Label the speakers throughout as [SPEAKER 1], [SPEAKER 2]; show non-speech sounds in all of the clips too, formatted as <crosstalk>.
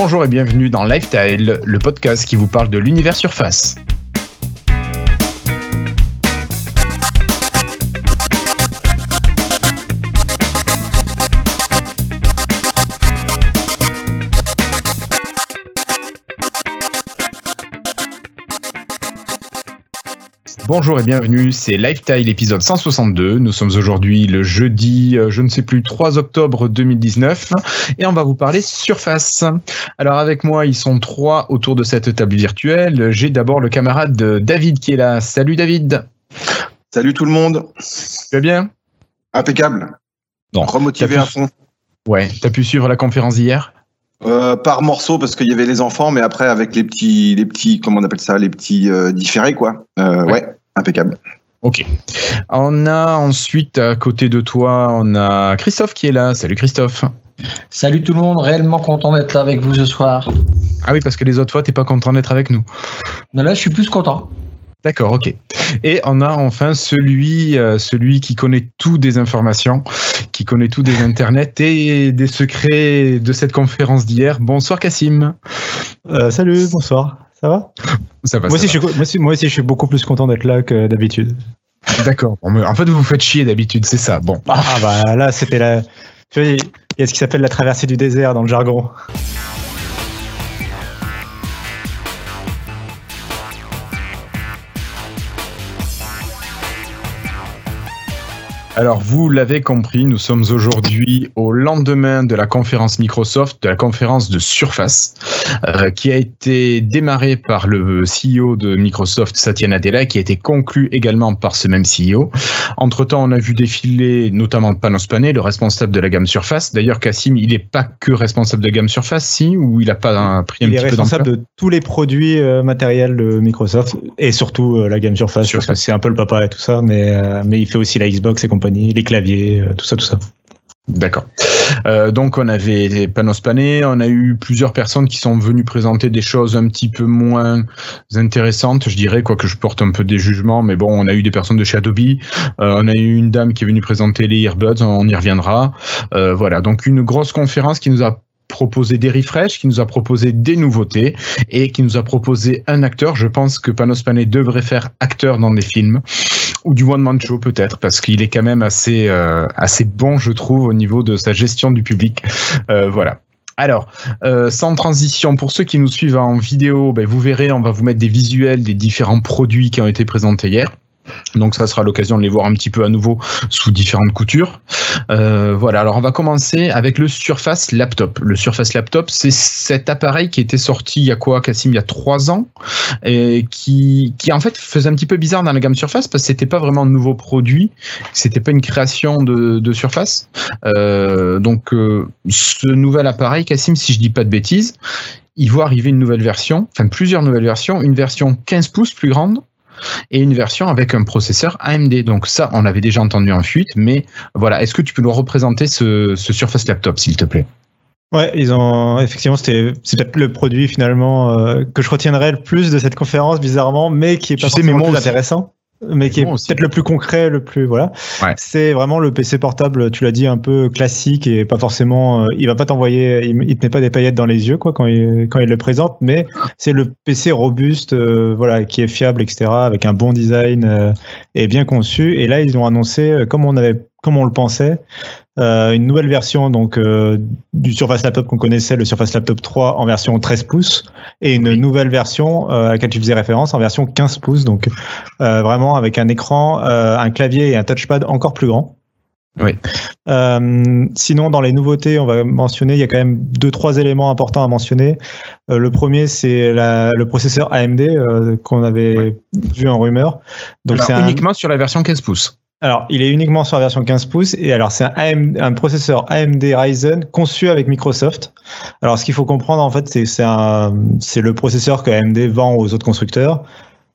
[SPEAKER 1] Bonjour et bienvenue dans Lifestyle, le podcast qui vous parle de l'univers surface. Bonjour et bienvenue, c'est Lifestyle épisode 162. Nous sommes aujourd'hui le jeudi, euh, je ne sais plus, 3 octobre 2019 et on va vous parler Surface. Alors avec moi, ils sont trois autour de cette table virtuelle. J'ai d'abord le camarade David qui est là. Salut David.
[SPEAKER 2] Salut tout le monde.
[SPEAKER 1] Tu vas bien?
[SPEAKER 2] Impeccable.
[SPEAKER 1] Bon,
[SPEAKER 2] Remotivé à fond.
[SPEAKER 1] Ouais, t'as pu suivre la conférence d'hier?
[SPEAKER 2] Euh, par morceaux parce qu'il y avait les enfants, mais après avec les petits, les petits, comment on appelle ça, les petits euh, différés quoi. Euh, ouais. ouais. Impeccable.
[SPEAKER 1] Ok. On a ensuite à côté de toi, on a Christophe qui est là. Salut Christophe.
[SPEAKER 3] Salut tout le monde, réellement content d'être là avec vous ce soir.
[SPEAKER 1] Ah oui, parce que les autres fois, t'es pas content d'être avec nous.
[SPEAKER 3] Mais là, je suis plus content.
[SPEAKER 1] D'accord, ok. Et on a enfin celui, euh, celui qui connaît tout des informations, qui connaît tout des internets et des secrets de cette conférence d'hier. Bonsoir Cassim.
[SPEAKER 4] Euh, salut, bonsoir. Ça va?
[SPEAKER 1] Ça va.
[SPEAKER 4] Moi,
[SPEAKER 1] ça
[SPEAKER 4] aussi,
[SPEAKER 1] va.
[SPEAKER 4] Je, moi, aussi, moi aussi, je suis beaucoup plus content d'être là que d'habitude.
[SPEAKER 1] D'accord. En fait, vous vous faites chier d'habitude, c'est ça. Bon.
[SPEAKER 4] Ah bah là, c'était la. Tu vois, il y a ce qui s'appelle la traversée du désert dans le jargon.
[SPEAKER 1] Alors, vous l'avez compris, nous sommes aujourd'hui au lendemain de la conférence Microsoft, de la conférence de Surface, euh, qui a été démarrée par le CEO de Microsoft, Satya Nadella, qui a été conclue également par ce même CEO. Entre-temps, on a vu défiler notamment Panos Panay, le responsable de la gamme Surface. D'ailleurs, Cassim, il n'est pas que responsable de gamme Surface, si, ou il n'a pas un, pris un
[SPEAKER 4] il
[SPEAKER 1] petit
[SPEAKER 4] est
[SPEAKER 1] peu
[SPEAKER 4] responsable de tous les produits euh, matériels de Microsoft et surtout euh, la gamme Surface,
[SPEAKER 1] Surface.
[SPEAKER 4] parce que c'est un peu le papa et tout ça, mais, mais il fait aussi la Xbox et compagnie les claviers, euh, tout ça, tout ça.
[SPEAKER 1] D'accord. Euh, donc on avait Panos Panay, on a eu plusieurs personnes qui sont venues présenter des choses un petit peu moins intéressantes, je dirais, quoique je porte un peu des jugements, mais bon, on a eu des personnes de chez Adobe, euh, on a eu une dame qui est venue présenter les earbuds, on y reviendra. Voilà, donc une grosse conférence qui nous a proposé des refresh, qui nous a proposé des nouveautés et qui nous a proposé un acteur. Je pense que Panos Panay devrait faire acteur dans des films ou du one man show peut-être parce qu'il est quand même assez euh, assez bon, je trouve, au niveau de sa gestion du public. Euh, voilà. Alors, euh, sans transition, pour ceux qui nous suivent en vidéo, ben, vous verrez, on va vous mettre des visuels des différents produits qui ont été présentés hier. Donc ça sera l'occasion de les voir un petit peu à nouveau sous différentes coutures. Euh, voilà, alors on va commencer avec le Surface Laptop. Le Surface Laptop, c'est cet appareil qui était sorti il y a quoi, Cassim, il y a trois ans, et qui, qui en fait faisait un petit peu bizarre dans la gamme Surface parce que c'était pas vraiment un nouveau produit, c'était pas une création de, de Surface. Euh, donc euh, ce nouvel appareil, Cassim, si je dis pas de bêtises, il voit arriver une nouvelle version, enfin plusieurs nouvelles versions, une version 15 pouces plus grande et une version avec un processeur AMD. Donc ça, on l'avait déjà entendu en fuite, mais voilà. Est-ce que tu peux nous représenter ce, ce Surface Laptop, s'il te plaît?
[SPEAKER 4] Ouais, ils ont effectivement c'était c'est peut-être le produit finalement euh, que je retiendrai le plus de cette conférence bizarrement, mais qui est pas
[SPEAKER 1] Tu sais, mais moi aussi.
[SPEAKER 4] intéressant, mais qui est peut-être le plus concret, le plus voilà.
[SPEAKER 1] Ouais.
[SPEAKER 4] C'est vraiment le PC portable, tu l'as dit un peu classique et pas forcément. euh, il va pas t'envoyer, il, il te met pas des paillettes dans les yeux quoi quand il quand il le présente, mais c'est le PC robuste, euh, voilà, qui est fiable, etc., avec un bon design euh, et bien conçu. Et là ils ont annoncé, comme on avait, comme on le pensait. Euh, une nouvelle version donc euh, du Surface Laptop qu'on connaissait, le Surface Laptop 3 en version 13 pouces, et une
[SPEAKER 1] Oui.
[SPEAKER 4] nouvelle version euh, à laquelle tu faisais référence en version 15 pouces, donc vraiment avec un écran, un clavier et un touchpad encore plus grand.
[SPEAKER 1] Oui.
[SPEAKER 4] Euh, sinon, dans les nouveautés, on va mentionner, il y a quand même deux, trois éléments importants à mentionner. Euh, le premier, c'est le processeur AMD euh, qu'on avait vu en rumeur. Donc
[SPEAKER 1] Alors,
[SPEAKER 4] c'est un,
[SPEAKER 1] uniquement sur la version 15 pouces.
[SPEAKER 4] Alors, il est uniquement sur la version 15 pouces et alors c'est un, processeur AMD Ryzen conçu avec Microsoft. Alors, ce qu'il faut comprendre en fait, c'est c'est le processeur que AMD vend aux autres constructeurs,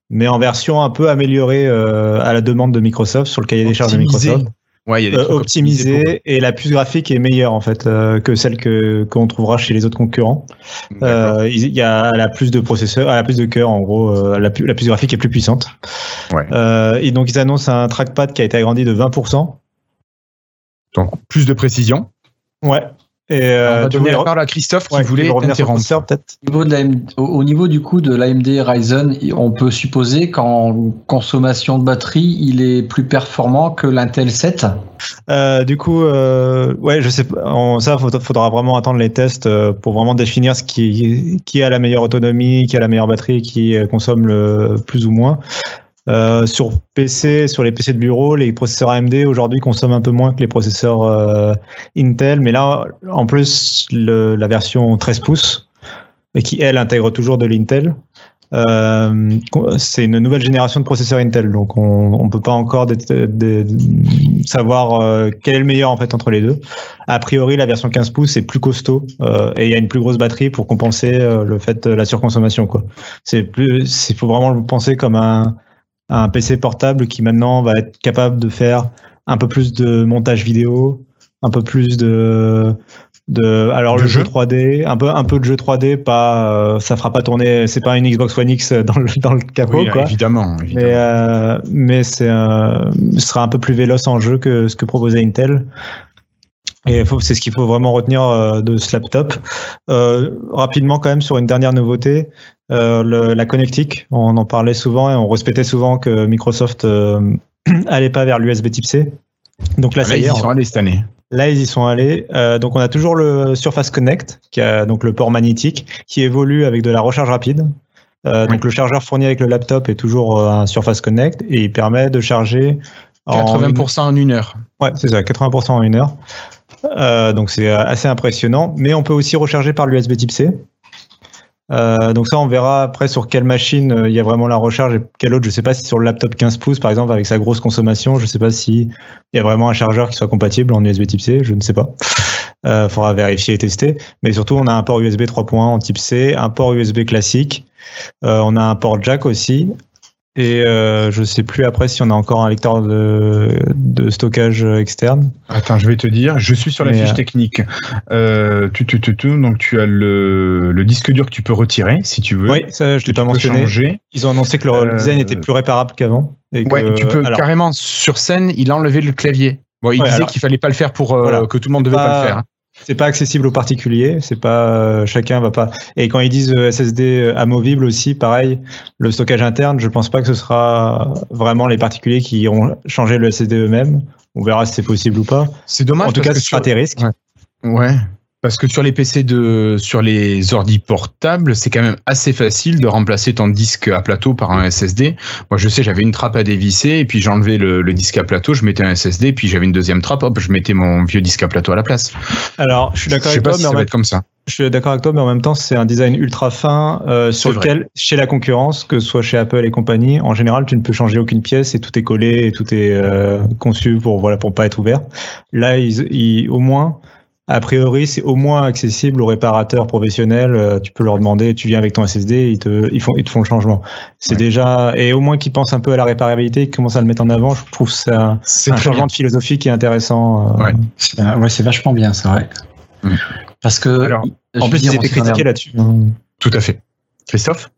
[SPEAKER 4] mais en version un peu améliorée euh, à la demande de Microsoft sur le cahier des charges de. Microsoft.
[SPEAKER 1] Ouais, il y a des
[SPEAKER 4] Euh,
[SPEAKER 1] trucs optimisés
[SPEAKER 4] optimisé et la puce graphique est meilleure en fait euh, que celle que qu'on trouvera chez les autres concurrents. Euh, il y a elle a plus de processeurs, elle a plus de cœur en gros, la, pu- la puce graphique est plus puissante.
[SPEAKER 1] Ouais.
[SPEAKER 4] Et donc ils annoncent un trackpad qui a été agrandi de 20%.
[SPEAKER 1] Donc plus de précision.
[SPEAKER 4] Ouais. Et
[SPEAKER 1] On
[SPEAKER 4] euh,
[SPEAKER 1] va
[SPEAKER 4] tu
[SPEAKER 1] donner
[SPEAKER 4] voulais-
[SPEAKER 1] la parole à Christophe qui
[SPEAKER 4] ouais,
[SPEAKER 1] voulait
[SPEAKER 4] veux revenir sur le
[SPEAKER 1] interrompre.
[SPEAKER 4] peut-être.
[SPEAKER 3] Au niveau, au- du coup de l'AMD Ryzen, on peut supposer qu'en consommation de batterie, il est plus performant que l'Intel 7.
[SPEAKER 4] Euh, du coup, euh, ouais, je sais pas. on- ça, faudra, faudra vraiment attendre les tests euh, pour vraiment définir ce qui, qui a la meilleure autonomie, qui a la meilleure batterie, qui euh, consomme le plus ou moins. Euh, sur PC, sur les PC de bureau, les processeurs AMD aujourd'hui consomment un peu moins que les processeurs euh, Intel, mais là, en plus, le- la version 13 pouces, et qui elle intègre toujours de l'Intel, euh, c'est une nouvelle génération de processeurs Intel, donc on ne peut pas encore savoir euh, quel est le meilleur en fait entre les deux. A priori, la version 15 pouces est plus costaud euh, et il y a une plus grosse batterie pour compenser euh, le fait la surconsommation. Quoi. C'est plus, il faut vraiment le penser comme un, un PC portable qui maintenant va être capable de faire un peu plus de montage vidéo, un peu plus de de alors
[SPEAKER 1] De
[SPEAKER 4] le jeu
[SPEAKER 1] jeu.
[SPEAKER 4] 3D, un peu un peu de jeu 3D, pas euh, ça fera pas tourner, c'est pas une Xbox One X dans le dans le capot
[SPEAKER 1] Oui,
[SPEAKER 4] quoi.
[SPEAKER 1] évidemment. évidemment.
[SPEAKER 4] Mais, euh, mais c'est euh, ce sera un peu plus véloce en jeu que ce que proposait Intel. Et c'est ce qu'il faut vraiment retenir euh, de ce laptop. Euh, rapidement, quand même, sur une dernière nouveauté, euh, le- la connectique. On en parlait souvent et on respectait souvent que Microsoft euh, <clears throat> allait pas vers l'USB Type C. Donc là,
[SPEAKER 1] Là,
[SPEAKER 4] ça y
[SPEAKER 1] ils
[SPEAKER 4] est.
[SPEAKER 1] y sont allés cette année.
[SPEAKER 4] Là, ils y sont allés. Euh, donc, on a toujours le Surface Connect, qui a donc le port magnétique, qui évolue avec de la recharge rapide. Euh, Donc, le chargeur fourni avec le laptop est toujours un Surface Connect et il permet de charger en
[SPEAKER 1] 80% en une heure.
[SPEAKER 4] Ouais, c'est ça, 80% en une heure. Euh, donc c'est assez impressionnant. Mais on peut aussi recharger par l'USB Type C. Euh, donc ça, on verra après sur quelle machine euh, il y a vraiment la recharge et quelle autre. Je sais pas si sur le laptop 15 pouces, par exemple, avec sa grosse consommation, je sais pas si il y a vraiment un chargeur qui soit compatible en USB Type C. Je ne sais pas. Euh, faudra vérifier et tester. Mais surtout, on a un port USB 3.1 en Type C, un port USB classique. Euh, on a un port jack aussi. Et euh, je sais plus après si on a encore un lecteur de, de stockage externe.
[SPEAKER 1] Attends, je vais te dire. Je suis sur la
[SPEAKER 4] Mais,
[SPEAKER 1] fiche
[SPEAKER 4] euh,
[SPEAKER 1] technique. Euh, tu, tu, tu, tu, donc tu as le, le disque dur que tu peux retirer si tu veux.
[SPEAKER 4] Oui, ça je l'ai pas mentionné.
[SPEAKER 1] changer.
[SPEAKER 4] Ils ont annoncé que le
[SPEAKER 1] Euh,
[SPEAKER 4] design était plus réparable qu'avant.
[SPEAKER 1] Ouais,
[SPEAKER 4] que-
[SPEAKER 1] tu peux
[SPEAKER 4] alors,
[SPEAKER 1] carrément sur scène, il a enlevé le clavier. Bon, il
[SPEAKER 4] Ouais,
[SPEAKER 1] disait
[SPEAKER 4] alors-
[SPEAKER 1] qu'il fallait pas le faire pour euh,
[SPEAKER 4] Voilà.
[SPEAKER 1] que tout le monde devait
[SPEAKER 4] Pas-
[SPEAKER 1] pas, le faire.
[SPEAKER 4] C'est pas accessible aux particuliers, c'est pas euh, chacun va pas. Et quand ils disent euh, SSD amovible aussi, pareil, le stockage interne, je pense pas que ce sera vraiment les particuliers qui iront changer le SSD eux-mêmes. On verra si c'est possible ou pas.
[SPEAKER 1] C'est dommage.
[SPEAKER 4] en tout
[SPEAKER 1] parce
[SPEAKER 4] cas,
[SPEAKER 1] que
[SPEAKER 4] ce sera
[SPEAKER 1] sur-
[SPEAKER 4] tes risques.
[SPEAKER 1] Ouais. Ouais. Parce que sur les PC de, sur les ordi portables, c'est quand même assez facile de remplacer ton disque à plateau par un SSD. Moi, je sais, j'avais une trappe à dévisser et puis j'enlevais le, le disque à plateau, je mettais un SSD, puis j'avais une deuxième trappe, hop, je mettais mon vieux disque à plateau à la place.
[SPEAKER 4] Alors, je suis d'accord avec toi,
[SPEAKER 1] si
[SPEAKER 4] mais
[SPEAKER 1] ça va
[SPEAKER 4] même
[SPEAKER 1] être comme ça.
[SPEAKER 4] Je suis d'accord avec toi, mais en même temps, c'est un design ultra fin euh, sur
[SPEAKER 1] vrai.
[SPEAKER 4] lequel, chez la concurrence, que ce soit chez Apple et compagnie, en général, tu ne peux changer aucune pièce et tout est collé et tout est euh, conçu pour voilà pour pas être ouvert. Là, ils, ils- au moins, a priori, c'est au moins accessible aux réparateurs professionnels. Euh, tu peux leur demander, tu viens avec ton SSD, ils te, ils font, ils te font le changement. C'est
[SPEAKER 1] Ouais.
[SPEAKER 4] déjà et au moins qu'ils pensent un peu à la réparabilité, qu'ils commencent à le mettre en avant. Je trouve ça
[SPEAKER 1] C'est
[SPEAKER 4] un changement
[SPEAKER 1] bien.
[SPEAKER 4] de philosophie qui est intéressant. euh,
[SPEAKER 1] Ouais.
[SPEAKER 3] C'est euh, ouais, c'est vachement bien, c'est vrai.
[SPEAKER 1] Mm.
[SPEAKER 3] Parce que
[SPEAKER 1] Alors,
[SPEAKER 4] En plus, ils étaient critiqués là-dessus.
[SPEAKER 1] Tout à fait. Christophe?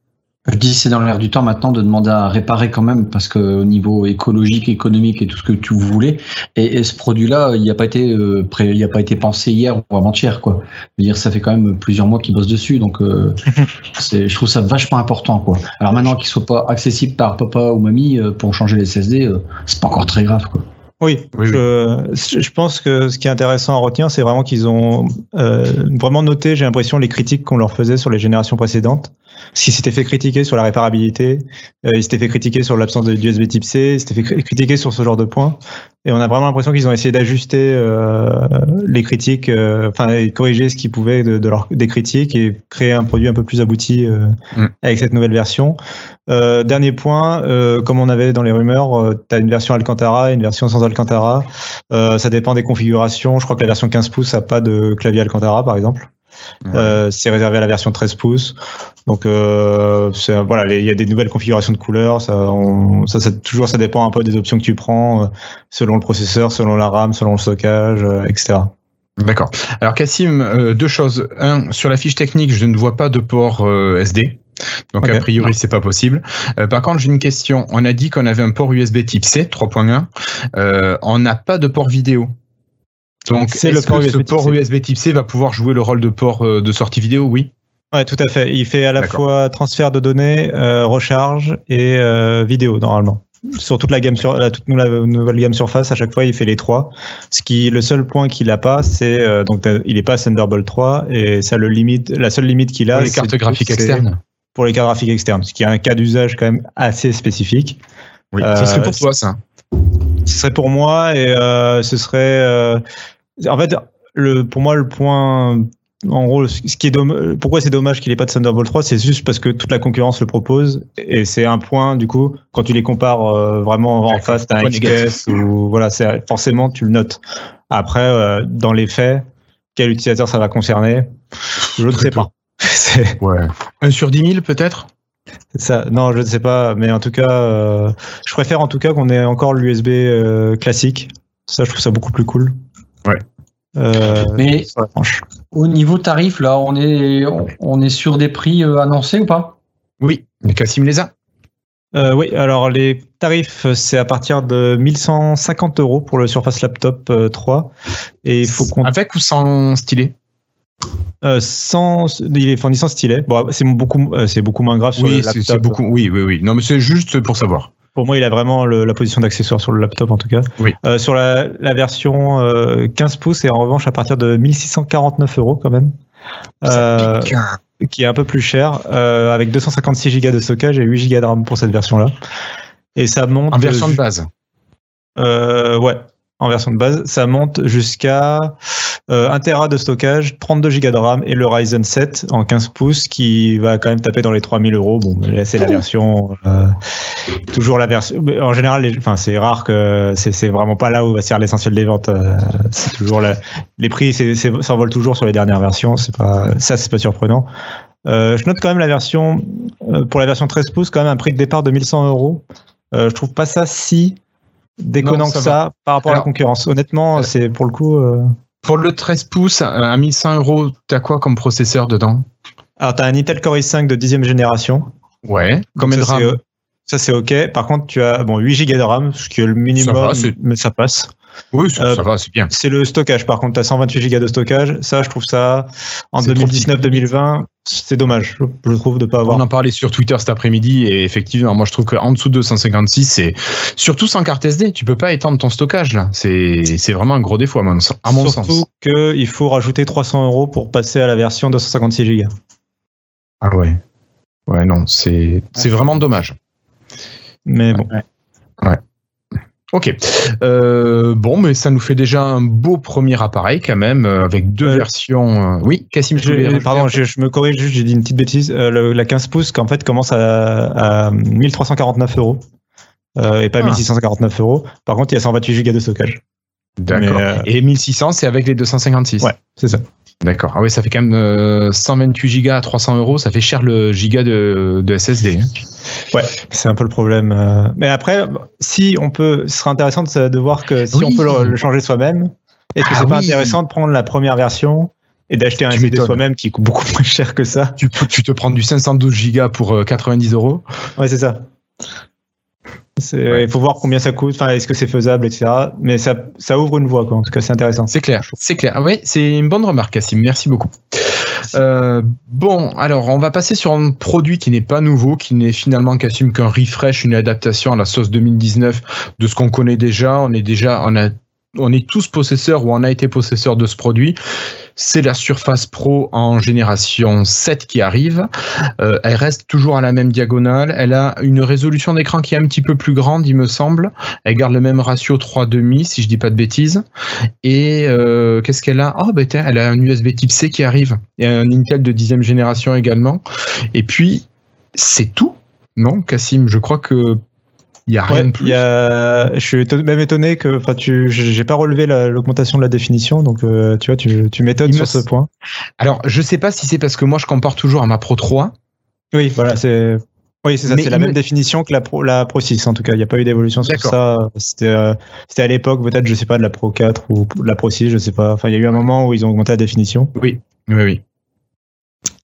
[SPEAKER 3] Je dis c'est dans l'air du temps maintenant de demander à réparer quand même parce que au niveau écologique, économique et tout ce que tu voulais. Et, et ce produit-là, il n'a pas été euh, pré- il a pas été pensé hier ou avant-hier quoi. Je veux dire, ça fait quand même plusieurs mois qu'ils bossent dessus, donc euh, <laughs> je trouve ça vachement important quoi. Alors maintenant qu'il soit pas accessible par papa ou mamie euh, pour changer les SSD, c'est pas encore très grave quoi.
[SPEAKER 4] Oui,
[SPEAKER 1] Oui,
[SPEAKER 4] je, je pense que ce qui est intéressant à retenir, c'est vraiment qu'ils ont euh, vraiment noté, j'ai l'impression, les critiques qu'on leur faisait sur les générations précédentes. S'ils s'étaient fait critiquer sur la réparabilité, euh, ils s'étaient fait critiquer sur l'absence de USB Type C, ils s'étaient fait cri- critiquer sur ce genre de points. Et on a vraiment l'impression qu'ils ont essayé d'ajuster euh, les critiques, enfin et corriger ce qu'ils pouvaient de, de leur, des critiques et créer un produit un peu plus abouti
[SPEAKER 1] Mm.
[SPEAKER 4] avec cette nouvelle version. Dernier point, comme on avait dans les rumeurs, tu as une version Alcantara et une version sans Alcantara. Euh, ça dépend des configurations. Je crois que la version 15 pouces n'a pas de clavier Alcantara, par exemple.
[SPEAKER 1] Ouais.
[SPEAKER 4] Euh, c'est réservé à la version 13 pouces. Donc euh, voilà, il y a des nouvelles configurations de couleurs. Ça, on- ça, ça- toujours, ça dépend un peu des options que tu prends, euh, selon le processeur, selon la RAM, selon le stockage, etc.
[SPEAKER 1] D'accord. Alors Cassim, deux choses. Un, sur la fiche technique, je ne vois pas de port SD. Donc a priori, c'est pas possible. Euh, par contre, j'ai une question. On a dit qu'on avait un port USB type C 3.1. Euh, on n'a pas de port vidéo. Donc,
[SPEAKER 4] C'est le port
[SPEAKER 1] que ce
[SPEAKER 4] USB
[SPEAKER 1] port
[SPEAKER 4] type C.
[SPEAKER 1] USB Type C va pouvoir jouer le rôle de port euh, de sortie vidéo? Oui.
[SPEAKER 4] Ouais, tout à fait. Il fait à la fois transfert de données, euh, recharge et vidéo normalement. Sur toute la gamme sur la toute nouvelle, nouvelle gamme Surface, à chaque fois, il fait les trois. Ce qui, le seul point qu'il a pas, c'est euh, donc il est pas Thunderbolt 3 et ça le limite. La seule limite qu'il a,
[SPEAKER 1] les cartes graphiques externes.
[SPEAKER 4] Pour les cartes graphiques externes, ce qui est un cas d'usage quand même assez spécifique.
[SPEAKER 1] Oui.
[SPEAKER 4] Euh,
[SPEAKER 1] ça serait pour toi, ça.
[SPEAKER 4] Ce serait pour moi et euh, ce serait. euh, en fait, le, pour moi, le point. En gros, ce qui est pourquoi c'est dommage qu'il n'ait pas de Thunderbolt 3, c'est juste parce que toute la concurrence le propose et c'est un point du coup quand tu les compares euh, vraiment en face, t'as un XPS ou voilà, c'est forcément tu le notes. Après, dans les faits, quel utilisateur ça va concerner, je ne sais pas. <laughs>
[SPEAKER 1] Ouais. 1 sur 10 000 peut-être?
[SPEAKER 4] Ça. Non, je ne sais pas, mais en tout cas, euh, je préfère en tout cas qu'on ait encore l'USB euh, classique. Ça, je trouve ça beaucoup plus cool.
[SPEAKER 1] Ouais.
[SPEAKER 4] Euh,
[SPEAKER 3] Mais au niveau tarif, là, on est, on- on est sur des prix euh, annoncés ou pas?
[SPEAKER 1] Oui. Mais Cassim les a.
[SPEAKER 4] Euh, oui, alors les tarifs, c'est à partir de 1150 euros pour le Surface Laptop euh, 3. Et il faut qu'on.
[SPEAKER 1] Avec ou sans stylet?
[SPEAKER 4] Euh, sans, il est fourni sans stylet. Bon, c'est beaucoup, euh, c'est beaucoup moins grave sur le
[SPEAKER 1] Oui, c'est
[SPEAKER 4] laptop.
[SPEAKER 1] c'est beaucoup. Oui, oui, oui. Non, mais c'est juste pour savoir.
[SPEAKER 4] Pour moi, il a vraiment le- la position d'accessoire sur le laptop en tout cas.
[SPEAKER 1] Oui.
[SPEAKER 4] Euh, sur la, la version euh, 15 pouces, et en revanche à partir de 1649 euros quand même. Euh, qui est un peu plus cher, avec 256 Go de stockage et 8 Go de RAM pour cette version-là. Et ça monte.
[SPEAKER 1] En version de base.
[SPEAKER 4] ouais, en version de base, ça monte jusqu'à euh, 1 Tera de stockage, 32 Go de RAM et le Ryzen 7 en 15 pouces qui va quand même taper dans les 3000 euros. Bon, là, c'est la version, euh, toujours la version. En général, les- enfin, c'est rare que c'est c'est vraiment pas là où va se faire l'essentiel des ventes. euh, c'est toujours la- les prix c'est- c'est- s'envolent toujours sur les dernières versions. C'est pas ça, c'est pas surprenant. Euh, je note quand même la version pour la version 13 pouces quand même un prix de départ de 1100 euros. Je trouve pas ça si déconnant
[SPEAKER 1] Non, ça
[SPEAKER 4] que ça par rapport à la concurrence. Honnêtement, c'est pour le coup. euh,
[SPEAKER 1] Pour le 13 pouces, euh, à 1100 euros, t'as quoi comme processeur dedans?
[SPEAKER 4] Alors, tu as un Intel Core i5 de 10e génération.
[SPEAKER 1] Ouais. Combien de
[SPEAKER 4] ça,
[SPEAKER 1] RAM
[SPEAKER 4] c'est, euh, Ça, c'est OK. Par contre, tu as bon, 8 Go de RAM, ce qui est le minimum,
[SPEAKER 1] va,
[SPEAKER 4] mais ça passe.
[SPEAKER 1] Oui, ça,
[SPEAKER 4] Euh,
[SPEAKER 1] ça va, c'est bien.
[SPEAKER 4] C'est le stockage. Par contre, tu as 128 Go de stockage. Ça, je trouve ça, en
[SPEAKER 1] C'est trop
[SPEAKER 4] 2019-2020, c'est dommage, je, trouve, de pas avoir.
[SPEAKER 1] On en parlait sur Twitter cet après-midi et effectivement, moi je trouve qu'en dessous de 256, c'est surtout sans carte SD, tu peux pas étendre ton stockage là. C'est c'est vraiment un gros défaut à mon, sens- à mon
[SPEAKER 4] Surtout
[SPEAKER 1] sens.
[SPEAKER 4] qu'il faut rajouter 300 euros pour passer à la version 256 Go.
[SPEAKER 1] Ah ouais. Ouais, non, c'est c'est vraiment dommage.
[SPEAKER 4] Mais bon.
[SPEAKER 1] Ok. Euh, bon, mais ça nous fait déjà un beau premier appareil quand même, euh, avec deux
[SPEAKER 4] Euh,
[SPEAKER 1] versions. euh, Oui, Cassim,
[SPEAKER 4] Je- pardon, je, je me corrige juste, j'ai dit une petite bêtise. Le- la 15 pouces, qu'en fait, commence à, à 1349 euros. Et pas
[SPEAKER 1] Ah.
[SPEAKER 4] 1649 euros. Par contre, il y a 128 Go de stockage.
[SPEAKER 1] D'accord.
[SPEAKER 4] euh,
[SPEAKER 1] Et 1600, c'est avec les 256.
[SPEAKER 4] Ouais, c'est ça.
[SPEAKER 1] D'accord. Ah oui, ça fait quand même euh, 128 gigas à 300 euros. Ça fait cher le giga de, de SSD. hein.
[SPEAKER 4] Ouais, c'est un peu le problème. euh. Mais après, si on peut, ce serait intéressant de, voir que si
[SPEAKER 1] Oui.
[SPEAKER 4] on peut le, le changer soi-même, est-ce que
[SPEAKER 1] Ah
[SPEAKER 4] c'est pas
[SPEAKER 1] oui.
[SPEAKER 4] intéressant de prendre la première version et d'acheter un SSD soi-même qui coûte beaucoup <laughs> moins cher que ça
[SPEAKER 1] Tu, tu te prends du 512 gigas pour euh, 90 euros.
[SPEAKER 4] Ouais, c'est ça. Il
[SPEAKER 1] Ouais.
[SPEAKER 4] faut voir combien ça coûte, enfin, est-ce que c'est faisable, etc. Mais ça, ça ouvre une voie, quoi. En tout cas, c'est intéressant.
[SPEAKER 1] C'est clair, c'est clair. Ah oui, c'est une bonne remarque, Cassim. Merci beaucoup. Euh, bon, alors on va passer sur un produit qui n'est pas nouveau, qui n'est finalement Cassim qu'un refresh, une adaptation à la sauce 2019 de ce qu'on connaît déjà. On est déjà, on a, on est tous possesseurs ou on a été possesseurs de ce produit. C'est la Surface Pro en génération 7 qui arrive. Euh, elle reste toujours à la même diagonale. Elle a une résolution d'écran qui est un petit peu plus grande, il me semble. Elle garde le même ratio 3,5 si je dis pas de bêtises. Et euh, qu'est-ce qu'elle a? Oh, tiens, elle a un USB Type C qui arrive. Et un Intel de 10 génération également. Et puis, c'est tout. Non, Cassim, je crois que il y a rien
[SPEAKER 4] Ouais,
[SPEAKER 1] de plus.
[SPEAKER 4] il y a, je suis même étonné que, enfin, tu, j'ai pas relevé la- l'augmentation de la définition, donc euh, tu vois, tu, tu m'étonnes sur ce point.
[SPEAKER 1] Alors, je sais pas si c'est parce que moi je compare toujours à ma Pro 3.
[SPEAKER 4] Oui, voilà, c'est, oui, c'est ça, c'est la même
[SPEAKER 1] me-
[SPEAKER 4] définition que la Pro, la Pro 6, en tout cas. Il n'y a pas eu d'évolution sur ça. C'était, euh, à l'époque, peut-être, je sais pas, de la Pro 4 ou de la Pro 6, je sais pas. Enfin, il y a eu un moment où ils ont augmenté la définition.
[SPEAKER 1] Oui, oui, oui.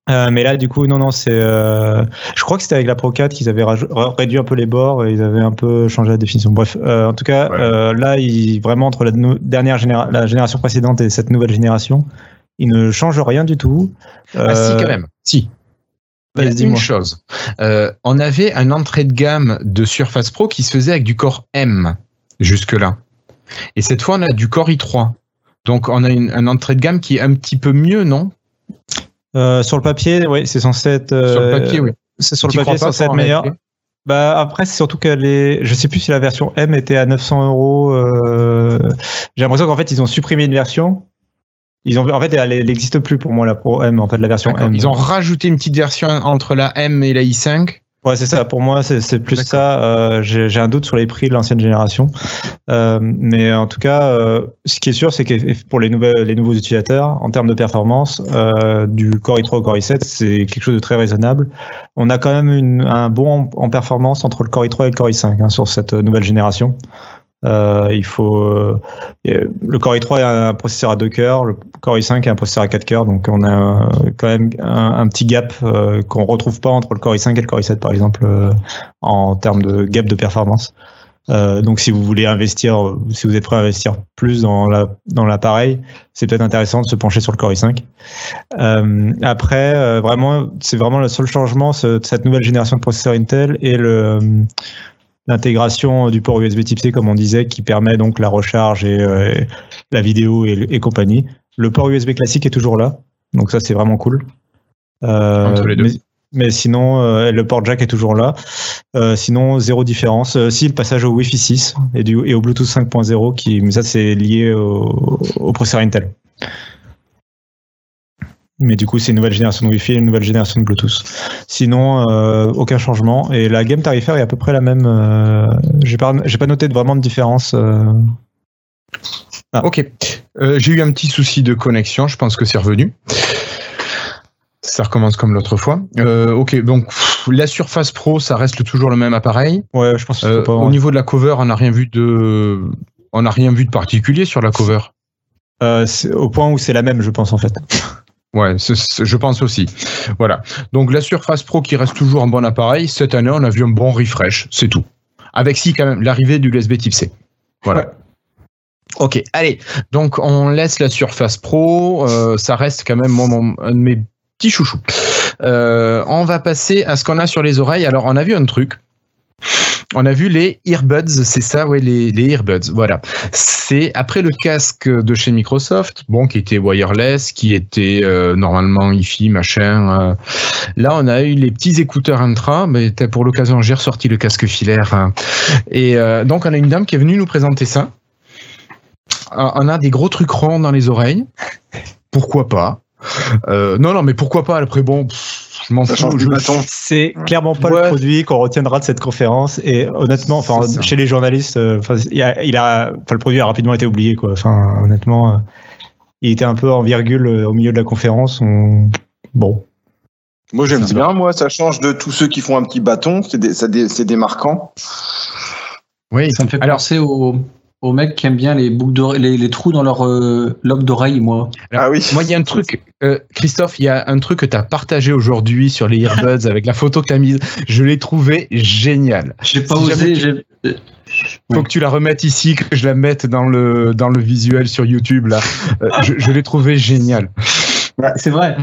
[SPEAKER 4] Euh, mais là, du coup, non, non, c'est. euh, je crois que c'était avec la Pro 4 qu'ils avaient réduit un peu les bords et ils avaient un peu changé la définition. Bref, euh, en tout cas,
[SPEAKER 1] Ouais.
[SPEAKER 4] là, ils, vraiment entre la dernière généra- la génération précédente et cette nouvelle génération, ils ne changent rien du tout.
[SPEAKER 1] Ah, si, quand même. Si. Il y a une chose. On avait un entrée de gamme de Surface Pro qui se faisait avec du Core M jusque-là. Et cette fois, on a du Core i3. Donc, on a une, un entrée de gamme qui est un petit peu mieux, non?
[SPEAKER 4] Euh, sur le papier, oui, c'est censé être.
[SPEAKER 1] Sur le
[SPEAKER 4] euh,
[SPEAKER 1] papier, oui.
[SPEAKER 4] C'est sur le
[SPEAKER 1] Tu
[SPEAKER 4] papier, censé être meilleur.
[SPEAKER 1] réalité
[SPEAKER 4] Bah après, c'est surtout qu'elle est. Je sais plus si la version M était à 900 euros. euh, J'ai l'impression qu'en fait, ils ont supprimé une version. Ils ont, en fait, elle n'existe plus pour moi la Pro M, en fait, la version. M.
[SPEAKER 1] Ils ont rajouté une petite version entre la M et la i5.
[SPEAKER 4] Ouais, c'est ça. Pour moi, c'est c'est plus ça. Euh, J'ai un doute sur les prix de l'ancienne génération. Euh, mais en tout cas, euh, ce qui est sûr, c'est que pour les, nouvelles, les nouveaux utilisateurs, en termes de performance, euh, du Core i3 au Core i7, c'est quelque chose de très raisonnable. On a quand même une, un bon en, en performance entre le Core i3 et le Core i5 hein, sur cette nouvelle génération. Euh, il faut euh, le Core i3 a un processeur à 2 cœurs, le Core i5 a un processeur à 4 cœurs, donc on a euh, quand même un, petit gap euh, qu'on retrouve pas entre le Core i5 et le Core i7 par exemple en termes de gap de performance. Donc si vous voulez investir, si vous êtes prêt à investir plus dans la dans l'appareil, c'est peut-être intéressant de se pencher sur le Core i5. Euh, après, vraiment, c'est vraiment le seul changement ce- cette nouvelle génération de processeurs Intel et le l'intégration du port USB Type C, comme on disait, qui permet donc la recharge et euh, la vidéo et, et compagnie. Le port USB classique est toujours là, donc ça c'est vraiment cool. Euh,
[SPEAKER 1] Entre les deux.
[SPEAKER 4] Mais, mais sinon, euh, le port jack est toujours là. Sinon, zéro différence. Si le passage au Wi-Fi 6 et, du, et au Bluetooth 5.0, qui, mais ça c'est lié au, au processeur Intel. Mais du coup, c'est une nouvelle génération de Wi-Fi et une nouvelle génération de Bluetooth. Sinon, euh, aucun changement. Et la gamme tarifaire est à peu près la même. Euh, j'ai pas, noté de vraiment de différence. euh. Ah.
[SPEAKER 1] Ok. Euh, J'ai eu un petit souci de connexion. Je pense que c'est revenu. Ça recommence comme l'autre fois. Ok, donc pff, la Surface Pro, ça reste toujours le même appareil.
[SPEAKER 4] Ouais, je pense que pas.
[SPEAKER 1] au niveau de la cover, on n'a rien vu de, on n'a rien vu de particulier sur la cover.
[SPEAKER 4] Au point où c'est la même, je pense en fait.
[SPEAKER 1] Ouais, je pense aussi. Voilà. Donc la Surface Pro qui reste toujours un bon appareil. Cette année, on a vu un bon refresh, c'est tout. Avec si quand même l'arrivée du USB Type C. Voilà.
[SPEAKER 4] Ouais.
[SPEAKER 1] Ok, allez. Donc on laisse la Surface Pro. euh, ça reste quand même mon, un de mes petits chouchous. Euh, on va passer à ce qu'on a sur les oreilles. Alors on a vu un truc. On a vu les earbuds, c'est ça, ouais, les, les earbuds. Voilà. C'est après le casque de chez Microsoft, bon, qui était wireless, qui était euh, normalement hi-fi, machin. euh. Là, on a eu les petits écouteurs intra, mais pour l'occasion, j'ai ressorti le casque filaire. hein. Et euh, donc, on a une dame qui est venue nous présenter ça. Euh, On a des gros trucs ronds dans les oreilles. Pourquoi pas? Euh, Non, non, mais pourquoi pas Après, bon, pff, je m'en
[SPEAKER 2] Ça
[SPEAKER 1] fous.
[SPEAKER 2] change du
[SPEAKER 1] je-
[SPEAKER 2] bâton.
[SPEAKER 4] C'est clairement pas
[SPEAKER 1] Ouais.
[SPEAKER 4] le produit qu'on retiendra de cette conférence. Et honnêtement, enfin, chez les journalistes, euh, il a, il a, enfin, le produit a rapidement été oublié, quoi. Enfin, honnêtement, euh, il était un peu en virgule au milieu de la conférence. On... Bon.
[SPEAKER 2] Moi j'aime
[SPEAKER 4] Ça
[SPEAKER 2] bien, moi ça change de tous ceux qui font un petit bâton, c'est dé- démarquant.
[SPEAKER 1] Oui,
[SPEAKER 3] Ça me fait
[SPEAKER 1] Alors-
[SPEAKER 3] penser aux, aux mecs qui aiment bien les boucles d'oreilles, les, les trous dans leur euh, lobe d'oreille, moi.
[SPEAKER 1] Alors,
[SPEAKER 2] ah oui.
[SPEAKER 1] Moi, il y a un truc, euh, Christophe, il y a un truc que tu as partagé aujourd'hui sur les earbuds avec la photo que tu as mise. Je l'ai trouvé génial.
[SPEAKER 3] J'ai pas
[SPEAKER 1] Si
[SPEAKER 3] osé. j'ai-
[SPEAKER 1] Faut que tu la remettes ici, que je la mette dans le, dans le visuel sur YouTube. Là. Euh, je je l'ai trouvé génial.
[SPEAKER 3] C'est vrai.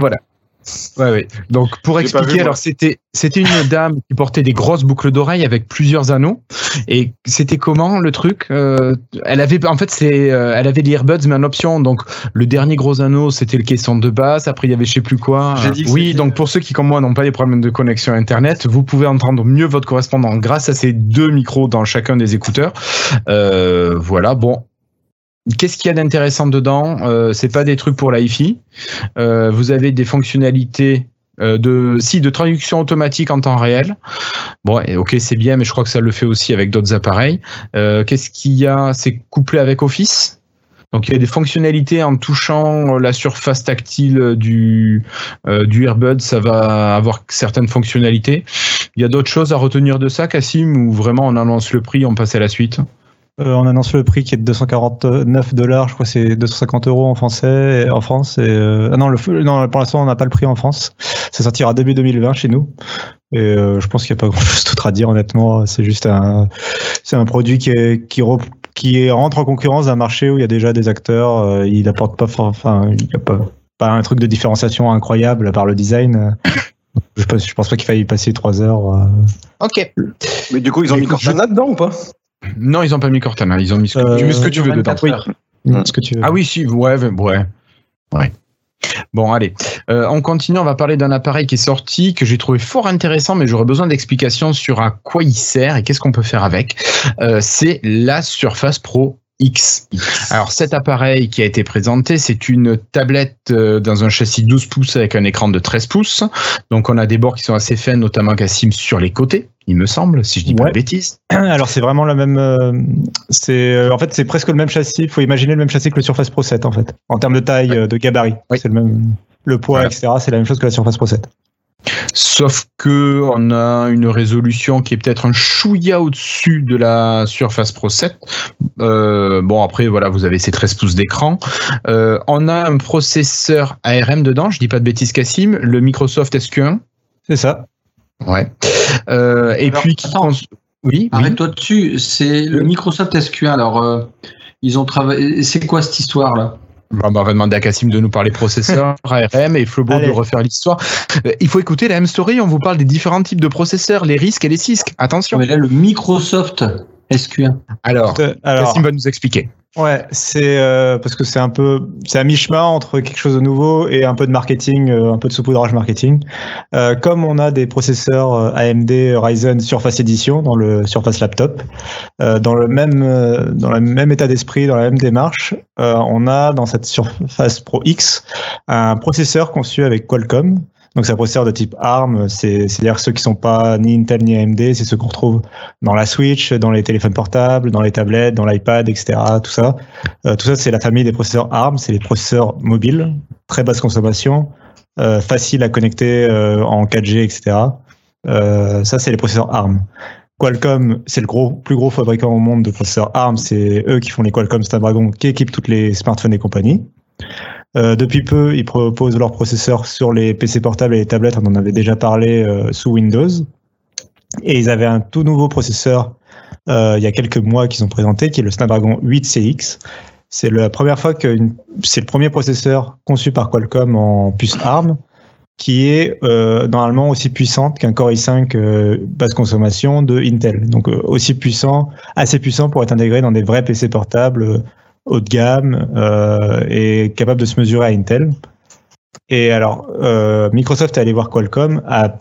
[SPEAKER 1] Ouais, ouais. Donc, pour expliquer,
[SPEAKER 2] vu,
[SPEAKER 1] alors c'était c'était une <laughs> dame qui portait des grosses boucles d'oreilles avec plusieurs anneaux. Et c'était comment le truc Euh, Elle avait, en fait, c'est, euh, elle avait les earbuds mais en option. Donc, le dernier gros anneau, c'était le caisson de basse. Après, il y avait je sais plus quoi.
[SPEAKER 3] J'ai dit que
[SPEAKER 1] oui, donc pour ceux qui comme moi n'ont pas des problèmes de connexion internet, vous pouvez entendre mieux votre correspondant grâce à ces deux micros dans chacun des écouteurs. Euh, voilà. Bon. Qu'est-ce qu'il y a d'intéressant dedans? Euh, C'est pas des trucs pour la hi-fi. Euh, vous avez des fonctionnalités euh, de si de traduction automatique en temps réel. Bon, ok, c'est bien, mais je crois que ça le fait aussi avec d'autres appareils. Euh, Qu'est-ce qu'il y a? C'est couplé avec Office. Donc il y a des fonctionnalités en touchant la surface tactile du du Airbud, ça va avoir certaines fonctionnalités. Il y a d'autres choses à retenir de ça, Cassim, ou vraiment on annonce le prix, on passe à la suite?
[SPEAKER 4] Euh, on annonce le prix qui est de 249 dollars, je crois que c'est 250 euros en français, en France. Et, euh, ah non, le, non, pour l'instant, on n'a pas le prix en France. Ça sortira début 2020 chez nous. Et euh, je pense qu'il n'y a pas grand-chose d'autre à dire, honnêtement. C'est juste un, c'est un produit qui, est, qui, qui rentre en concurrence d'un marché où il y a déjà des acteurs. Euh, il apporte pas, enfin, il n'y a pas, pas un truc de différenciation incroyable à part le design. Je pense, je pense pas qu'il faille y passer trois heures. Euh.
[SPEAKER 1] Ok.
[SPEAKER 2] Mais du coup, ils ont mis Cortana dedans ou pas?
[SPEAKER 1] Non, ils ont pas mis Cortana. Ils ont mis ce que, tu mets ce que tu veux dedans.
[SPEAKER 4] Oui. Ce que tu veux.
[SPEAKER 1] Ah oui, si, ouais, ouais. ouais. Bon, allez, euh, on continue. On va parler d'un appareil qui est sorti que j'ai trouvé fort intéressant, mais j'aurais besoin d'explications sur à quoi il sert et qu'est-ce qu'on peut faire avec. Euh, c'est la Surface Pro X. Alors cet appareil qui a été présenté, c'est une tablette euh, dans un châssis 12 pouces avec un écran de 13 pouces. Donc on a des bords qui sont assez fins, notamment Cassim sur les côtés, il me semble, si je dis pas de bêtises. <clears throat>
[SPEAKER 4] Alors c'est vraiment la même. Euh, c'est euh, en fait c'est presque le même châssis. Il faut imaginer le même châssis que le Surface Pro 7 en fait, en termes de taille, de gabarit. C'est le même. Le poids, etc. C'est la même chose que la Surface Pro 7.
[SPEAKER 1] Sauf que on a une résolution qui est peut-être un chouïa au-dessus de la Surface Pro 7. Euh, bon après voilà, vous avez ces 13 pouces d'écran. Euh, on a un processeur ARM dedans, je dis pas de bêtises Cassim, le Microsoft SQ1.
[SPEAKER 4] C'est ça.
[SPEAKER 1] Ouais. Euh, et puis
[SPEAKER 3] oui, arrête-toi dessus. C'est le Microsoft SQ1. Alors ils ont travaillé. C'est quoi cette histoire là
[SPEAKER 1] on va demander à Cassim de nous parler processeurs, <laughs> ARM et Flobo de refaire l'histoire. Euh, il faut écouter la M-Story, on vous parle des différents types de processeurs, les risques et les CISC. Attention.
[SPEAKER 3] Mais là, le Microsoft SQ1.
[SPEAKER 1] Alors, Alors Cassim va nous expliquer.
[SPEAKER 4] Ouais, c'est euh, parce que c'est un peu, c'est à mi-chemin entre quelque chose de nouveau et un peu de marketing, euh, un peu de saupoudrage marketing. Euh, comme on a des processeurs AMD Ryzen Surface Edition dans le Surface Laptop, dans le même, dans le même état d'esprit, dans la même démarche, on a dans cette Surface Pro X un processeur conçu avec Qualcomm donc c'est un processeur de type ARM, c'est-à-dire ceux qui sont pas ni Intel ni AMD, c'est ceux qu'on retrouve dans la Switch, dans les téléphones portables, dans les tablettes, dans l'iPad, etc. Tout ça, euh, tout ça c'est la famille des processeurs ARM, c'est les processeurs mobiles, très basse consommation, euh, facile à connecter euh, en 4G, etc. ça c'est les processeurs ARM. Qualcomm, c'est le plus gros fabricant au monde de processeurs ARM. C'est eux qui font les Qualcomm Snapdragon qui équipent toutes les smartphones et compagnie. Euh, depuis peu, ils proposent leur processeur sur les PC portables et les tablettes. On en avait déjà parlé euh, sous Windows. Et ils avaient un tout nouveau processeur euh, il y a quelques mois qu'ils ont présenté, qui est le Snapdragon 8CX. C'est la première fois que c'est le premier processeur conçu par Qualcomm en puce ARM qui est normalement aussi puissante qu'un Core i5 basse consommation de Intel. Donc aussi puissant, assez puissant pour être intégré dans des vrais PC portables haut de gamme euh, et capable de se mesurer à Intel. Et alors, euh, Microsoft est allé voir Qualcomm, a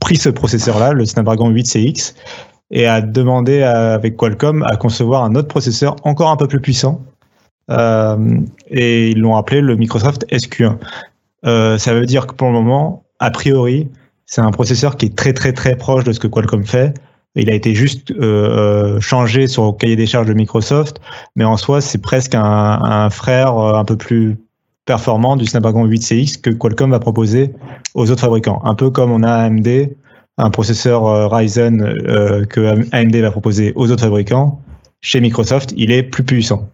[SPEAKER 4] pris ce processeur-là, le Snapdragon 8CX, et a demandé avec Qualcomm à concevoir un autre processeur encore un peu plus puissant. Euh, et ils l'ont appelé le Microsoft SQ1. ça veut dire que pour le moment, a priori, c'est un processeur qui est très très très proche de ce que Qualcomm fait, il a été juste euh, euh, changé sur le cahier des charges de Microsoft, mais en soi, c'est presque un, frère euh, un peu plus performant du Snapdragon 8CX que Qualcomm va proposer aux autres fabricants. Un peu comme on a AMD, un processeur Ryzen que AMD va proposer aux autres fabricants. Chez Microsoft, il est plus puissant.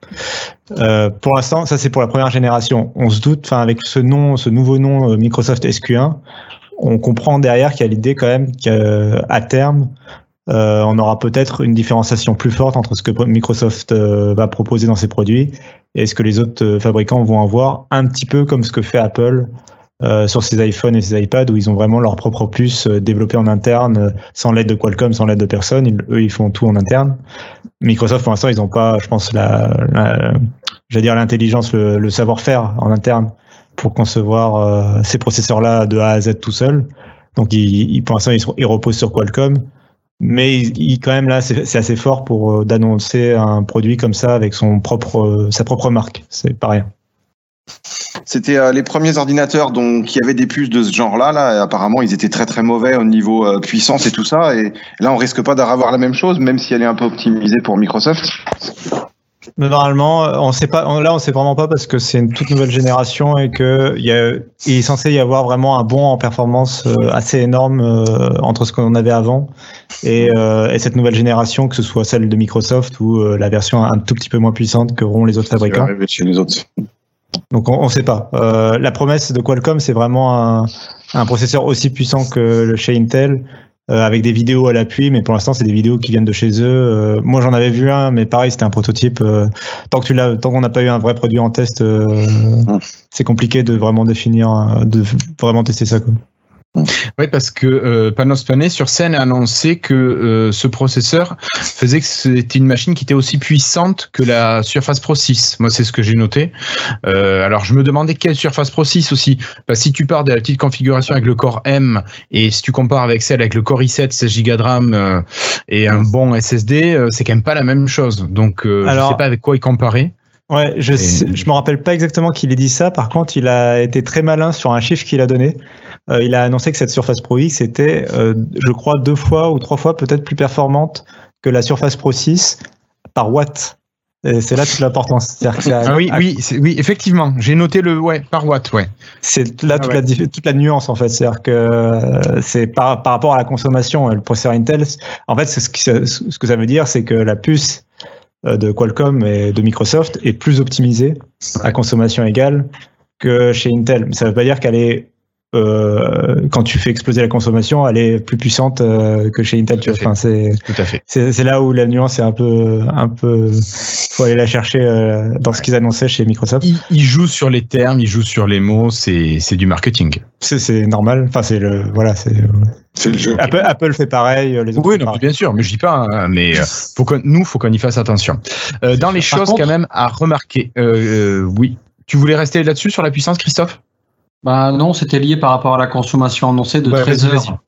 [SPEAKER 4] Pour l'instant, ça c'est pour la première génération. On se doute, enfin avec ce nom, ce nouveau nom Microsoft SQ1, on comprend derrière qu'il y a l'idée quand même qu'à terme, euh, on aura peut-être une différenciation plus forte entre ce que Microsoft euh, va proposer dans ses produits et ce que les autres euh, fabricants vont avoir, un petit peu comme ce que fait Apple sur ses iPhones et ses iPads, où ils ont vraiment leur propre puce développée en interne, sans l'aide de Qualcomm, sans l'aide de personne. eux, ils font tout en interne. Microsoft, pour l'instant, ils n'ont pas, je pense, la, j'allais dire l'intelligence, le, savoir-faire en interne pour concevoir ces processeurs-là de A à Z tout seul. Donc, ils, pour l'instant, ils, ils reposent sur Qualcomm mais il, quand même là, c'est assez fort pour euh, d'annoncer un produit comme ça avec son propre, euh, sa propre marque. C'est pas rien.
[SPEAKER 2] C'était euh, les premiers ordinateurs donc qui avaient des puces de ce genre-là. Là, apparemment, ils étaient très très mauvais au niveau puissance et tout ça. Et là, on risque pas d'avoir la même chose, même si elle est un peu optimisée pour Microsoft.
[SPEAKER 4] Normalement, on sait pas. Là, on sait vraiment pas parce que c'est une toute nouvelle génération et que il, y a, il est censé y avoir vraiment un bond en performance euh, assez énorme euh, entre ce qu'on avait avant et, euh, et, cette nouvelle génération, que ce soit celle de Microsoft ou la version un tout petit peu moins puissante qu'auront les autres fabricants.
[SPEAKER 2] Chez les autres.
[SPEAKER 4] Donc on ne sait pas. la promesse de Qualcomm, c'est vraiment un, un processeur aussi puissant que le chez Intel euh, avec des vidéos à l'appui, mais pour l'instant c'est des vidéos qui viennent de chez eux. Euh, moi j'en avais vu un, mais pareil c'était un prototype. Euh, tant que tu l'as, tant qu'on n'a pas eu un vrai produit en test, c'est compliqué de vraiment définir, de vraiment tester ça. Quoi.
[SPEAKER 1] Oui, parce que euh, Panos Panay sur scène a annoncé que euh, ce processeur faisait que c'était une machine qui était aussi puissante que la Surface Pro 6. Moi, c'est ce que j'ai noté. Euh, alors, je me demandais quelle Surface Pro 6 aussi. Si tu pars de la petite configuration avec le Core M et si tu compares avec celle avec le Core i7, 16 Go de RAM et un bon SSD, c'est quand même pas la même chose. Donc, euh, je sais pas avec quoi y comparer.
[SPEAKER 4] Ouais, je ne je me rappelle pas exactement qu'il ait dit ça. Par contre, il a été très malin sur un chiffre qu'il a donné. Euh, il a annoncé que cette Surface Pro X était, euh, je crois, deux fois ou trois fois peut-être plus performante que la Surface Pro 6 par watt. C'est là toute l'importance.
[SPEAKER 1] Ah oui, oui, oui, effectivement. J'ai noté le ouais par watt, ouais.
[SPEAKER 4] C'est là ah toute, la, toute la nuance en fait. C'est-à-dire que euh, c'est par, par rapport à la consommation, le processeur Intel. En fait, ce, ce que ça veut dire, c'est que la puce de Qualcomm et de Microsoft est plus optimisée à consommation égale que chez Intel. Mais ça ne veut pas dire qu'elle est quand tu fais exploser la consommation, elle est plus puissante euh, que chez Intel. Enfin, c'est,
[SPEAKER 1] Tout à fait.
[SPEAKER 4] C'est, là où la nuance est un peu, un peu, faut aller la chercher euh, dans ce qu'ils annonçaient chez Microsoft.
[SPEAKER 1] Ils, jouent sur les termes, ils jouent sur les mots. C'est, c'est du marketing.
[SPEAKER 4] C'est, c'est normal. Enfin, c'est le, voilà, c'est.
[SPEAKER 2] C'est le jeu.
[SPEAKER 4] Apple, Apple, fait pareil. Les autres
[SPEAKER 1] oui, non, bien sûr, mais je dis pas. Hein, mais faut que, nous, faut qu'on y fasse attention. dans les choses quand même à remarquer. oui. Tu voulais rester là-dessus sur la puissance, Christophe?
[SPEAKER 3] Bah non, c'était lié par rapport à la consommation annoncée de 13 heures.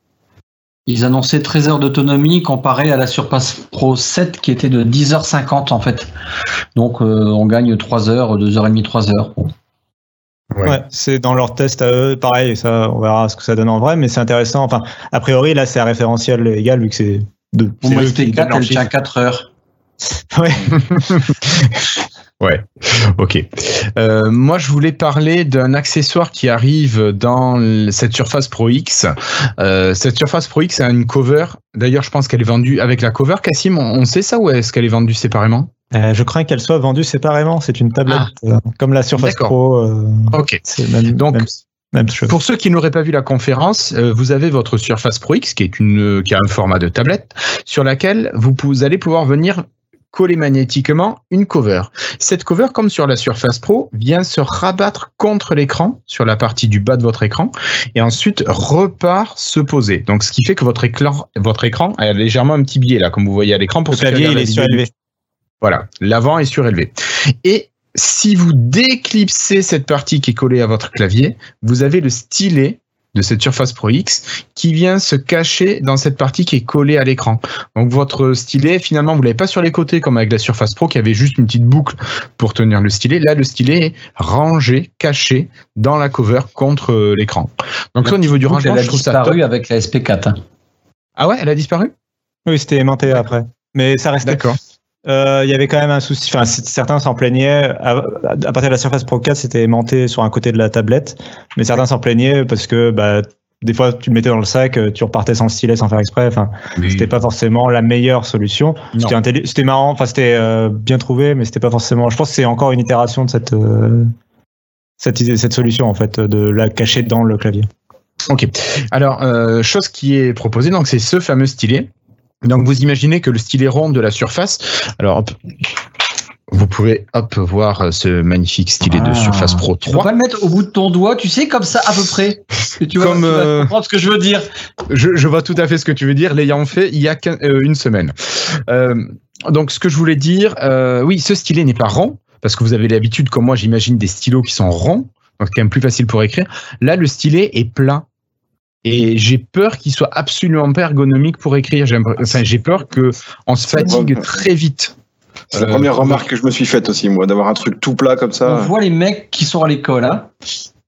[SPEAKER 3] Ils annonçaient 13 heures d'autonomie comparé à la Surpass Pro 7 qui était de 10h50 en fait. Donc euh, on gagne 3 heures, 2h30, 3 heures.
[SPEAKER 4] Ouais, c'est dans leur test à eux, pareil, ça, on verra ce que ça donne en vrai, mais c'est intéressant. Enfin, a priori, là, c'est un référentiel égal vu que c'est de.
[SPEAKER 3] Pour moi, 4, elle tient 4 heures.
[SPEAKER 4] Ouais. <laughs> <laughs>
[SPEAKER 1] Ouais, ok. Euh, moi, je voulais parler d'un accessoire qui arrive dans cette Surface Pro X. Euh, cette Surface Pro X a une cover. D'ailleurs, je pense qu'elle est vendue avec la cover. Cassim, on, sait ça ou est-ce qu'elle est vendue séparément?
[SPEAKER 4] Euh, Je crains qu'elle soit vendue séparément. C'est une tablette ah. comme la Surface Pro.
[SPEAKER 1] ok. Donc. Pour ceux qui n'auraient pas vu la conférence, vous avez votre Surface Pro X qui est une qui a un format de tablette sur laquelle vous, vous allez pouvoir venir coller magnétiquement une cover. Cette cover, comme sur la Surface Pro, vient se rabattre contre l'écran, sur la partie du bas de votre écran, et ensuite repart se poser. Donc, ce qui fait que votre écran, votre écran a légèrement un petit biais là, comme vous voyez à l'écran.
[SPEAKER 4] Pour le clavier, il est surélevé.
[SPEAKER 1] Voilà, l'avant est surélevé. Et si vous déclipsez cette partie qui est collée à votre clavier, vous avez le stylet de cette Surface Pro X qui vient se cacher dans cette partie qui est collée à l'écran. Donc votre stylet, finalement, vous l'avez pas sur les côtés comme avec la Surface Pro qui avait juste une petite boucle pour tenir le stylet. Là, le stylet est rangé, caché dans la cover contre l'écran. Donc au niveau du rangement,
[SPEAKER 3] elle a disparu avec la SP4. Hein.
[SPEAKER 1] Ah ouais, elle a disparu?
[SPEAKER 4] Oui, c'était aimanté après. Mais ça reste
[SPEAKER 1] D'accord.
[SPEAKER 4] Euh, il y avait quand même un souci. Enfin, certains s'en plaignaient. À, partir de la Surface Pro 4, c'était aimanté sur un côté de la tablette, mais certains s'en plaignaient parce que bah, des fois, tu le mettais dans le sac, tu repartais sans stylet, sans faire exprès. Enfin, c'était pas forcément la meilleure solution. C'était marrant. Enfin, c'était euh, bien trouvé, mais c'était pas forcément. Je pense que c'est encore une itération de cette euh, cette idée, cette solution en fait, de la cacher dans le clavier.
[SPEAKER 1] Ok. Alors, chose qui est proposée, donc c'est ce fameux stylet donc vous imaginez que le stylet rond de la surface, alors vous pouvez hop voir euh, ce magnifique stylet de ah. Surface Pro 3. Tu
[SPEAKER 3] peux pas le mettre au bout de ton doigt, tu sais, comme ça à peu près.
[SPEAKER 1] tu, vois,
[SPEAKER 3] euh, comprendre ce que je veux dire.
[SPEAKER 1] Je, vois tout à fait ce que tu veux dire, l'ayant fait il y a euh, une semaine. donc ce que je voulais dire, oui, ce stylet n'est pas rond, parce que vous avez l'habitude, comme moi j'imagine, des stylos qui sont ronds, donc c'est quand même plus facile pour écrire. Là, le stylet est plat. Et j'ai peur qu'il soit absolument pas ergonomique pour écrire. Enfin, j'ai peur qu'on se fatigue très vite.
[SPEAKER 2] C'est la première euh, remarque que je me suis faite aussi, moi, d'avoir un truc tout plat comme ça.
[SPEAKER 3] On voit les mecs qui sont à l'école, hein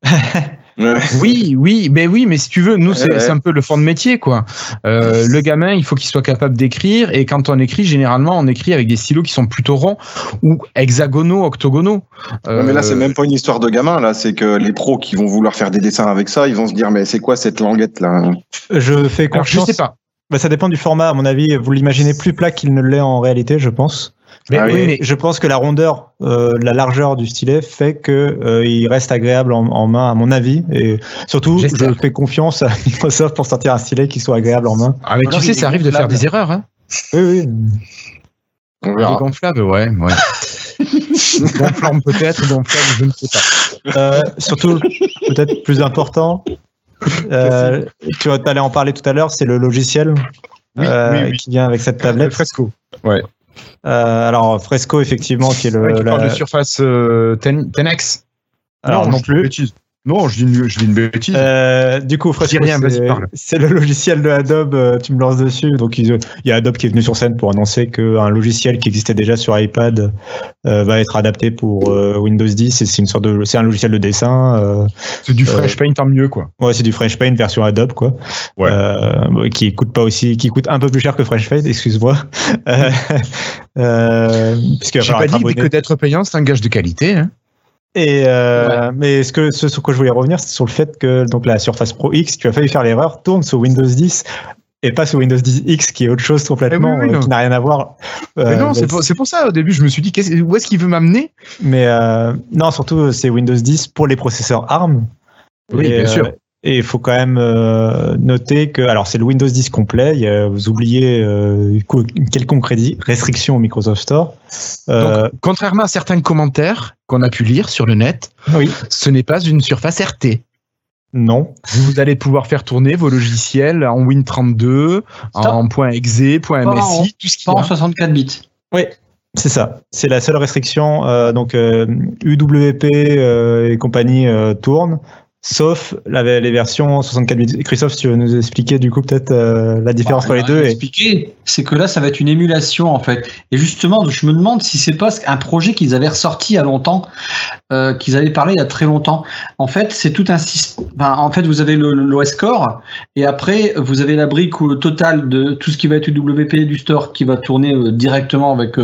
[SPEAKER 3] <laughs>
[SPEAKER 1] Oui, oui, ben oui, mais si tu veux, nous c'est
[SPEAKER 2] Ouais.
[SPEAKER 1] un peu le fond de métier, quoi. Euh, le gamin, il faut qu'il soit capable d'écrire, et quand on écrit, généralement, on écrit avec des stylos qui sont plutôt ronds ou hexagonaux, octogonaux.
[SPEAKER 2] Ouais, mais là, c'est
[SPEAKER 1] Euh,
[SPEAKER 2] même pas une histoire de gamin, là. C'est que les pros qui vont vouloir faire des dessins avec ça, ils vont se dire, mais c'est quoi cette languette, là?
[SPEAKER 4] Je fais
[SPEAKER 1] alors, je
[SPEAKER 4] confiance.
[SPEAKER 1] sais pas.
[SPEAKER 4] Bah, ça dépend du format, à mon avis. Vous l'imaginez plus plat qu'il ne l'est en réalité, je pense.
[SPEAKER 1] Mais,
[SPEAKER 2] Ah oui,
[SPEAKER 1] oui,
[SPEAKER 4] Et
[SPEAKER 1] mais
[SPEAKER 4] je pense que la rondeur, euh, la largeur du stylet fait que euh, il reste agréable en, en main, à mon avis. Et surtout, je fais confiance à Microsoft pour sortir un stylet qui soit agréable en main.
[SPEAKER 1] ah, mais tu sais, ça arrive de faire des erreurs. Hein.
[SPEAKER 4] Oui, oui.
[SPEAKER 2] On
[SPEAKER 1] Il est
[SPEAKER 2] verra.
[SPEAKER 1] gonflable, ouais, ouais. <laughs> Gonflable peut-être, gonflable, je ne sais pas.
[SPEAKER 4] Euh, surtout, peut-être plus important, euh, tu vas allais en parler tout à l'heure, c'est le logiciel
[SPEAKER 1] Oui,
[SPEAKER 4] euh,
[SPEAKER 1] oui, oui.
[SPEAKER 4] qui vient avec cette
[SPEAKER 1] Le
[SPEAKER 4] tablette.
[SPEAKER 1] Fresco. Ouais.
[SPEAKER 4] Euh, alors Fresco, effectivement, qui est le.
[SPEAKER 1] Ouais, tu
[SPEAKER 4] la-
[SPEAKER 1] de Surface euh, 10, 10X
[SPEAKER 4] Alors non
[SPEAKER 1] une
[SPEAKER 4] plus.
[SPEAKER 1] Non, je dis une, je dis une bêtise.
[SPEAKER 4] Euh, du coup, Fresco, c'est- le logiciel de Adobe. euh, Tu me lances dessus. Donc, il y a Adobe qui est venu sur scène pour annoncer qu'un logiciel qui existait déjà sur iPad euh, va être adapté pour euh, Windows 10. Et c'est une sorte de, c'est un logiciel de dessin. euh,
[SPEAKER 1] c'est du Fresh Paint en mieux, quoi.
[SPEAKER 4] ouais, c'est du Fresh Paint version Adobe, quoi.
[SPEAKER 1] Ouais.
[SPEAKER 4] Euh, qui coûte pas aussi, qui coûte un peu plus cher que Fresh Paint. Excuse-moi. <laughs> Euh, va
[SPEAKER 1] J'ai pas dit
[SPEAKER 4] abonné.
[SPEAKER 1] que d'être payant, c'est un gage de qualité. Hein.
[SPEAKER 4] Et euh, mais ce que ce sur quoi je voulais revenir, c'est sur le fait que donc la Surface Pro X, tu as failli faire l'erreur, tourne sur Windows 10 et pas sur Windows 10 X, qui est autre chose complètement,
[SPEAKER 1] Eh oui, oui,
[SPEAKER 4] euh, qui n'a rien à voir.
[SPEAKER 1] Mais
[SPEAKER 4] Euh,
[SPEAKER 1] non, c'est pour, ça, au début, je me suis dit, qu'est-ce- où est-ce qu'il veut m'amener?
[SPEAKER 4] Mais euh, non, surtout c'est Windows 10 pour les processeurs ARM.
[SPEAKER 1] Oui,
[SPEAKER 4] Et,
[SPEAKER 1] bien sûr.
[SPEAKER 4] Et il faut quand même euh, noter que, alors c'est le Windows 10 complet, il y a- vous oubliez euh, une quelconque restriction au Microsoft Store. Euh,
[SPEAKER 1] Donc, contrairement à certains commentaires qu'on a pu lire sur le net,
[SPEAKER 4] oui,
[SPEAKER 1] ce n'est pas une surface RT.
[SPEAKER 4] non.
[SPEAKER 1] Vous allez pouvoir faire tourner vos logiciels en Win32, en .exe,
[SPEAKER 3] en-
[SPEAKER 1] .msi, tout ce qui
[SPEAKER 3] Pas en
[SPEAKER 1] va.
[SPEAKER 3] 64 bits.
[SPEAKER 4] Oui, c'est ça. C'est la seule restriction. euh, donc euh, UWP euh, et compagnie euh, tournent, sauf la- les versions 64 bits. Christophe, tu veux nous expliquer du coup peut-être euh, la différence entre les deux et...
[SPEAKER 3] expliquer, c'est que là, ça va être une émulation en fait. Et justement, je me demande si c'est pas un projet qu'ils avaient ressorti il y a longtemps, euh, qu'ils avaient parlé il y a très longtemps. En fait, c'est tout un système. Enfin, en fait, vous avez l'OS Core et après, vous avez la brique euh, totale de tout ce qui va être UWP du store qui va tourner euh, directement avec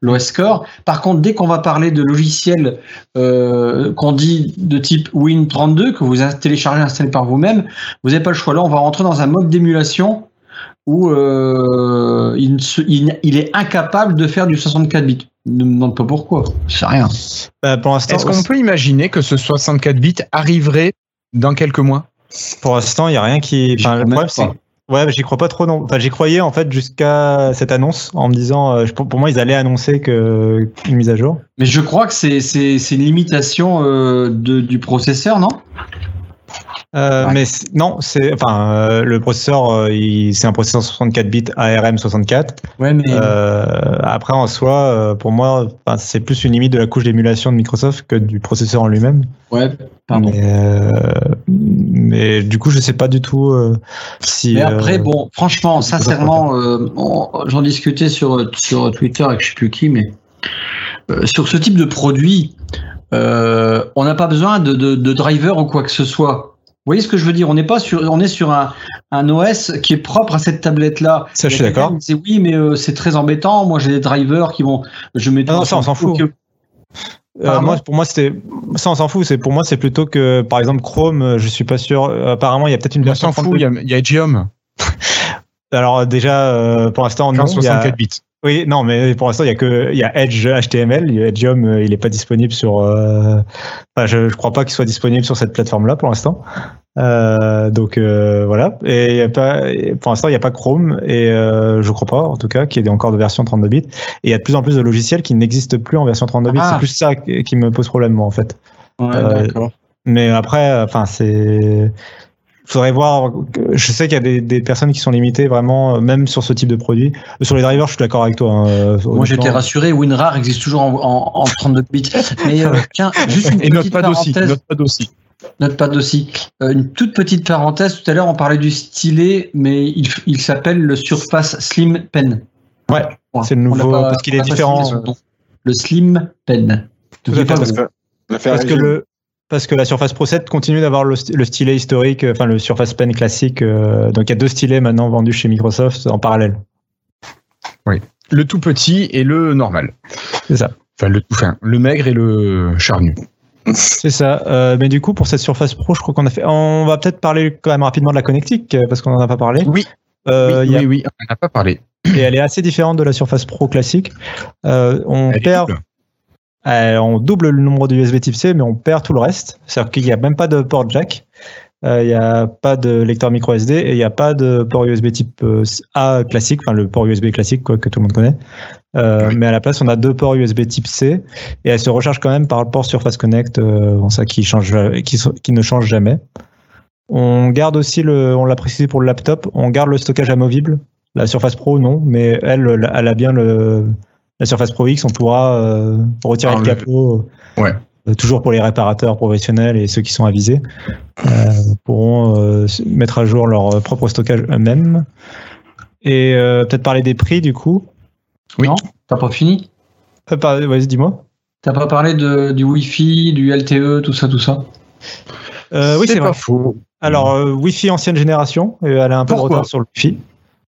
[SPEAKER 3] l'OS Core. Par contre, dès qu'on va parler de logiciels qu'on dit de type Win32 que vous téléchargez installez par vous-même, vous n'avez pas le choix. Là, on va rentrer dans un mode d'émulation où euh, il, ne se- il- il est incapable de faire du 64 bits. Ne me demande pas pourquoi, c'est rien.
[SPEAKER 4] Bah, pour l'instant,
[SPEAKER 1] Est-ce qu'on peut imaginer que ce 64 bits arriverait dans quelques mois?
[SPEAKER 4] Pour l'instant, il n'y a rien qui. Enfin, le problème, c'est. Ouais, j'y crois pas trop non. Enfin, j'y croyais en fait jusqu'à cette annonce en me disant, euh, pour, moi, ils allaient annoncer que une mise à jour.
[SPEAKER 3] Mais je crois que c'est une limitation euh, de, du processeur, non?
[SPEAKER 4] Euh,
[SPEAKER 3] Ouais.
[SPEAKER 4] Mais non, c'est enfin euh, le processeur, euh, c'est un processeur 64 bits ARM 64.
[SPEAKER 3] Ouais, mais
[SPEAKER 4] Euh, après, en soi, pour moi, c'est plus une limite de la couche d'émulation de Microsoft que du processeur en lui-même.
[SPEAKER 3] ouais, pardon.
[SPEAKER 4] Mais, mais du coup, je sais pas du tout si.
[SPEAKER 3] Mais après, bon, franchement, sincèrement, j'en discutais sur, sur Twitter avec je sais plus qui, mais sur ce type de produit, on n'a pas besoin de, de, de driver ou quoi que ce soit. Vous voyez ce que je veux dire? On n'est pas sur, on est sur un, un OS qui est propre à cette tablette-là.
[SPEAKER 4] Ça, je suis d'accord.
[SPEAKER 3] disait, oui, mais euh, c'est très embêtant. Moi, j'ai des drivers qui vont. Je mets
[SPEAKER 4] Non, non, ça, on s'en fout.
[SPEAKER 3] que-
[SPEAKER 4] Euh, moi, pour moi, c'était ça, on s'en fout. C'est pour moi, c'est plutôt que, par exemple, Chrome. euh, Je suis pas sûr. apparemment, il y a peut-être une
[SPEAKER 1] On
[SPEAKER 4] version.
[SPEAKER 1] s'en fout,
[SPEAKER 4] 32.
[SPEAKER 1] il y a, y a <laughs>
[SPEAKER 4] Alors déjà, euh, pour l'instant, non.
[SPEAKER 1] en
[SPEAKER 4] il y a-
[SPEAKER 1] 64 bits.
[SPEAKER 4] Oui, non, mais pour l'instant, il y a que il y a Edge HTML. Edgeium, euh, il n'est pas disponible sur. euh, Enfin, je, je crois pas qu'il soit disponible sur cette plateforme-là pour l'instant. Euh, donc euh, voilà. Et y a pas, pour l'instant, il n'y a pas Chrome et euh, je crois pas, en tout cas, qu'il y ait encore de version 32 bits. Et il y a de plus en plus de logiciels qui n'existent plus en version 32 bits.
[SPEAKER 3] Ah.
[SPEAKER 4] C'est plus ça qui me pose problème, moi, en fait.
[SPEAKER 3] Ouais,
[SPEAKER 4] Euh,
[SPEAKER 3] d'accord.
[SPEAKER 4] Mais après, enfin, c'est. Faudrait voir. Je sais qu'il y a des, des personnes qui sont limitées vraiment, euh, même sur ce type de produit. Sur les drivers, je suis d'accord avec toi. hein, euh,
[SPEAKER 3] Moi, j'étais rassuré. WinRAR existe toujours en, en, en 32 bits. Mais euh, <laughs> tiens, juste une
[SPEAKER 1] Et notre
[SPEAKER 3] petite
[SPEAKER 1] pad aussi.
[SPEAKER 3] parenthèse.
[SPEAKER 1] Aussi.
[SPEAKER 3] Notepad aussi. Euh, une toute petite parenthèse. Tout à l'heure, on parlait du stylet, mais il, il s'appelle le Surface Slim Pen.
[SPEAKER 4] Ouais,
[SPEAKER 3] Voilà.
[SPEAKER 4] c'est le nouveau,
[SPEAKER 3] pas-
[SPEAKER 4] parce qu'il est différent.
[SPEAKER 3] Le Slim Pen.
[SPEAKER 4] Tout à fait,
[SPEAKER 2] Parce que
[SPEAKER 4] Parce le, Parce que la Surface Pro 7 continue d'avoir le, st- le stylet historique, euh, enfin le Surface Pen classique. euh, donc il y a deux stylets maintenant vendus chez Microsoft en parallèle.
[SPEAKER 1] Le tout petit et le normal.
[SPEAKER 4] C'est ça.
[SPEAKER 1] Enfin, le tout fin. Le maigre et le charnu.
[SPEAKER 4] C'est ça. Euh, mais du coup, pour cette Surface Pro, je crois qu'on a fait. On va peut-être parler quand même rapidement de la connectique parce qu'on en a pas parlé.
[SPEAKER 1] Oui.
[SPEAKER 4] Euh,
[SPEAKER 1] oui,
[SPEAKER 4] il y a-
[SPEAKER 1] oui, oui, on n'en a pas parlé.
[SPEAKER 4] Et elle est assez différente de la Surface Pro classique. Euh, on
[SPEAKER 1] Elle
[SPEAKER 4] perd.
[SPEAKER 1] double.
[SPEAKER 4] Euh, on double le nombre de USB Type C, mais on perd tout le reste. C'est-à-dire qu'il n'y a même pas de port jack, euh, il n'y a pas de lecteur micro SD et il n'y a pas de port USB Type euh, A classique, enfin le port USB classique quoi, que tout le monde connaît. Euh,
[SPEAKER 1] Oui.
[SPEAKER 4] Mais à la place, on a deux ports USB Type C et elle se recharge quand même par le port Surface Connect, bon, ça qui, change, qui, qui ne change jamais. On garde aussi le, on l'a précisé pour le laptop, on garde le stockage amovible. La Surface Pro, non, mais elle, elle a bien le, la Surface Pro X, on pourra euh, retirer
[SPEAKER 1] Ah,
[SPEAKER 4] le capot.
[SPEAKER 1] Ouais.
[SPEAKER 4] euh, toujours pour les réparateurs professionnels et ceux qui sont avisés, euh, pourront euh, mettre à jour leur propre stockage eux-mêmes. Et euh, peut-être parler des prix du coup?
[SPEAKER 1] Oui.
[SPEAKER 3] Non? T'as pas fini?
[SPEAKER 4] Euh, par- Vas-y, dis-moi.
[SPEAKER 3] T'as pas parlé de, du Wi-Fi, du LTE, tout ça, tout ça?
[SPEAKER 4] Euh, oui, c'est
[SPEAKER 1] pas
[SPEAKER 4] vrai.
[SPEAKER 1] faux.
[SPEAKER 4] Alors, euh, Wi-Fi ancienne génération, et elle a un peu de retard sur le Wi-Fi.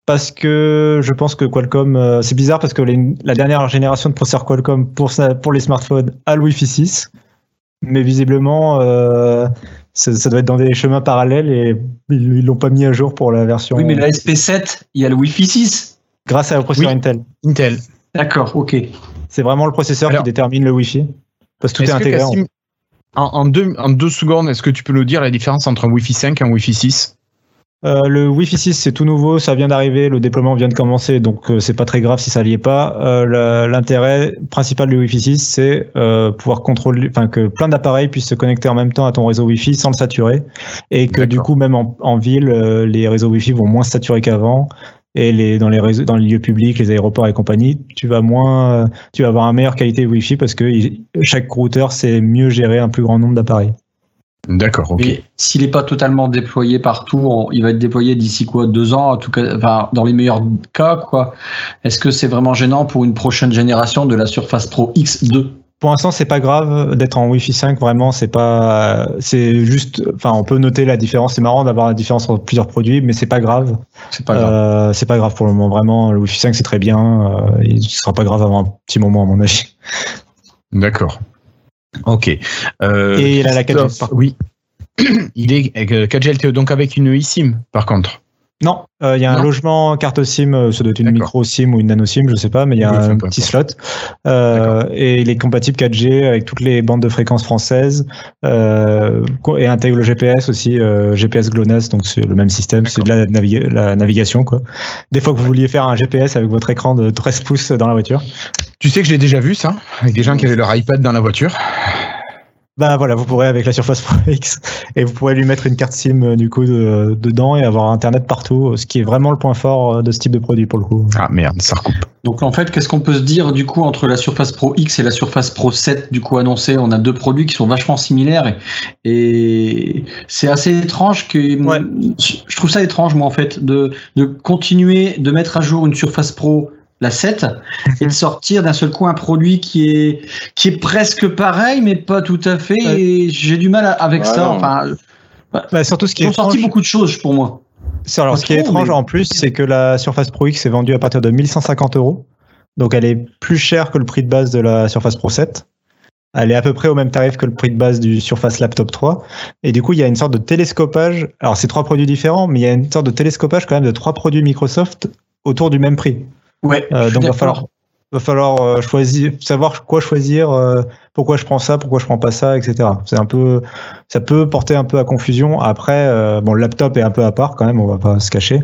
[SPEAKER 4] Parce que je pense que Qualcomm, euh, c'est bizarre parce que les- la dernière génération de processeurs Qualcomm pour, pour les smartphones a le Wi-Fi 6. Mais visiblement, euh, ça, ça doit être dans des chemins parallèles et ils l'ont pas mis à jour pour la version.
[SPEAKER 3] Oui, mais la SP7, il y a le Wi-Fi 6.
[SPEAKER 4] Grâce à un processeur
[SPEAKER 1] Oui.
[SPEAKER 4] Intel.
[SPEAKER 1] Intel.
[SPEAKER 3] D'accord, ok.
[SPEAKER 4] C'est vraiment le processeur
[SPEAKER 1] Alors-
[SPEAKER 4] qui détermine le Wi-Fi. Parce que tout est,
[SPEAKER 1] que,
[SPEAKER 4] intégré. en-
[SPEAKER 1] Cassim, en, en deux, en deux secondes, est-ce que tu peux nous dire la différence entre un Wi-Fi 5 et un Wi-Fi 6
[SPEAKER 4] Euh, le Wi-Fi 6, c'est tout nouveau, ça vient d'arriver, le déploiement vient de commencer, donc euh, c'est pas très grave si ça n'y est pas. Euh, L'intérêt principal du Wi-Fi 6, c'est euh, pouvoir contrôler, enfin que plein d'appareils puissent se connecter en même temps à ton réseau Wi-Fi sans le saturer, et que du coup même en, en ville, euh, les réseaux Wi-Fi vont moins saturer qu'avant. Et les, dans les réseaux, dans les lieux publics, les aéroports et compagnie, tu vas moins, tu vas avoir une meilleure qualité Wi-Fi parce que chaque routeur sait mieux gérer un plus grand nombre d'appareils.
[SPEAKER 1] D'accord, ok.
[SPEAKER 3] S'il n'est pas totalement déployé partout, on- il va être déployé d'ici quoi deux ans, en tout cas, enfin, dans les meilleurs cas, quoi. Est-ce que c'est vraiment gênant pour une prochaine génération de la Surface Pro X2
[SPEAKER 4] Pour l'instant, c'est pas grave d'être en Wi-Fi 5. Vraiment, c'est pas, c'est juste, enfin, on peut noter la différence. C'est marrant d'avoir la différence entre plusieurs produits, mais c'est pas grave.
[SPEAKER 3] C'est pas grave.
[SPEAKER 4] Euh, c'est pas grave pour le moment. Vraiment, le Wi-Fi 5 c'est très bien. Euh, il sera pas grave avant un petit moment, à mon avis.
[SPEAKER 1] D'accord. Ok. Euh,
[SPEAKER 4] Et il a la 4G,
[SPEAKER 1] Christophe,
[SPEAKER 4] par contre.
[SPEAKER 1] Oui. Il est euh, 4G LTE, donc avec une eSIM, par contre.
[SPEAKER 4] Non, euh, il y a un
[SPEAKER 1] Non.
[SPEAKER 4] logement carte SIM, euh, ça doit être une micro SIM ou une nano SIM, je sais pas, mais il y a
[SPEAKER 1] Oui,
[SPEAKER 4] un petit slot. Euh, et il est compatible 4G avec toutes les bandes de fréquences françaises euh, et intègre le GPS aussi, GPS GLONASS, donc c'est le même système, c'est de la, naviga- la navigation quoi. Des fois que vous vouliez faire un GPS avec votre écran de 13 pouces dans la voiture,
[SPEAKER 1] Tu sais que je l'ai déjà vu, ça, avec des gens qui avaient leur iPad dans la voiture.
[SPEAKER 4] Bah voilà, vous pourrez avec la Surface Pro X et vous pourrez lui mettre une carte SIM euh, du coup de- dedans et avoir internet partout, ce qui est vraiment le point fort euh, de ce type de produit pour le coup.
[SPEAKER 1] Ah merde, ça recoupe.
[SPEAKER 3] Donc en fait, qu'est-ce qu'on peut se dire du coup entre la Surface Pro X et la Surface Pro 7 du coup annoncée On a deux produits qui sont vachement similaires et, et c'est assez étrange que
[SPEAKER 4] Ouais.
[SPEAKER 3] je trouve ça étrange moi en fait de, de continuer de mettre à jour une Surface Pro la 7 et de sortir d'un seul coup un produit qui est qui est presque pareil mais pas tout à fait
[SPEAKER 4] Ouais.
[SPEAKER 3] et j'ai du mal avec
[SPEAKER 2] Ouais,
[SPEAKER 3] ça
[SPEAKER 2] non.
[SPEAKER 3] enfin
[SPEAKER 4] Bah, surtout ce qui
[SPEAKER 3] ils
[SPEAKER 4] est
[SPEAKER 3] ont sorti beaucoup de choses pour moi
[SPEAKER 4] Alors,
[SPEAKER 3] Pas
[SPEAKER 4] ce qui est étrange
[SPEAKER 3] mais-
[SPEAKER 4] en plus, c'est que la Surface Pro X est vendue à partir de 1150 euros. Donc, elle est plus chère que le prix de base de la Surface Pro 7. Elle est à peu près au même tarif que le prix de base du Surface Laptop 3. Et du coup, il y a une sorte de télescopage. Alors, c'est trois produits différents, mais il y a une sorte de télescopage quand même de trois produits Microsoft autour du même prix.
[SPEAKER 3] Ouais
[SPEAKER 4] Euh, donc, il va falloir, va falloir euh, choisir, savoir quoi choisir, euh, pourquoi je prends ça, pourquoi je prends pas ça, etc. C'est un peu, ça peut porter un peu à confusion. Après, euh, bon, le laptop est un peu à part quand même, on va pas se cacher.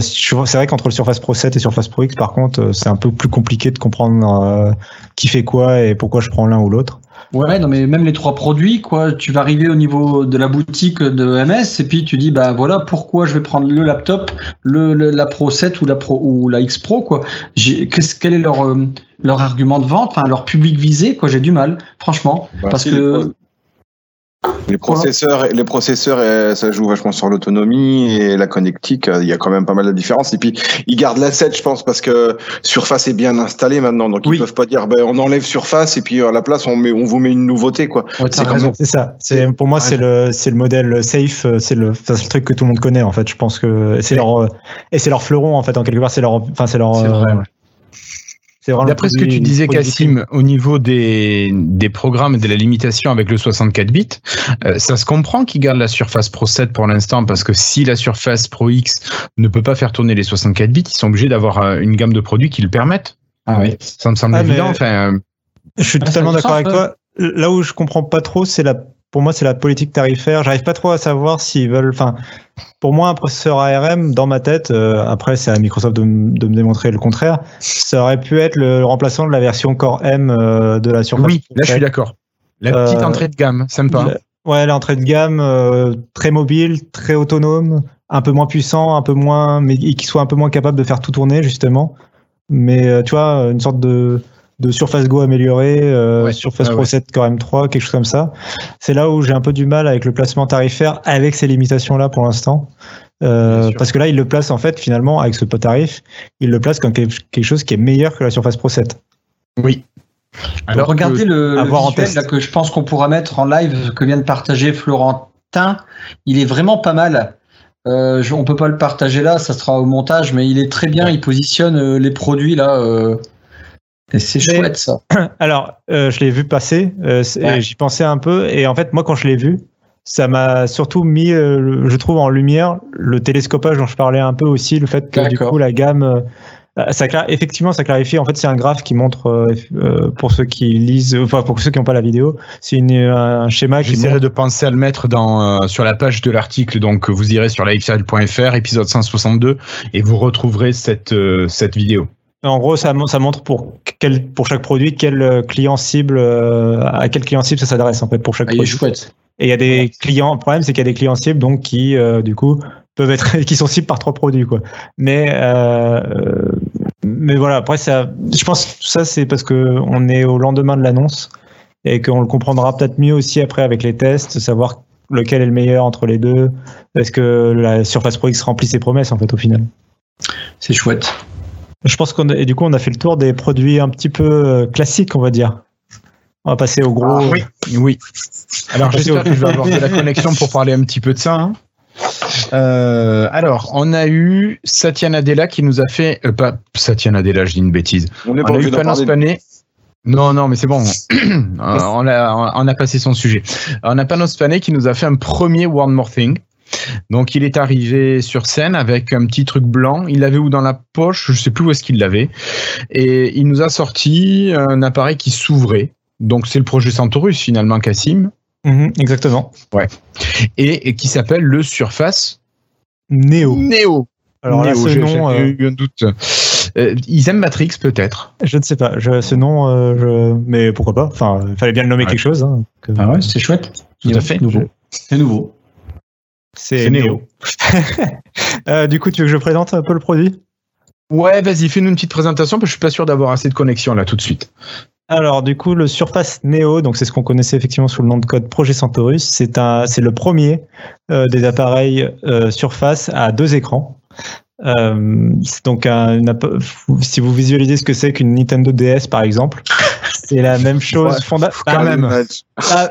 [SPEAKER 4] C'est vrai qu'entre le Surface Pro 7 et Surface Pro X, par contre, c'est un peu plus compliqué de comprendre qui fait quoi et pourquoi je prends l'un ou l'autre.
[SPEAKER 3] Ouais, non, mais même les trois produits, quoi, tu vas arriver au niveau de la boutique de MS et puis tu dis, bah voilà, pourquoi je vais prendre le laptop, le, le- la Pro 7 ou la Pro ou la X Pro, quoi. Qu'est-ce- quel est leur euh, leur argument de vente, enfin leur public visé, quoi. J'ai du mal, franchement,
[SPEAKER 2] Bah,
[SPEAKER 3] parce que
[SPEAKER 2] Les processeurs, les processeurs, euh, ça joue vachement sur l'autonomie et la connectique. euh, Il y a quand même pas mal de différences. Et puis, ils gardent l'asset, je pense, parce que Surface est bien installé maintenant. Donc,
[SPEAKER 3] Oui.
[SPEAKER 2] ils peuvent pas dire, ben, on enlève Surface et puis à la place, on met, on vous met une nouveauté, quoi.
[SPEAKER 3] Ouais,
[SPEAKER 2] C'est
[SPEAKER 4] ça. C'est pour moi, c'est le c'est le modèle safe. euh, C'est le enfin, c'est le truc que tout le monde connaît en fait. Je pense que c'est leur et c'est leur fleuron en fait. En quelque part, c'est leur enfin c'est leur.
[SPEAKER 1] D'après ce que tu disais, Cassim, au niveau des, des programmes et de la limitation avec le 64 bits, euh, ça se comprend qu'ils gardent la Surface Pro 7 pour l'instant parce que si la Surface Pro X ne peut pas faire tourner les 64 bits, ils sont obligés d'avoir euh, une gamme de produits qui le permettent.
[SPEAKER 3] Ah oui.
[SPEAKER 1] Ça me semble
[SPEAKER 4] Ah,
[SPEAKER 1] évident. Enfin, euh,
[SPEAKER 4] Je suis
[SPEAKER 3] Ah,
[SPEAKER 4] totalement d'accord avec
[SPEAKER 3] sens,
[SPEAKER 4] toi. Là où je comprends pas trop, c'est la, pour moi, c'est la politique tarifaire. J'arrive pas trop à savoir s'ils veulent, enfin, pour moi, un processeur ARM, dans ma tête, euh, après, c'est à Microsoft de, me démontrer le contraire, ça aurait pu être le remplaçant de la version Core M euh, de la Surface.
[SPEAKER 1] oui, là je suis d'accord. La petite
[SPEAKER 4] Euh,
[SPEAKER 1] entrée de gamme, sympa.
[SPEAKER 4] Le- Ouais, l'entrée de gamme, très mobile, très autonome, un peu moins puissant, un peu moins, mais qui soit un peu moins capable de faire tout tourner, justement. Mais tu vois, une sorte de, de Surface Go améliorée, euh,
[SPEAKER 1] Ouais,
[SPEAKER 4] Surface
[SPEAKER 1] ouais,
[SPEAKER 4] Pro
[SPEAKER 1] ouais.
[SPEAKER 4] 7 Core M3, quelque chose comme ça. C'est là où j'ai un peu du mal avec le placement tarifaire, avec ces limitations-là pour l'instant. Euh, parce que là, il le place en fait, finalement, avec ce tarif, il le place comme quelque chose qui est meilleur que la Surface Pro 7.
[SPEAKER 1] Oui.
[SPEAKER 3] Alors, regardez le, le
[SPEAKER 4] en
[SPEAKER 3] là, que je pense qu'on pourra mettre en live que vient de partager Florentin. Il est vraiment pas mal. Euh, je- on peut pas le partager là, ça sera au montage, mais il est très bien. Il positionne euh, les produits là. euh, et c'est
[SPEAKER 4] Mais-
[SPEAKER 3] chouette ça. <clears throat>
[SPEAKER 4] Alors, euh, je l'ai vu passer, euh, c'est-
[SPEAKER 3] Ouais.
[SPEAKER 4] et j'y pensais un peu, et en fait, moi, quand je l'ai vu, ça m'a surtout mis, euh, je trouve, en lumière le télescopage dont je parlais un peu aussi, le fait que du coup, la gamme, euh, ça, cla- effectivement, ça clarifie. En fait, c'est un graphe qui montre, euh, pour ceux qui lisent, enfin, pour ceux qui n'ont pas la vidéo, c'est un schéma qui
[SPEAKER 1] J'essaierai
[SPEAKER 4] montre
[SPEAKER 1] de penser à le mettre dans, euh, sur la page de l'article. Donc, vous irez sur lifestyle.fr, épisode 162, et vous retrouverez cette, euh, cette vidéo.
[SPEAKER 4] En gros, ça, mon- ça montre pour quel, pour chaque produit quel euh, client cible, euh, à quel client cible ça s'adresse en fait pour chaque
[SPEAKER 3] Ah, il est
[SPEAKER 4] produit.
[SPEAKER 3] chouette.
[SPEAKER 4] Et il y a des clients. Le problème, c'est qu'il y a des clients cibles donc qui, euh, du coup, peuvent être <laughs> qui sont cibles par trois produits quoi. Mais euh, mais voilà. Après, ça, je pense que tout ça c'est parce que on est au lendemain de l'annonce et qu'on le comprendra peut-être mieux aussi après avec les tests, savoir lequel est le meilleur entre les deux. Est-ce que la Surface Pro X remplit ses promesses en fait au final?
[SPEAKER 3] C'est chouette.
[SPEAKER 4] Je pense qu'on a, et du coup on a fait le tour des produits un petit peu euh, classiques, on va dire. On va passer au gros.
[SPEAKER 1] Ah, oui, oui. Alors, j'espère
[SPEAKER 4] que-
[SPEAKER 1] je vais avoir de la connexion pour parler un petit peu de ça. hein. Euh, alors, on a eu Satya Nadella qui nous a fait. euh, pas Satya Nadella, je dis une bêtise.
[SPEAKER 2] On
[SPEAKER 1] On
[SPEAKER 2] pas
[SPEAKER 1] a eu Panos. Panay. Non, non, mais c'est bon. <clears throat> Euh, on, a, on a passé son sujet. On a Panos Panay qui nous a fait un premier One More Thing. Donc, il est arrivé sur scène avec un petit truc blanc. Il l'avait où dans la poche Je sais plus où est-ce qu'il l'avait. Et il nous a sorti un appareil qui s'ouvrait. Donc, c'est le projet Centaurus finalement, Cassim.
[SPEAKER 4] Mhm, exactement.
[SPEAKER 1] Et, et qui s'appelle le Surface
[SPEAKER 4] Néo.
[SPEAKER 1] Neo.
[SPEAKER 4] Alors là,
[SPEAKER 1] Neo,
[SPEAKER 4] ce nom,
[SPEAKER 1] j'ai
[SPEAKER 4] euh,
[SPEAKER 1] eu un doute. Euh, ils aiment Matrix peut-être.
[SPEAKER 4] je ne sais pas. Je, ce nom, euh, je, mais pourquoi pas. Enfin, il fallait bien le nommer
[SPEAKER 1] Ouais.
[SPEAKER 4] quelque chose. hein, que-
[SPEAKER 3] Ah ouais, c'est chouette.
[SPEAKER 1] Tout à fait.
[SPEAKER 3] Nouveau. C'est nouveau.
[SPEAKER 4] C'est. Néo. <laughs> Euh, du coup, tu veux que je présente un peu le produit?
[SPEAKER 1] Ouais, vas-y, fais-nous une petite présentation parce que je suis pas sûr d'avoir assez de connexion là tout de suite.
[SPEAKER 4] Alors, du coup, le Surface Neo, donc c'est ce qu'on connaissait effectivement sous le nom de code Projet Centaurus. C'est un, c'est le premier euh, des appareils euh, Surface à deux écrans. Euh, c'est donc un, une app- si vous visualisez ce que c'est qu'une Nintendo DS par exemple, c'est la même chose.
[SPEAKER 1] Ouais,
[SPEAKER 4] fonda-
[SPEAKER 1] quand
[SPEAKER 4] Ah,
[SPEAKER 1] même.
[SPEAKER 4] ah,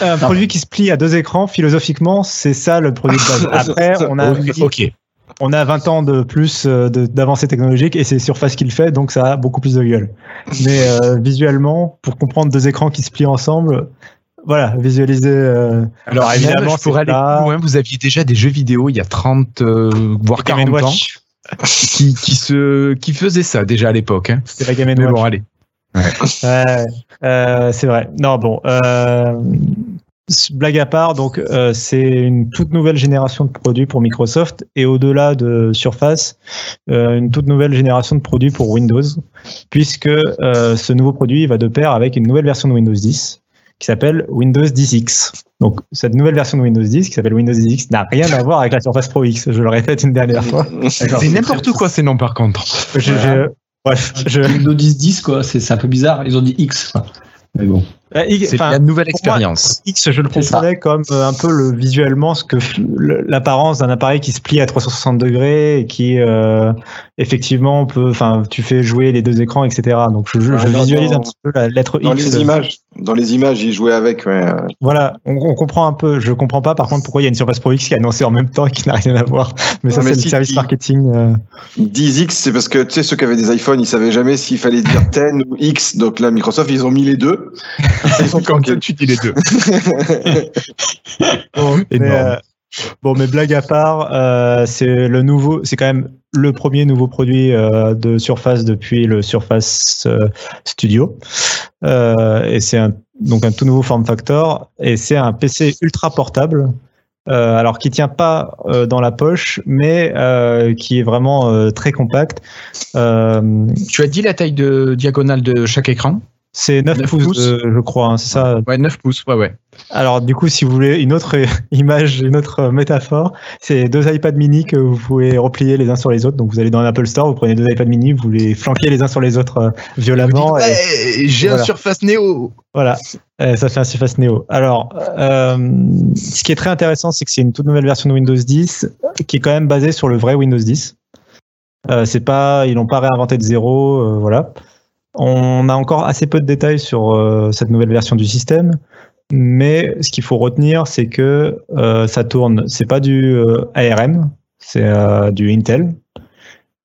[SPEAKER 4] un produit qui se plie à deux écrans, philosophiquement, c'est ça le produit de base. <laughs> Après, on a,
[SPEAKER 1] Ok, ok.
[SPEAKER 4] on a 20 ans de plus euh, d'avancée technologique et c'est Surface qui le fait, donc ça a beaucoup plus de gueule. Mais euh, visuellement, pour comprendre deux écrans qui se plient ensemble, voilà, visualiser. euh,
[SPEAKER 1] Alors évidemment, je pourrais aller
[SPEAKER 4] pas-
[SPEAKER 1] plus loin. Vous aviez déjà des jeux vidéo il y a 30, euh, voire
[SPEAKER 4] Game
[SPEAKER 1] 40 ans <laughs> qui, qui, se, qui faisaient ça déjà à l'époque. Hein.
[SPEAKER 4] C'est la Game
[SPEAKER 1] Mais
[SPEAKER 4] Watch.
[SPEAKER 1] bon, allez.
[SPEAKER 4] Ouais, euh, c'est vrai. Non, bon. Euh, blague à part, donc euh, c'est une toute nouvelle génération de produits pour Microsoft et au-delà de Surface, euh, une toute nouvelle génération de produits pour Windows, puisque euh, ce nouveau produit va de pair avec une nouvelle version de Windows 10 qui s'appelle Windows 10X. Donc cette nouvelle version de Windows 10 qui s'appelle Windows 10X n'a rien à voir avec la Surface Pro X. Je le répète une dernière fois.
[SPEAKER 1] C'est n'importe quoi ces noms par contre.
[SPEAKER 4] Je- je- bref, je,
[SPEAKER 3] Windows 10 10 quoi, c'est c'est un peu bizarre. Ils ont dit X. quoi. Mais bon.
[SPEAKER 4] Euh, X-
[SPEAKER 1] C'est la nouvelle
[SPEAKER 4] moi,
[SPEAKER 1] expérience.
[SPEAKER 4] X, je le comprenais comme euh, un peu le visuellement ce que le- l'apparence d'un appareil qui se plie à 360 degrés et qui euh, effectivement peut, enfin, tu fais jouer les deux écrans, etc. Donc je, je- je
[SPEAKER 2] Ouais, dans-
[SPEAKER 4] visualise un
[SPEAKER 2] dans-
[SPEAKER 4] petit peu la lettre
[SPEAKER 2] Dans
[SPEAKER 4] X.
[SPEAKER 2] les images, dans les images, il jouait avec. Ouais.
[SPEAKER 4] Voilà, on, on comprend un peu. Je comprends pas par contre pourquoi il y a une Surface Pro X qui est annoncée en même temps et qui n'a rien à voir. Mais ça c'est le
[SPEAKER 2] si,
[SPEAKER 4] service
[SPEAKER 2] si.
[SPEAKER 4] marketing. euh.
[SPEAKER 2] 10X, c'est parce que tu sais, ceux qui avaient des iPhones, ils savaient jamais s'il fallait dire 10 ou X. Donc là, Microsoft, ils ont mis les deux.
[SPEAKER 1] Quand tu dis les deux. <laughs>
[SPEAKER 4] Bon, <laughs> mais,
[SPEAKER 1] Énorme.
[SPEAKER 4] euh, bon, mais blague à part, euh, c'est le nouveau, c'est quand même le premier nouveau produit euh, de Surface depuis le Surface euh, Studio. Euh, et c'est un, donc un tout nouveau form factor. Et c'est un PC ultra portable. euh, alors qui tient pas euh, dans la poche, mais euh, qui est vraiment euh, très compact. Euh,
[SPEAKER 1] Tu as dit la taille de diagonale de chaque écran?
[SPEAKER 4] C'est 9,
[SPEAKER 1] 9
[SPEAKER 4] pouces,
[SPEAKER 1] pouces.
[SPEAKER 4] euh, je crois, hein, c'est ça.
[SPEAKER 1] Ouais, 9 pouces, ouais, ouais.
[SPEAKER 4] Alors du coup, si vous voulez une autre <laughs> image, une autre métaphore, c'est deux iPad mini que vous pouvez replier les uns sur les autres. Donc vous allez dans l'Apple Store, vous prenez deux iPad mini, vous les flanquez les uns sur les autres euh, violemment. et
[SPEAKER 1] Ouais, j'ai
[SPEAKER 4] voilà.
[SPEAKER 1] un Surface Neo.
[SPEAKER 4] voilà, Euh, ça fait un Surface Neo. Alors, euh, ce qui est très intéressant, c'est que c'est une toute nouvelle version de Windows 10 qui est quand même basée sur le vrai Windows 10. Euh, c'est pas, ils l'ont pas réinventé de zéro, euh, voilà. On a encore assez peu de détails sur euh, cette nouvelle version du système, mais ce qu'il faut retenir, c'est que euh, ça tourne. C'est pas du euh, ARM, c'est du Intel.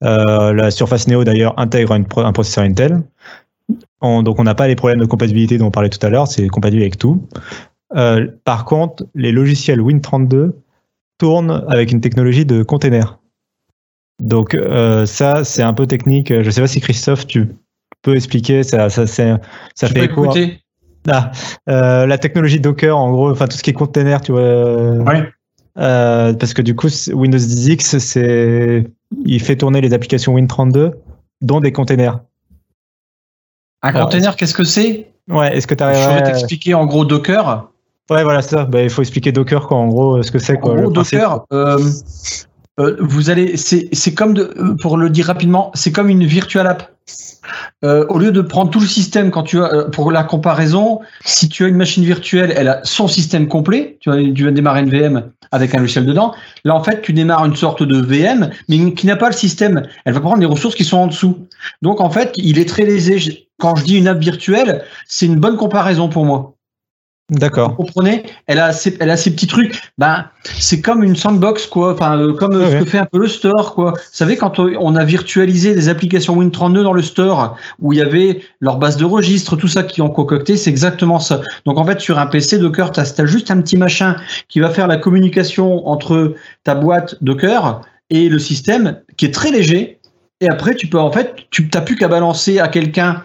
[SPEAKER 4] La Surface Neo d'ailleurs intègre un processeur Intel. On- donc on n'a pas les problèmes de compatibilité dont on parlait tout à l'heure, c'est compatible avec tout. Par contre, les logiciels Win32 tournent avec une technologie de container. Donc ça, c'est un peu technique. Je ne sais pas si Christophe, tu expliquer. Ça, ça, c'est- ça
[SPEAKER 3] Je
[SPEAKER 4] fait
[SPEAKER 3] peux
[SPEAKER 4] écho.
[SPEAKER 3] écouter.
[SPEAKER 4] Ah, euh, la technologie Docker, en gros, enfin tout ce qui est container, tu vois.
[SPEAKER 3] Ouais.
[SPEAKER 4] Euh, parce que du coup, Windows 10X, c'est, il fait tourner les applications Win32 dont des containers.
[SPEAKER 3] Un
[SPEAKER 4] Alors,
[SPEAKER 3] container, qu'est-ce que c'est?
[SPEAKER 4] Ouais, est-ce que tu
[SPEAKER 3] Je vais
[SPEAKER 4] arriverais
[SPEAKER 3] t'expliquer en gros Docker.
[SPEAKER 4] Ouais, voilà, c'est ça. Bah, il faut expliquer Docker, quoi, en gros, ce que c'est.
[SPEAKER 3] En
[SPEAKER 4] Quoi,
[SPEAKER 3] gros. Docker, euh, euh, vous allez, c'est comme de, euh, pour le dire rapidement, c'est comme une virtual app. Euh, au lieu de prendre tout le système, quand tu as, pour la comparaison, si tu as une machine virtuelle, elle a son système complet. Tu vas, tu vas démarrer une VM avec un logiciel dedans. Là, en fait, tu démarres une sorte de VM, mais qui n'a pas le système. Elle va prendre les ressources qui sont en dessous. Donc, en fait, il est très lésé. Quand je dis une app virtuelle, c'est une bonne comparaison pour moi. Vous
[SPEAKER 4] D'accord.
[SPEAKER 3] comprenez? Elle a, ses, elle a ses petits trucs. Ben, c'est comme une sandbox, quoi. Enfin, euh, comme euh,
[SPEAKER 4] Ouais,
[SPEAKER 3] ce que fait un peu le store, quoi. Vous savez, quand on on a virtualisé des applications Win32 dans le store, où il y avait leur base de registre, tout ça qui ont concocté, c'est exactement ça. Donc, en fait, sur un PC Docker, tu as, juste un petit machin qui va faire la communication entre ta boîte Docker et le système, qui est très léger. Et après, tu peux, en fait, tu n'as plus qu'à balancer à quelqu'un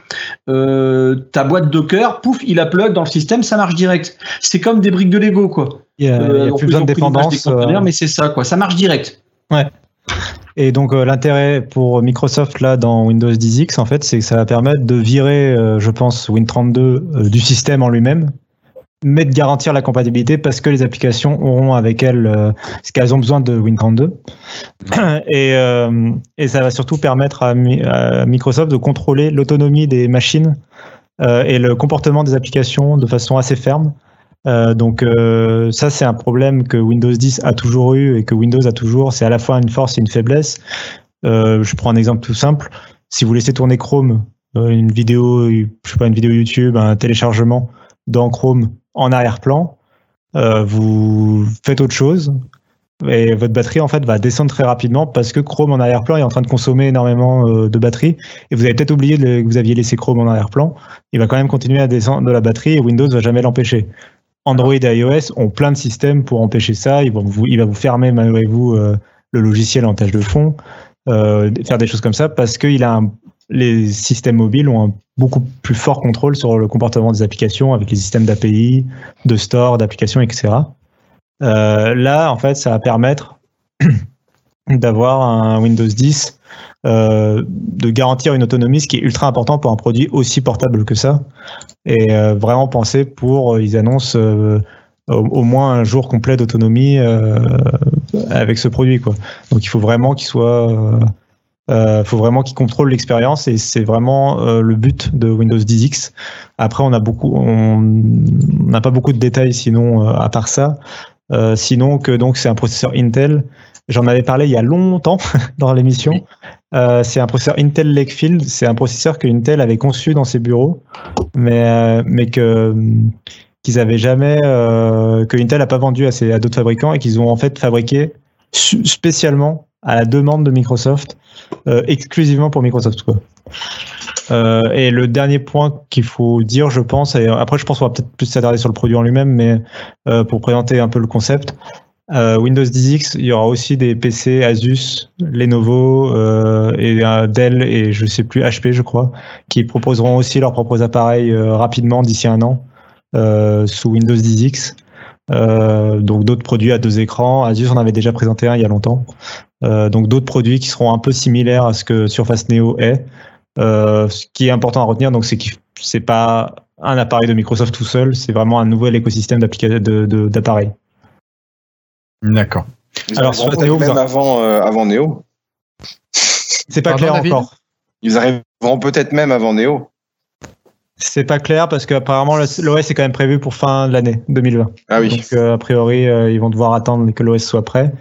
[SPEAKER 3] euh, ta boîte Docker, pouf, il upload dans le système, ça marche direct. C'est comme des briques de Lego, quoi.
[SPEAKER 4] Il n'y a, il y a
[SPEAKER 3] Euh,
[SPEAKER 4] plus besoin de dépendance. euh,
[SPEAKER 3] mais c'est ça, quoi. Ça marche direct.
[SPEAKER 4] Et donc euh, l'intérêt pour Microsoft là dans Windows 10X en fait, c'est que ça va permettre de virer, euh, je pense, Win32 euh, du système en lui-même, mais de garantir la compatibilité parce que les applications auront avec elles euh, ce qu'elles ont besoin de Win32. Et, euh, et ça va surtout permettre à, Mi- à Microsoft de contrôler l'autonomie des machines euh, et le comportement des applications de façon assez ferme. Donc ça c'est un problème que Windows 10 a toujours eu et que Windows a toujours. C'est à la fois une force et une faiblesse. Je prends un exemple tout simple. Si vous laissez tourner Chrome, une vidéo, je sais pas, une vidéo YouTube, un téléchargement dans Chrome en arrière-plan, euh, vous faites autre chose et votre batterie en fait va descendre très rapidement parce que Chrome en arrière-plan est en train de consommer énormément euh, de batterie et vous avez peut-être oublié que vous aviez laissé Chrome en arrière-plan. Il va quand même continuer à descendre de la batterie et Windows va jamais l'empêcher. Android et iOS ont plein de systèmes pour empêcher ça. Il va vous fermer malgré vous euh, le logiciel en tâche de fond, faire des choses comme ça parce que il a un- les systèmes mobiles ont un beaucoup plus fort contrôle sur le comportement des applications avec les systèmes d'API, de store, d'applications, etc. Euh, là, en fait, ça va permettre <clears throat> d'avoir un Windows 10, euh, de garantir une autonomie, ce qui est ultra important pour un produit aussi portable que ça. Et euh, vraiment penser pour, ils annoncent au, au moins un jour complet d'autonomie avec ce produit. Quoi. Donc il faut vraiment qu'il soit, euh, Euh, faut vraiment qu'ils contrôlent l'expérience et c'est vraiment euh, le but de Windows 10X. Après, on a beaucoup, on n'a pas beaucoup de détails sinon euh, à part ça. Sinon que donc c'est un processeur Intel. J'en avais parlé il y a longtemps <laughs> dans l'émission. Euh, c'est un processeur Intel Lakefield. C'est un processeur que Intel avait conçu dans ses bureaux, mais euh, mais que qu'ils avaient jamais euh, que Intel n'a pas vendu à, ses- à d'autres fabricants et qu'ils ont en fait fabriqué spécialement à la demande de Microsoft, euh, exclusivement pour Microsoft. Euh, et le dernier point qu'il faut dire, je pense, et après je pense qu'on va peut-être plus s'attarder sur le produit en lui-même, mais euh, pour présenter un peu le concept, Windows 10X, il y aura aussi des PC Asus, Lenovo et Dell et je sais plus HP, je crois, qui proposeront aussi leurs propres appareils rapidement d'ici un an sous Windows 10X. Euh, donc d'autres produits à deux écrans. Asus en avait déjà présenté un il y a longtemps. Euh, donc d'autres produits qui seront un peu similaires à ce que Surface Neo est. Euh, ce qui est important à retenir, donc c'est que c'est pas un appareil de Microsoft tout seul, c'est vraiment un nouvel écosystème d'appareils.
[SPEAKER 1] D'accord.
[SPEAKER 2] Ils
[SPEAKER 4] Alors,
[SPEAKER 2] arriveront
[SPEAKER 4] sur Neo,
[SPEAKER 2] même avant, euh, avant Neo?
[SPEAKER 4] C'est pas
[SPEAKER 1] Pardon,
[SPEAKER 4] clair
[SPEAKER 1] David?
[SPEAKER 4] encore.
[SPEAKER 2] Ils arriveront peut-être même avant Neo.
[SPEAKER 4] C'est pas clair parce qu'apparemment l'OS est quand même prévu pour fin de l'année 2020.
[SPEAKER 2] Ah oui.
[SPEAKER 4] Donc euh, a priori euh, ils vont devoir attendre que l'OS soit prêt.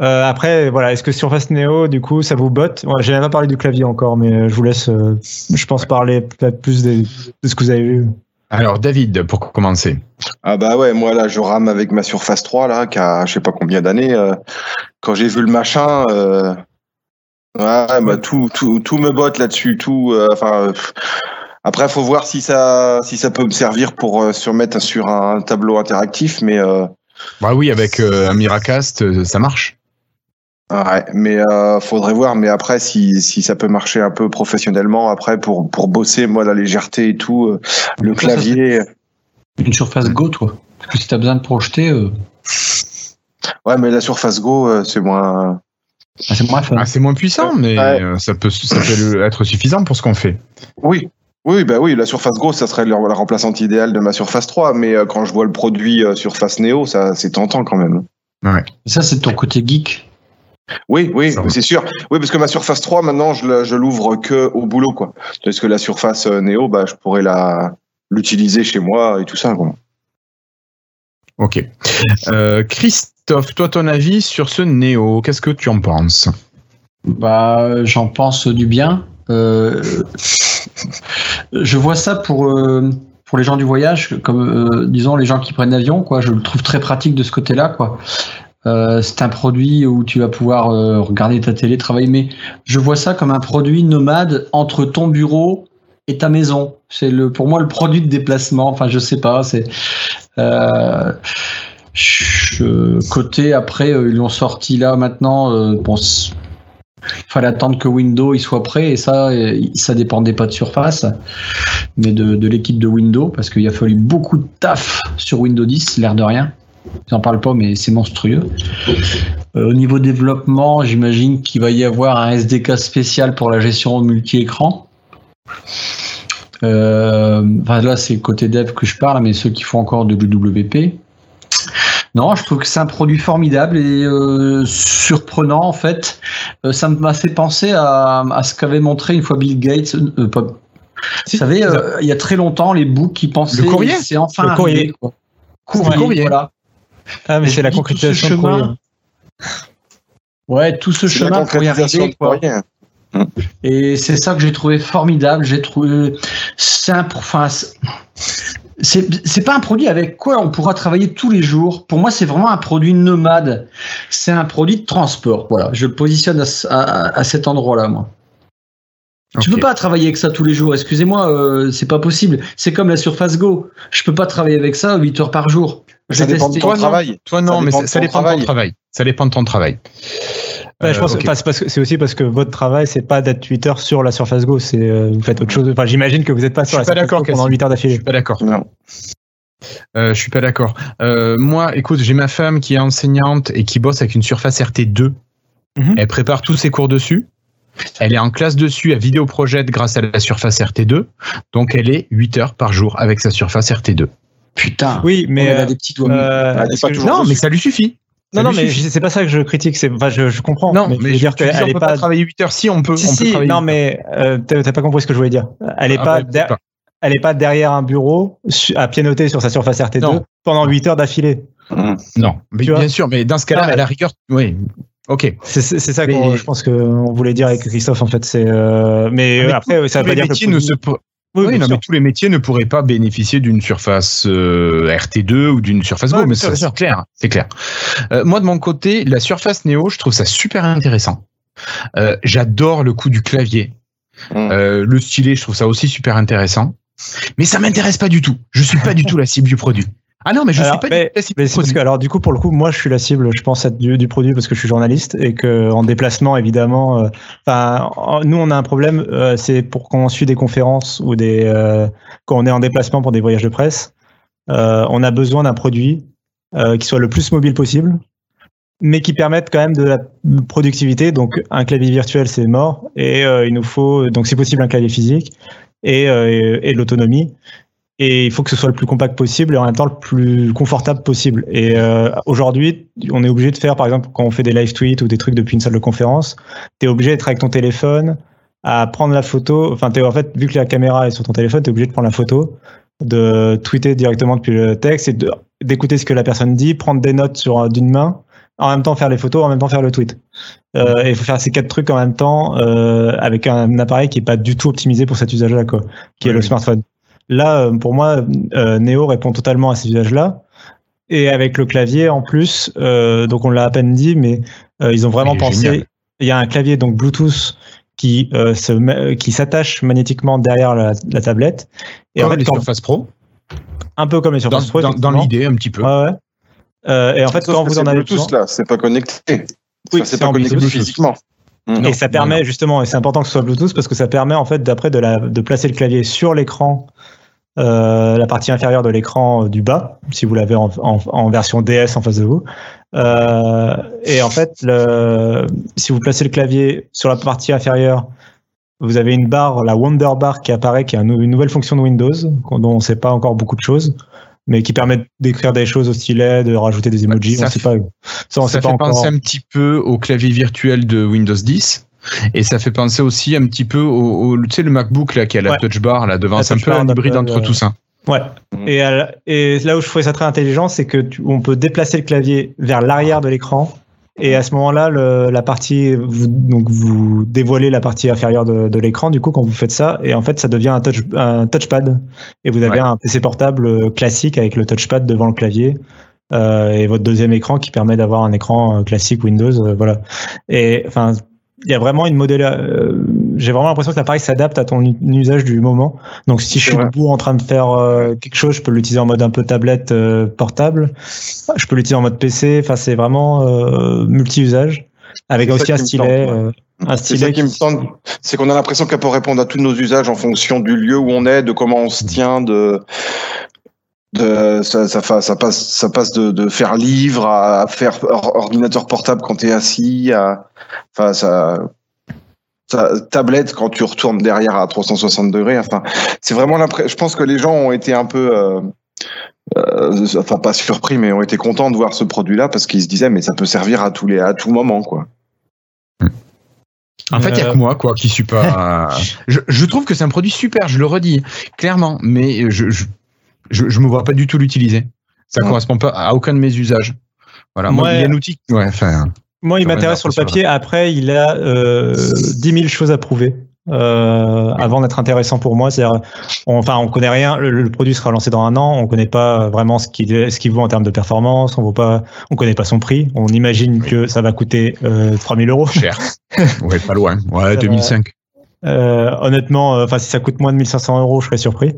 [SPEAKER 4] Euh, après voilà, est-ce que Surface Neo du coup ça vous botte? Ouais, J'ai même pas parlé du clavier encore, mais je vous laisse, euh, je pense parler peut-être plus de ce que vous avez vu.
[SPEAKER 1] Alors, David, pour commencer.
[SPEAKER 2] Ah bah ouais, moi là je rame avec ma Surface 3 là, qui a je sais pas combien d'années. euh, quand j'ai vu le machin, euh, ouais, bah tout, tout, tout me botte là-dessus. Tout, euh, enfin. Après, faut voir si ça, si ça peut me servir pour euh, se remettre sur un tableau interactif, mais euh,
[SPEAKER 1] Bah oui, avec euh, un Miracast, ça marche.
[SPEAKER 2] ouais, mais euh, faudrait voir. Mais après, si, si ça peut marcher un peu professionnellement, après pour pour bosser, moi la légèreté et tout, euh, le clavier.
[SPEAKER 3] Une surface Go, toi. Parce que si t'as besoin de projeter, euh,
[SPEAKER 2] Ouais, mais la Surface Go, euh, c'est moins.
[SPEAKER 3] ah, c'est moins.
[SPEAKER 1] Ah, c'est moins puissant, mais
[SPEAKER 2] Ouais.
[SPEAKER 1] ça peut, ça peut être suffisant pour ce qu'on fait.
[SPEAKER 2] Oui. Oui, bah oui, la Surface Go, ça serait la remplaçante idéale de ma Surface 3, mais euh, quand je vois le produit euh, Surface Neo, ça c'est tentant quand même.
[SPEAKER 3] Ça, c'est ton côté geek.
[SPEAKER 2] Oui, oui, c'est sûr. Oui, parce que ma Surface 3, maintenant, je, l'ouvre que au boulot, quoi. Parce que la Surface euh, Neo, bah, je pourrais la l'utiliser chez moi et tout ça. Quoi.
[SPEAKER 1] Ok. Euh, Christophe, toi, ton avis sur ce Néo, qu'est-ce que tu en penses?
[SPEAKER 3] Bah, j'en pense du bien. Euh, je vois ça pour euh, pour les gens du voyage, comme euh, disons les gens qui prennent l'avion, quoi. Je le trouve très pratique de ce côté-là, quoi. C'est un produit où tu vas pouvoir regarder ta télé, travailler, mais je vois ça comme un produit nomade entre ton bureau et ta maison. C'est le pour moi le produit de déplacement. Enfin, je sais pas. C'est côté après ils l'ont sorti là maintenant. Bon, c'est- fallait attendre que Windows il soit prêt et ça ça dépendait pas de Surface mais de, l'équipe de Windows parce qu'il a fallu beaucoup de taf sur Windows 10 l'air de rien. J'en parle pas mais c'est monstrueux. Euh, au niveau développement j'imagine qu'il va y avoir un SDK spécial pour la gestion multi-écran. Euh, enfin, là c'est côté dev que je parle mais ceux qui font encore de WP non, je trouve que c'est un produit formidable et euh, surprenant en fait. Euh, ça m'a fait penser à, à ce qu'avait montré une fois Bill Gates. euh, pas-
[SPEAKER 4] Si,
[SPEAKER 3] vous savez, euh, il y a très longtemps, les boucs qui pensaient
[SPEAKER 1] Le courrier
[SPEAKER 3] c'est enfin
[SPEAKER 4] Le
[SPEAKER 3] arrivé,
[SPEAKER 4] courrier.
[SPEAKER 3] quoi.
[SPEAKER 1] Le courrier.
[SPEAKER 3] voilà.
[SPEAKER 4] Ah mais
[SPEAKER 3] Et
[SPEAKER 4] c'est la
[SPEAKER 3] ce
[SPEAKER 4] concrétisation de
[SPEAKER 3] chemin,
[SPEAKER 4] courrier.
[SPEAKER 3] Ouais, tout ce chemin pour y arriver.
[SPEAKER 2] de
[SPEAKER 3] Quoi.
[SPEAKER 2] courrier.
[SPEAKER 3] Et c'est ça que j'ai trouvé formidable. J'ai trouvé, c'est un, enfin, c'est- pas un produit avec quoi on pourra travailler tous les jours. Pour moi, c'est vraiment un produit nomade. C'est un produit de transport. Voilà, je le positionne à, ce- à- à cet endroit-là, moi. Tu
[SPEAKER 1] Ok.
[SPEAKER 3] peux pas travailler avec ça tous les jours. Excusez-moi, euh, c'est pas possible. C'est comme la Surface Go. Je peux pas travailler avec ça 8 heures par jour.
[SPEAKER 2] Ça dépend de
[SPEAKER 3] testé.
[SPEAKER 2] ton
[SPEAKER 1] Toi, non.
[SPEAKER 2] travail.
[SPEAKER 1] Toi, non,
[SPEAKER 2] Ça
[SPEAKER 1] mais
[SPEAKER 2] dépend
[SPEAKER 1] ça,
[SPEAKER 2] de
[SPEAKER 1] ça
[SPEAKER 2] ton
[SPEAKER 1] dépend de ton
[SPEAKER 2] travail.
[SPEAKER 1] Ça dépend de ton travail.
[SPEAKER 4] Je
[SPEAKER 1] Euh,
[SPEAKER 4] pense c'est parce que c'est aussi parce que votre travail c'est pas d'être 8 heures sur la Surface Go, c'est euh, vous faites autre chose. Enfin, j'imagine que vous n'êtes pas sur
[SPEAKER 1] Je
[SPEAKER 4] la
[SPEAKER 1] pas
[SPEAKER 4] Surface Go pendant
[SPEAKER 1] Cassie.
[SPEAKER 4] 8 heures
[SPEAKER 1] Je
[SPEAKER 4] d'affilée.
[SPEAKER 1] suis pas d'accord.
[SPEAKER 2] Non.
[SPEAKER 1] Euh, je suis pas d'accord. Euh, moi, écoute, j'ai ma femme qui est enseignante et qui bosse avec une Surface RT2.
[SPEAKER 4] Mhm.
[SPEAKER 1] Elle prépare tous ses cours dessus. Elle est en classe dessus à Vidéoproject grâce à la Surface RT2. Donc, elle est 8 heures par jour avec sa Surface RT2.
[SPEAKER 3] Putain.
[SPEAKER 4] Oui, mais
[SPEAKER 3] elle a des petits doigts.
[SPEAKER 4] euh,
[SPEAKER 1] Non,
[SPEAKER 2] dessus.
[SPEAKER 1] mais ça lui suffit.
[SPEAKER 4] Non, non, mais c'est pas ça que je critique. C'est, enfin, je, je comprends.
[SPEAKER 1] Non, mais, je veux dire qu'elle
[SPEAKER 4] est
[SPEAKER 1] pas, travailler 8 heures. Si on peut,
[SPEAKER 4] si,
[SPEAKER 1] on peut
[SPEAKER 4] si, non, mais euh, t'as pas compris ce que je voulais dire. Elle est
[SPEAKER 1] Ah,
[SPEAKER 4] pas,
[SPEAKER 1] ouais,
[SPEAKER 4] der-
[SPEAKER 1] pas.
[SPEAKER 4] elle est pas derrière un bureau à pianoter sur sa surface RT2
[SPEAKER 1] Non.
[SPEAKER 4] pendant 8 heures d'affilée.
[SPEAKER 1] Non, mais bien sûr, mais dans ce cas-là,
[SPEAKER 4] mais-
[SPEAKER 1] à la rigueur, oui. Ok.
[SPEAKER 4] C'est, ça que
[SPEAKER 1] Mais-
[SPEAKER 4] je pense qu'on voulait dire avec Christophe en fait. C'est, euh, mais,
[SPEAKER 1] Ah, Mais
[SPEAKER 4] euh, après, ça veut pas dire que le
[SPEAKER 1] ne se
[SPEAKER 4] Oui,
[SPEAKER 1] Oui, non,
[SPEAKER 4] sûr.
[SPEAKER 1] mais tous les métiers ne pourraient pas bénéficier d'une surface euh, RT2 ou d'une surface Go, mais
[SPEAKER 4] sûr.
[SPEAKER 1] c'est clair, c'est clair. Euh, moi, de mon côté, la surface Neo, je trouve ça super intéressant. Euh, J'adore le coup du clavier.
[SPEAKER 2] Mm.
[SPEAKER 1] Euh, le stylet, je trouve ça aussi super intéressant. Mais ça m'intéresse pas du tout. Je suis pas du tout la cible du produit. Ah non, mais je
[SPEAKER 4] Alors,
[SPEAKER 1] suis pas
[SPEAKER 4] mais-
[SPEAKER 1] du
[SPEAKER 4] Mais parce que, alors, du coup, pour le coup, moi, je suis la cible, je pense, être du, du produit parce que je suis journaliste et que en déplacement, évidemment, euh, enfin, nous, on a un problème, euh, c'est pour quand on suit des conférences ou des, euh, quand on est en déplacement pour des voyages de presse, on a besoin d'un produit qui soit le plus mobile possible, mais qui permette quand même de la productivité. Donc, un clavier virtuel, c'est mort, et il nous faut, donc, si possible, un clavier physique et, et de l'autonomie et il faut que ce soit le plus compact possible et en même temps le plus confortable possible. Et euh, aujourd'hui, on est obligé de faire, par exemple, quand on fait des live tweets ou des trucs depuis une salle de conférence, tu es obligé d'être avec ton téléphone, à prendre la photo. Enfin, t'es- en fait, vu que la caméra est sur ton téléphone, tu es obligé de prendre la photo, de tweeter directement depuis le texte et d'écouter ce que la personne dit, prendre des notes sur d'une main, en même temps faire les photos, en même temps faire le tweet. Euh, et il faut faire ces quatre trucs en même temps euh, avec un appareil qui est pas du tout optimisé pour cet usage-là, quoi, qui est le smartphone. Là, euh, pour moi, euh, Neo répond totalement à ces usages-là. Et avec le clavier en plus, euh, donc on l'a à peine dit, mais euh, ils ont vraiment pensé.
[SPEAKER 1] génial.
[SPEAKER 4] Il y a un clavier donc Bluetooth qui euh, se qui s'attache magnétiquement derrière la, la tablette. Et
[SPEAKER 1] Comme
[SPEAKER 4] en fait,
[SPEAKER 1] les Surface Pro,
[SPEAKER 4] un peu comme les
[SPEAKER 1] dans,
[SPEAKER 4] Surface Pro,
[SPEAKER 1] dans- dans l'idée un petit peu.
[SPEAKER 4] Ouais, ouais. Euh, et en fait, quand vous en avez
[SPEAKER 2] Bluetooth
[SPEAKER 4] besoin,
[SPEAKER 2] là, c'est pas connecté.
[SPEAKER 4] Oui,
[SPEAKER 2] c'est pas
[SPEAKER 4] en
[SPEAKER 2] connecté
[SPEAKER 1] Bluetooth.
[SPEAKER 2] physiquement. Mm.
[SPEAKER 4] et ça permet justement, et c'est important que ce soit Bluetooth parce que ça permet en fait d'après de, la- de placer le clavier sur l'écran, euh, la partie inférieure de l'écran euh, du bas, si vous l'avez en, en- en version DS en face de vous. Euh, et en fait, le, si vous placez le clavier sur la partie inférieure, vous avez une barre, la Wonder Bar qui apparaît, qui est une nouvelle fonction de Windows, dont on ne sait pas encore beaucoup de choses, mais qui permet d'écrire des choses au stylet, de rajouter des emojis.
[SPEAKER 1] ça
[SPEAKER 4] on sait pas. Ça, on
[SPEAKER 1] ça
[SPEAKER 4] sait
[SPEAKER 1] fait
[SPEAKER 4] pas encore.
[SPEAKER 1] penser un petit peu au clavier virtuel de Windows 10. Et ça fait penser aussi un petit peu au, au- tu sais, le MacBook là qui a la
[SPEAKER 4] Ouais.
[SPEAKER 1] touch bar là devant. C'est un peu un hybride entre
[SPEAKER 4] euh,
[SPEAKER 1] tout ça.
[SPEAKER 4] Ouais.
[SPEAKER 2] Mm.
[SPEAKER 4] Et, à la- et là où je trouvais ça très intelligent, c'est que tu- on peut déplacer le clavier vers l'arrière de l'écran. Et à ce moment-là, le- la partie, vous, donc vous dévoilez la partie inférieure de, de l'écran, du coup, quand vous faites ça, et en fait, ça devient un, touch, un touchpad. Et vous avez
[SPEAKER 1] Ouais.
[SPEAKER 4] un PC portable euh, classique avec le touchpad devant le clavier. euh, et votre deuxième écran qui permet d'avoir un écran classique Windows, euh, voilà. Et enfin, il y a vraiment une modèle. euh, J'ai vraiment l'impression que l'appareil s'adapte à ton usage du moment. Donc, si je suis debout en train de faire euh, quelque chose, je peux l'utiliser en mode un peu tablette euh, portable. Je peux l'utiliser en mode PC. Enfin, c'est vraiment euh, multi-usage. Avec aussi un
[SPEAKER 2] qui
[SPEAKER 4] stylet.
[SPEAKER 2] tente, ouais.
[SPEAKER 4] euh, un stylet
[SPEAKER 2] ça qui me tente, c'est qu'on a l'impression qu'elle peut répondre à tous nos usages en fonction du lieu où on est, de comment on se tient, de, de ça, ça, passe, ça passe de, de faire livre à faire or- ordinateur portable quand tu es assis, à, enfin ça, ça- tablette quand tu retournes derrière à 360 degrés. Enfin, c'est vraiment l'impression. Je pense que les gens ont été un peu euh, euh, enfin pas surpris, mais ont été contents de voir ce produit-là parce qu'ils se disaient mais ça peut servir à tous les à tout moment quoi.
[SPEAKER 1] En fait, il y a
[SPEAKER 4] Euh,
[SPEAKER 1] que moi, quoi, qui suis pas. <laughs> je, je trouve que c'est un produit super, je le redis, clairement, mais je, je, je, je me vois pas du tout l'utiliser. Ça
[SPEAKER 2] Ouais.
[SPEAKER 1] correspond pas à aucun de mes usages. Voilà, moi, il y a un outil. Ouais, enfin.
[SPEAKER 4] Moi, il m'intéresse sur le papier. Après, il a euh, 10 000 choses à prouver euh, avant d'être intéressant pour moi. C'est-à-dire, on, enfin, on connaît rien. Le, le produit sera lancé dans un an. On connaît pas vraiment ce qu'il ce qu'il vaut en termes de performance. On vaut pas, on connaît pas son prix. On imagine
[SPEAKER 1] Oui.
[SPEAKER 4] que ça va coûter euh, 3 000 euros.
[SPEAKER 1] cher. <laughs> ouais, pas loin. Ouais,
[SPEAKER 4] Euh,
[SPEAKER 1] 2005.
[SPEAKER 4] Euh, honnêtement, euh, enfin, si ça coûte moins de 1500 euros, je serais surpris.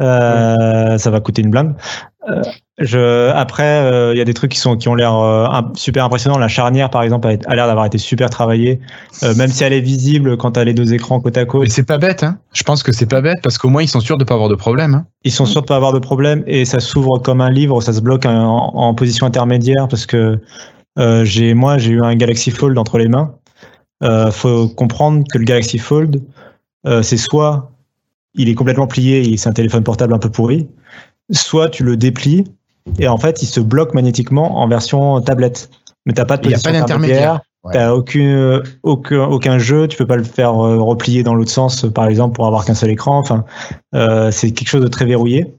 [SPEAKER 4] Euh, Ça va coûter une blinde. Euh, je, après, euh, il y a des trucs qui sont qui ont l'air super impressionnants. La charnière, par exemple, a, a l'air d'avoir été super travaillée, même si elle est visible quand elle est deux écrans côte à côte.
[SPEAKER 1] Mais c'est pas bête, hein. Je pense que c'est pas bête parce qu'au moins ils sont sûrs de pas avoir de problème. Hein.
[SPEAKER 4] Ils sont sûrs de pas avoir de problème et ça s'ouvre comme un livre, ça se bloque en, en position intermédiaire parce que j'ai moi j'ai eu un Galaxy Fold entre les mains. Euh, faut comprendre que le Galaxy Fold, c'est soit il est complètement plié et c'est un téléphone portable un peu pourri, soit tu le déplies et en fait il se bloque magnétiquement en version tablette. mais t'as pas de
[SPEAKER 1] Il y a pas
[SPEAKER 4] position
[SPEAKER 1] d'intermédiaire. Ouais.
[SPEAKER 4] T'as aucun, aucun, aucun jeu, tu peux pas le faire euh, replier dans l'autre sens, par exemple, pour avoir qu'un seul écran. Enfin, euh, c'est quelque chose de très verrouillé.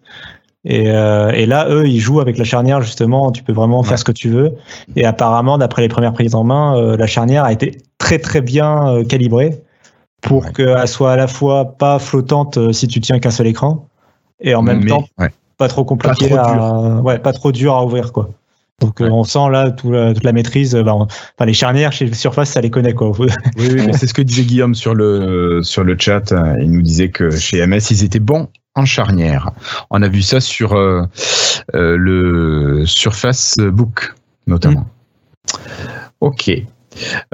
[SPEAKER 4] Et, euh, et là, eux, ils jouent avec la charnière, justement. Tu peux vraiment faire ce que tu veux. Et apparemment, d'après les premières prises en main, euh, la charnière a été très, très bien calibrée pour
[SPEAKER 1] Ouais.
[SPEAKER 4] qu'elle soit à la fois pas flottante euh, si tu tiens qu'un seul écran, et en même
[SPEAKER 1] Mais-
[SPEAKER 4] temps
[SPEAKER 1] ouais.
[SPEAKER 4] pas trop compliqué
[SPEAKER 1] trop
[SPEAKER 4] à, ouais, pas trop dur à ouvrir, quoi. Donc, euh,
[SPEAKER 1] Ouais.
[SPEAKER 4] on sent là tout la- toute la maîtrise. euh, bah, on- enfin, les charnières chez Surface, ça les connaît, quoi.
[SPEAKER 1] Oui, <laughs> c'est ce que disait Guillaume sur le, sur le chat. Il nous disait que chez MS, ils étaient bons en charnière. On a vu ça sur euh, euh, le Surface Book, notamment. Ok.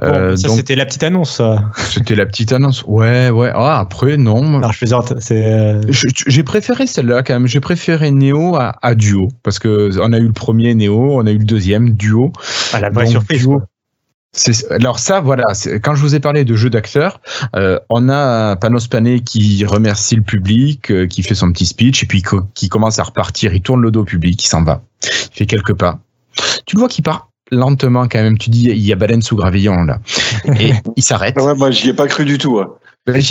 [SPEAKER 4] Bon,
[SPEAKER 1] Euh,
[SPEAKER 4] ça,
[SPEAKER 1] donc,
[SPEAKER 4] c'était la petite annonce. ça.
[SPEAKER 1] c'était la petite annonce. Ouais, ouais. Ah, après, non.
[SPEAKER 4] Alors, je plaisante. C'est. euh,
[SPEAKER 1] Je- J'ai préféré celle-là quand même. J'ai préféré Neo à, à Duo parce que on a eu le premier Neo, on a eu le deuxième Duo.
[SPEAKER 4] ah, la vraie
[SPEAKER 1] Donc,
[SPEAKER 4] surprise.
[SPEAKER 1] Duo.
[SPEAKER 4] quoi.
[SPEAKER 1] C'est- Alors ça, voilà, c'est- quand je vous ai parlé de jeux d'acteurs, euh, on a Panos Panay qui remercie le public, euh, qui fait son petit speech, et puis co- qui commence à repartir, il tourne le dos au public, il s'en va. Il fait quelques pas. Tu le vois qu'il part? Lentement quand même, tu dis, il y a baleine sous gravillon là. Et il s'arrête.
[SPEAKER 2] Ouais, moi, j'y ai pas cru du tout. hein.
[SPEAKER 1] Ben,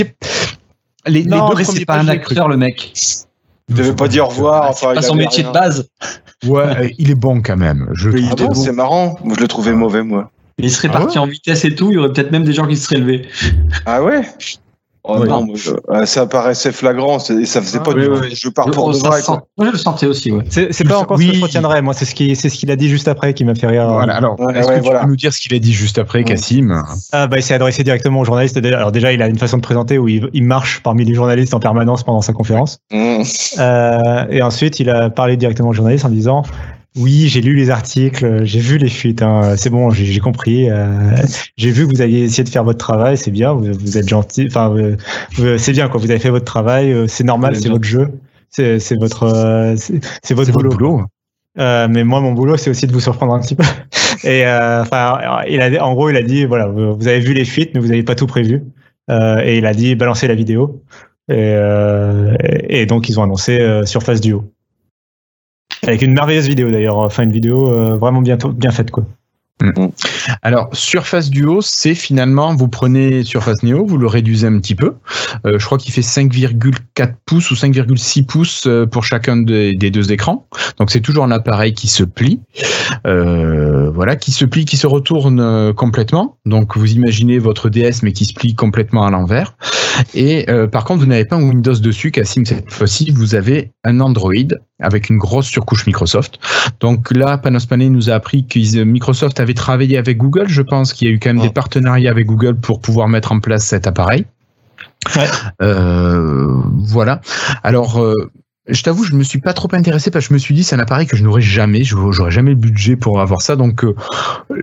[SPEAKER 1] Les, deux
[SPEAKER 3] mais c'est pas un acteur, le mec.
[SPEAKER 2] Il devait pas dire au revoir. Enfin,
[SPEAKER 3] C'est pas
[SPEAKER 2] il
[SPEAKER 3] son métier de base.
[SPEAKER 1] Ouais, euh, il est bon quand même. Je le
[SPEAKER 3] Oui,
[SPEAKER 1] trouve
[SPEAKER 2] Ah bon,
[SPEAKER 1] bon.
[SPEAKER 2] c'est marrant. Je le trouvais mauvais, moi.
[SPEAKER 3] Il serait
[SPEAKER 1] Ah
[SPEAKER 3] parti en vitesse et tout, il y aurait peut-être même des gens qui se seraient levés.
[SPEAKER 2] Ah ouais? Oh
[SPEAKER 1] Oui.
[SPEAKER 2] non, moi, je- ah, ça paraissait flagrant c'est- et ça faisait pas
[SPEAKER 1] Ah,
[SPEAKER 2] du
[SPEAKER 1] oui.
[SPEAKER 2] Je pars pour de
[SPEAKER 3] ça
[SPEAKER 2] vrai.
[SPEAKER 3] sent- Moi, je le sentais aussi, ouais.
[SPEAKER 4] C'est c'est pas encore ce que je retiendrai. Moi, c'est ce qu'il c'est ce qu'il a dit juste après qui m'a fait rire.
[SPEAKER 1] Voilà, alors,
[SPEAKER 2] Ouais,
[SPEAKER 1] est-ce
[SPEAKER 2] ouais,
[SPEAKER 1] que tu
[SPEAKER 2] voilà.
[SPEAKER 1] peux nous dire ce qu'il a dit juste après,
[SPEAKER 2] Ouais.
[SPEAKER 1] Cassim
[SPEAKER 4] Ah, bah, il s'est adressé directement aux journalistes. Déjà- Alors, déjà, il a une façon de présenter où il, il marche parmi les journalistes en permanence pendant sa conférence.
[SPEAKER 2] Mmh.
[SPEAKER 4] Euh, et ensuite, il a parlé directement aux journalistes en disant Oui, j'ai lu les articles, j'ai vu les fuites, hein, c'est bon, j'ai compris. euh, <laughs> j'ai vu que vous aviez essayé de faire votre travail, c'est bien, vous, vous êtes gentil, enfin, c'est bien, quoi, vous avez fait votre travail, euh, c'est normal, c'est votre jeu, c'est votre, euh, c'est votre boulot. Euh, mais moi, mon boulot, c'est aussi de vous surprendre un petit peu. <laughs> Et euh, enfin, il a, en gros, il a dit voilà, vous avez vu les fuites, mais vous n'avez pas tout prévu. Euh, et il a dit balancer la vidéo. Et, euh, et donc, ils ont annoncé euh, Surface Duo. Avec une merveilleuse vidéo d'ailleurs, enfin une vidéo euh, vraiment bien, bien faite quoi.
[SPEAKER 1] Alors, Surface Duo, c'est finalement, vous prenez Surface Neo, vous le réduisez un petit peu. Euh, je crois qu'il fait 5,4 pouces ou 5,6 pouces euh, pour chacun des, des deux écrans. Donc, c'est toujours un appareil qui se plie. Euh, voilà, qui se plie, qui se retourne complètement. Donc, vous imaginez votre DS, mais qui se plie complètement à l'envers. Et euh, par contre, vous n'avez pas un Windows dessus, Cassim, cette fois-ci, vous avez un Android avec une grosse surcouche Microsoft. Donc là, Panos Panay nous a appris que Microsoft avait travaillé avec Google. Je pense qu'il y a eu quand même des partenariats avec Google pour pouvoir mettre en place cet appareil.
[SPEAKER 4] Ouais.
[SPEAKER 1] Euh, voilà. Alors, euh, je t'avoue, je me suis pas trop intéressé parce que je me suis dit c'est un appareil que je n'aurais jamais, je j'aurais jamais le budget pour avoir ça. Donc, euh,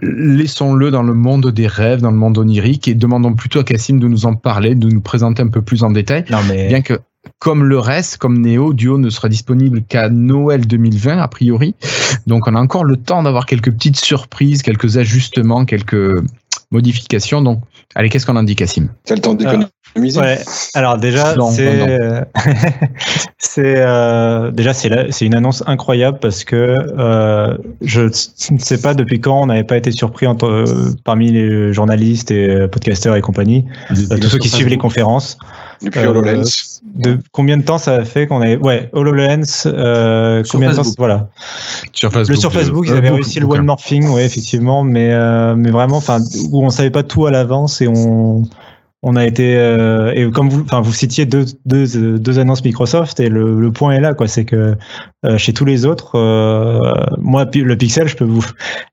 [SPEAKER 1] laissons-le dans le monde des rêves, dans le monde onirique et demandons plutôt à Cassim de nous en parler, de nous présenter un peu plus en détail.
[SPEAKER 4] Non mais
[SPEAKER 1] Bien que, comme le reste, comme Neo, Duo ne sera disponible qu'à Noël 2020, a priori. Donc, on a encore le temps d'avoir quelques petites surprises, quelques ajustements, quelques modifications. Donc, allez, qu'est-ce qu'on en dit, Cassim
[SPEAKER 2] T'as le temps d'économiser.
[SPEAKER 4] Ouais. Alors déjà, c'est euh, <laughs> c'est euh, déjà c'est une annonce incroyable parce que euh, je ne sais pas depuis quand on n'avait pas été surpris entre, euh, parmi les journalistes et euh, podcasteurs et compagnie, euh, tous ceux qui suivent les conférences.
[SPEAKER 2] Depuis
[SPEAKER 4] Euh,
[SPEAKER 2] HoloLens.
[SPEAKER 4] De combien de temps ça a fait qu'on avait ouais HoloLens euh, combien de temps voilà
[SPEAKER 1] Sur Facebook.
[SPEAKER 4] le sur Facebook, ils avaient réussi le one morphing, oui, effectivement, mais euh, mais vraiment, enfin, où on savait pas tout à l'avance et on on a été euh, et comme vous, enfin, vous citiez deux deux deux annonces Microsoft et le, le point est là, quoi, c'est que euh, chez tous les autres, euh, moi, le Pixel, je peux vous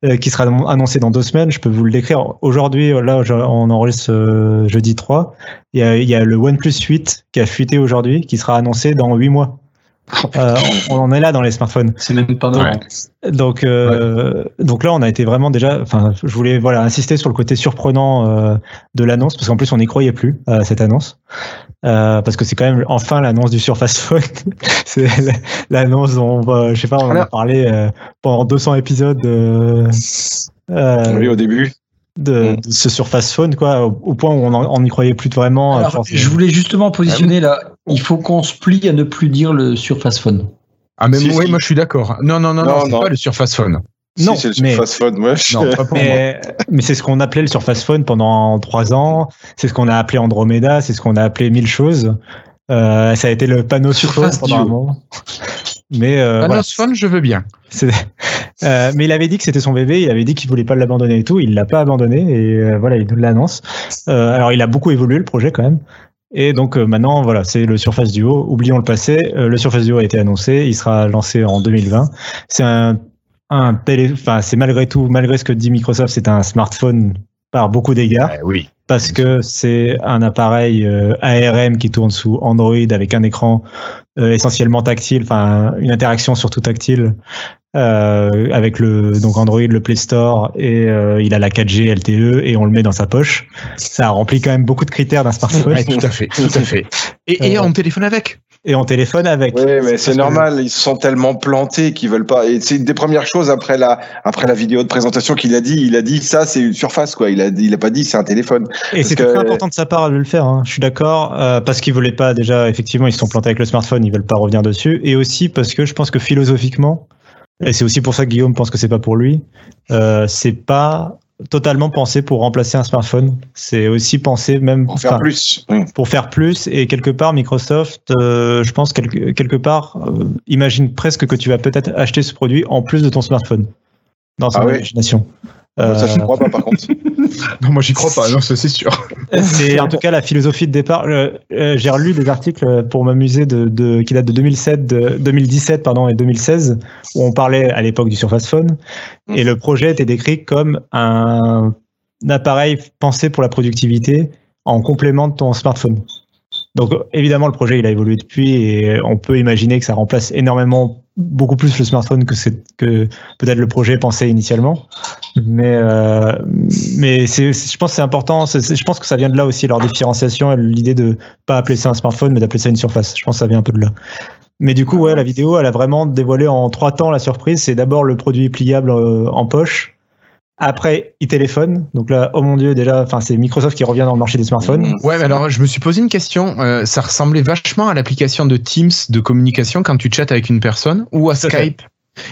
[SPEAKER 4] euh, qui sera annoncé dans deux semaines, je peux vous le décrire aujourd'hui. Là, on enregistre jeudi 3. Il y a il y a le OnePlus 8 qui a fuité aujourd'hui, qui sera annoncé dans huit mois. Euh, on on en est là dans les smartphones.
[SPEAKER 3] C'est même pas normal.
[SPEAKER 4] Donc, euh, donc là, on a été vraiment déjà. Enfin, je voulais voilà insister sur le côté surprenant euh, de l'annonce parce qu'en plus, on n'y croyait plus à cette annonce Euh, parce que c'est quand même enfin l'annonce du Surface Phone. <laughs> c'est l'annonce dont on va, je sais pas, on en a parlé euh, pendant 200 épisodes. euh, euh,
[SPEAKER 2] Oui, au début.
[SPEAKER 4] De,
[SPEAKER 2] Mm.
[SPEAKER 4] de ce Surface Phone, quoi, au, au point où on n'y croyait plus vraiment. à
[SPEAKER 3] Alors, je voulais justement positionner là. Il faut qu'on se plie à ne plus dire le Surface Phone.
[SPEAKER 1] Ah, mais
[SPEAKER 2] Si,
[SPEAKER 1] oui,
[SPEAKER 2] si.
[SPEAKER 1] moi, je suis d'accord. Non, non, non, non,
[SPEAKER 2] Non,
[SPEAKER 1] c'est pas le Surface Phone.
[SPEAKER 4] Non,
[SPEAKER 2] si, c'est le
[SPEAKER 4] mais-
[SPEAKER 2] Surface Phone. Moi, je-
[SPEAKER 1] Non, pas pour moi.
[SPEAKER 4] Mais, mais c'est ce qu'on appelait le Surface Phone pendant trois ans. C'est ce qu'on a appelé Andromeda. C'est ce qu'on a appelé mille choses. Euh, ça a été le panneau
[SPEAKER 3] Surface
[SPEAKER 4] Phone pendant un moment. Mais euh, voilà.
[SPEAKER 1] Phone, je veux bien.
[SPEAKER 4] Euh, mais il avait dit que c'était son bébé, il avait dit qu'il voulait pas l'abandonner et tout, il l'a pas abandonné et euh, voilà, il nous l'annonce. Euh, alors il a beaucoup évolué le projet quand même. Et donc euh, maintenant, voilà, c'est le Surface Duo. Oublions le passé. Euh, le Surface Duo a été annoncé, il sera lancé en 2020. C'est un, un télé, enfin c'est malgré tout, malgré ce que dit Microsoft, c'est un smartphone par beaucoup d'égards
[SPEAKER 1] Eh oui.
[SPEAKER 4] parce que c'est un appareil euh, ARM qui tourne sous Android avec un écran euh, essentiellement tactile, enfin une interaction surtout tactile euh, avec le donc Android, le Play Store et euh, il a la 4G LTE et on le met dans sa poche. Ça remplit quand même beaucoup de critères d'un smartphone
[SPEAKER 1] Ouais, tout à fait, tout à fait. Et, et
[SPEAKER 4] Euh,
[SPEAKER 1] on téléphone avec?
[SPEAKER 4] Et on téléphone avec.
[SPEAKER 2] Oui, mais c'est
[SPEAKER 4] que-
[SPEAKER 2] normal. Ils se sont tellement plantés qu'ils veulent pas. Et c'est une des premières choses après la après la vidéo de présentation qu'il a dit. Il a dit ça, c'est une surface quoi. Il a il a pas dit c'est un téléphone.
[SPEAKER 4] Et
[SPEAKER 2] que-
[SPEAKER 4] très important de sa part de le faire. hein. Je suis d'accord euh, parce qu'ils voulaient pas déjà. Effectivement, ils se sont plantés avec le smartphone. Ils veulent pas revenir dessus. Et aussi parce que je pense que philosophiquement, et c'est aussi pour ça que Guillaume pense que c'est pas pour lui. Euh, c'est pas totalement pensé pour remplacer un smartphone. C'est aussi pensé même
[SPEAKER 2] Pour faire plus. Oui.
[SPEAKER 4] pour faire plus. Et quelque part, Microsoft, euh, je pense quelque, quelque part, euh, imagine presque que tu vas peut-être acheter ce produit en plus de ton smartphone dans son
[SPEAKER 2] Ah ouais
[SPEAKER 4] imagination.
[SPEAKER 2] Ça, je ne
[SPEAKER 4] Euh,
[SPEAKER 2] crois pas par contre. <laughs>
[SPEAKER 1] Non, moi j'y crois pas, non, ça c'est sûr.
[SPEAKER 4] C'est en tout cas la philosophie de départ. Euh, euh, J'ai relu des articles pour m'amuser de, de, qui datent de 2007, de 2017 pardon, et 2016, où on parlait à l'époque du Surface Phone. Et le projet était décrit comme un, un appareil pensé pour la productivité en complément de ton smartphone. Donc évidemment, le projet il a évolué depuis et on peut imaginer que ça remplace énormément, beaucoup plus le smartphone que, peut-être le projet pensait initialement. Mais, euh, je pense que c'est important. je pense que ça vient de là aussi leur différenciation et l'idée de pas appeler ça un smartphone, mais d'appeler ça une surface. Je pense que ça vient un peu de là. Mais du coup, ouais, la vidéo, elle a vraiment dévoilé en trois temps la surprise. C'est d'abord le produit pliable euh, en poche. Après, e-téléphone. Donc là, oh mon dieu, déjà, enfin, c'est Microsoft qui revient dans le marché des smartphones.
[SPEAKER 2] Mmh.
[SPEAKER 1] Ouais, mais alors je me suis posé une question. Euh, ça ressemblait vachement à l'application de Teams de communication quand tu chattes avec une personne ou à
[SPEAKER 4] Tout fait.
[SPEAKER 1] Skype.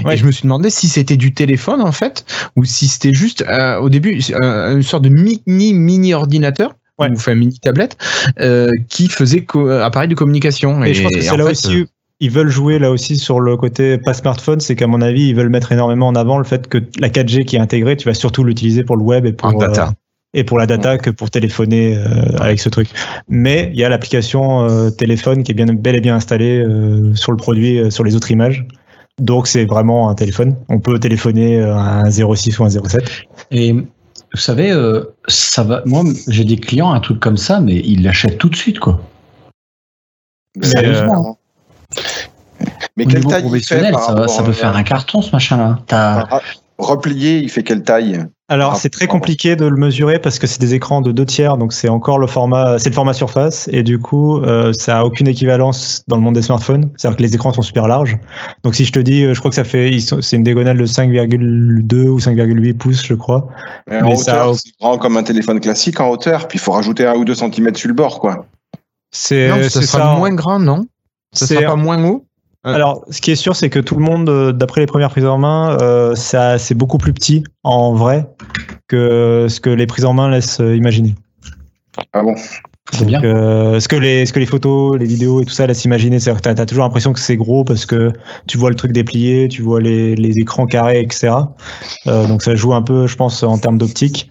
[SPEAKER 4] Ouais.
[SPEAKER 1] Et je me suis demandé si c'était du téléphone en fait ou si c'était juste euh, au début euh, une sorte de mini mini ordinateur
[SPEAKER 4] Ouais.
[SPEAKER 1] ou enfin mini tablette euh, qui faisait co- appareil de communication.
[SPEAKER 4] Et, je pense que c'est là
[SPEAKER 1] fait,
[SPEAKER 4] aussi, où ils veulent jouer là aussi sur le côté pas smartphone, c'est qu'à mon avis, ils veulent mettre énormément en avant le fait que la 4G qui est intégrée, tu vas surtout l'utiliser pour le web et pour
[SPEAKER 1] En data.
[SPEAKER 4] euh, et pour la data que pour téléphoner euh, avec ce truc. Mais il y a l'application euh, téléphone qui est bien bel et bien installée sur le produit, sur les autres images. Donc c'est vraiment un téléphone. On peut téléphoner à un 06 ou un 07.
[SPEAKER 3] Et vous savez, ça va. Moi, j'ai des clients, un truc comme ça, mais ils l'achètent tout de suite, quoi. Sérieusement.
[SPEAKER 2] Mais
[SPEAKER 3] Au
[SPEAKER 2] quelle taille il fait
[SPEAKER 3] professionnel, ça, va- peut faire un carton, ce machin-là. T'as-
[SPEAKER 2] Enfin, Replié, il fait quelle taille
[SPEAKER 4] Alors
[SPEAKER 2] Ah,
[SPEAKER 4] c'est très compliqué de le mesurer parce que c'est des écrans de deux tiers, donc c'est encore le format, c'est le format surface et du coup euh, ça a aucune équivalence dans le monde des smartphones. C'est-à-dire que les écrans sont super larges. Donc si je te dis, euh, je crois que ça fait, c'est une diagonale de 5,2 ou 5,8 pouces, je crois.
[SPEAKER 2] Mais En
[SPEAKER 4] Mais ça
[SPEAKER 2] hauteur,
[SPEAKER 4] a-
[SPEAKER 2] c'est grand comme un téléphone classique en hauteur, puis il faut rajouter un ou deux centimètres sur le bord, quoi.
[SPEAKER 4] C'est
[SPEAKER 1] non, ça
[SPEAKER 4] ça.
[SPEAKER 1] moins grand, non? Ça
[SPEAKER 4] C'est-
[SPEAKER 1] sera pas moins haut
[SPEAKER 4] Alors, ce qui est sûr, c'est que tout le monde, euh, d'après les premières prises en main, euh, ça, c'est beaucoup plus petit en vrai que ce que les prises en main laissent euh, imaginer.
[SPEAKER 2] Ah bon?
[SPEAKER 3] C'est
[SPEAKER 4] Donc,
[SPEAKER 3] bien.
[SPEAKER 4] euh, ce, que les, ce que les photos, les vidéos et tout ça laissent imaginer, c'est-à-dire que tu as, toujours l'impression que c'est gros parce que tu vois le truc déplié, tu vois les, les écrans carrés, etc. Euh, donc ça joue un peu, je pense, en termes d'optique.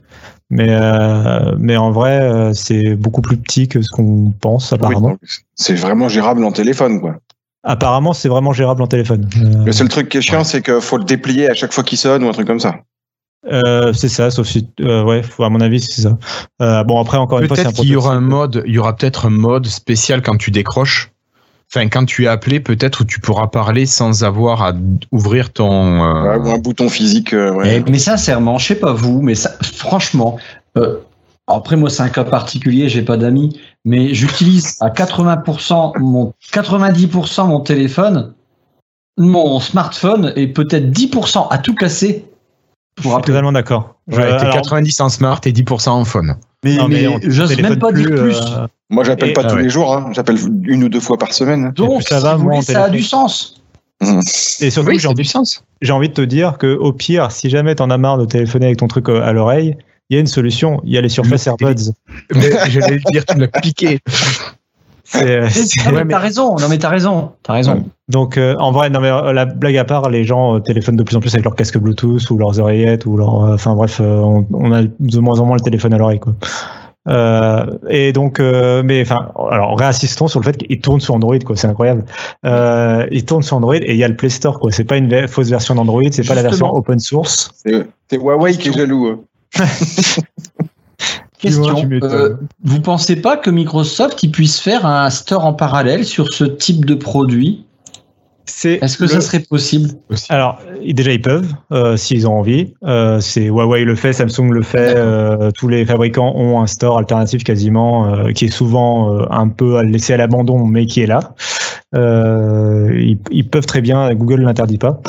[SPEAKER 4] Mais, euh, mais en vrai, euh, c'est beaucoup plus petit que ce qu'on pense, apparemment.
[SPEAKER 2] C'est vraiment gérable en téléphone, quoi.
[SPEAKER 4] Apparemment, c'est vraiment gérable en téléphone. Euh,
[SPEAKER 2] Le seul truc qui est chiant, c'est qu'il faut le déplier à chaque fois qu'il sonne ou un truc comme ça.
[SPEAKER 4] Euh, c'est ça, sauf si, euh, ouais, à mon avis, c'est ça. Euh, bon, après, encore une fois, c'est un
[SPEAKER 1] Peut-être qu'il y aura un mode, il y aura peut-être un mode spécial quand tu décroches. Enfin, quand tu es appelé, peut-être où tu pourras parler sans avoir à ouvrir ton. euh,
[SPEAKER 2] Ouais, ou un bouton physique. euh, ouais.
[SPEAKER 3] Mais sincèrement, je sais pas vous, mais ça, franchement, euh, après moi c'est un cas particulier, j'ai pas d'amis, mais j'utilise à 80% mon 90% mon téléphone, mon smartphone et peut-être 10% à tout casser
[SPEAKER 4] Je
[SPEAKER 3] pour
[SPEAKER 4] suis
[SPEAKER 3] appeler.
[SPEAKER 4] totalement d'accord. Je-
[SPEAKER 1] Ouais, t'es
[SPEAKER 4] alors,
[SPEAKER 1] 90% en smart et 10% en phone.
[SPEAKER 3] Mais,
[SPEAKER 4] non,
[SPEAKER 3] mais j'ose même pas dire plus.
[SPEAKER 4] euh,
[SPEAKER 2] Moi, j'appelle pas
[SPEAKER 1] ah
[SPEAKER 2] tous
[SPEAKER 1] ouais.
[SPEAKER 2] les jours, hein. j'appelle une ou deux fois par semaine.
[SPEAKER 3] Donc,
[SPEAKER 4] plus ça
[SPEAKER 3] si
[SPEAKER 4] va,
[SPEAKER 3] vous
[SPEAKER 4] moins
[SPEAKER 3] voulez,
[SPEAKER 4] on
[SPEAKER 3] ça a du sens.
[SPEAKER 4] Et surtout,
[SPEAKER 1] Oui,
[SPEAKER 4] j'ai envie, de te dire que au pire, si jamais t'en as marre de téléphoner avec ton truc euh, à l'oreille, il y a une solution. Il y a les Surface
[SPEAKER 1] Le-
[SPEAKER 4] AirPods. <laughs>
[SPEAKER 1] Mais j'allais le dire, tu me l'as piqué.
[SPEAKER 4] C'est, euh,
[SPEAKER 3] mais
[SPEAKER 4] ouais, mais-
[SPEAKER 3] t'as raison, non mais t'as raison, t'as raison.
[SPEAKER 4] Donc euh, en vrai, non mais euh, la blague à part, les gens euh, téléphonent de plus en plus avec leur casque Bluetooth ou leurs oreillettes ou leur, euh, enfin bref, euh, on, on a de moins en moins le téléphone à l'oreille quoi. Euh, et donc, euh, mais enfin, alors réassistons sur le fait qu'il tourne sur Android quoi, c'est incroyable. Euh, il tourne sur Android et il y a le Play Store quoi. C'est pas une ve- fausse version d'Android, c'est pas la version open source.
[SPEAKER 2] C'est c'est Huawei qui est jaloux. <laughs>
[SPEAKER 3] Question, euh, vous pensez pas que Microsoft il puisse faire un store en parallèle sur ce type de produit?
[SPEAKER 4] C'est
[SPEAKER 3] Est-ce que
[SPEAKER 4] le-
[SPEAKER 3] ça serait possible?
[SPEAKER 4] Alors, déjà, ils peuvent, euh, s'ils ont envie. Euh, c'est Huawei le fait, Samsung le fait. Euh, tous les fabricants ont un store alternatif quasiment, euh, qui est souvent euh, un peu à laisser à l'abandon, mais qui est là. Euh, ils, ils peuvent très bien, Google ne l'interdit pas.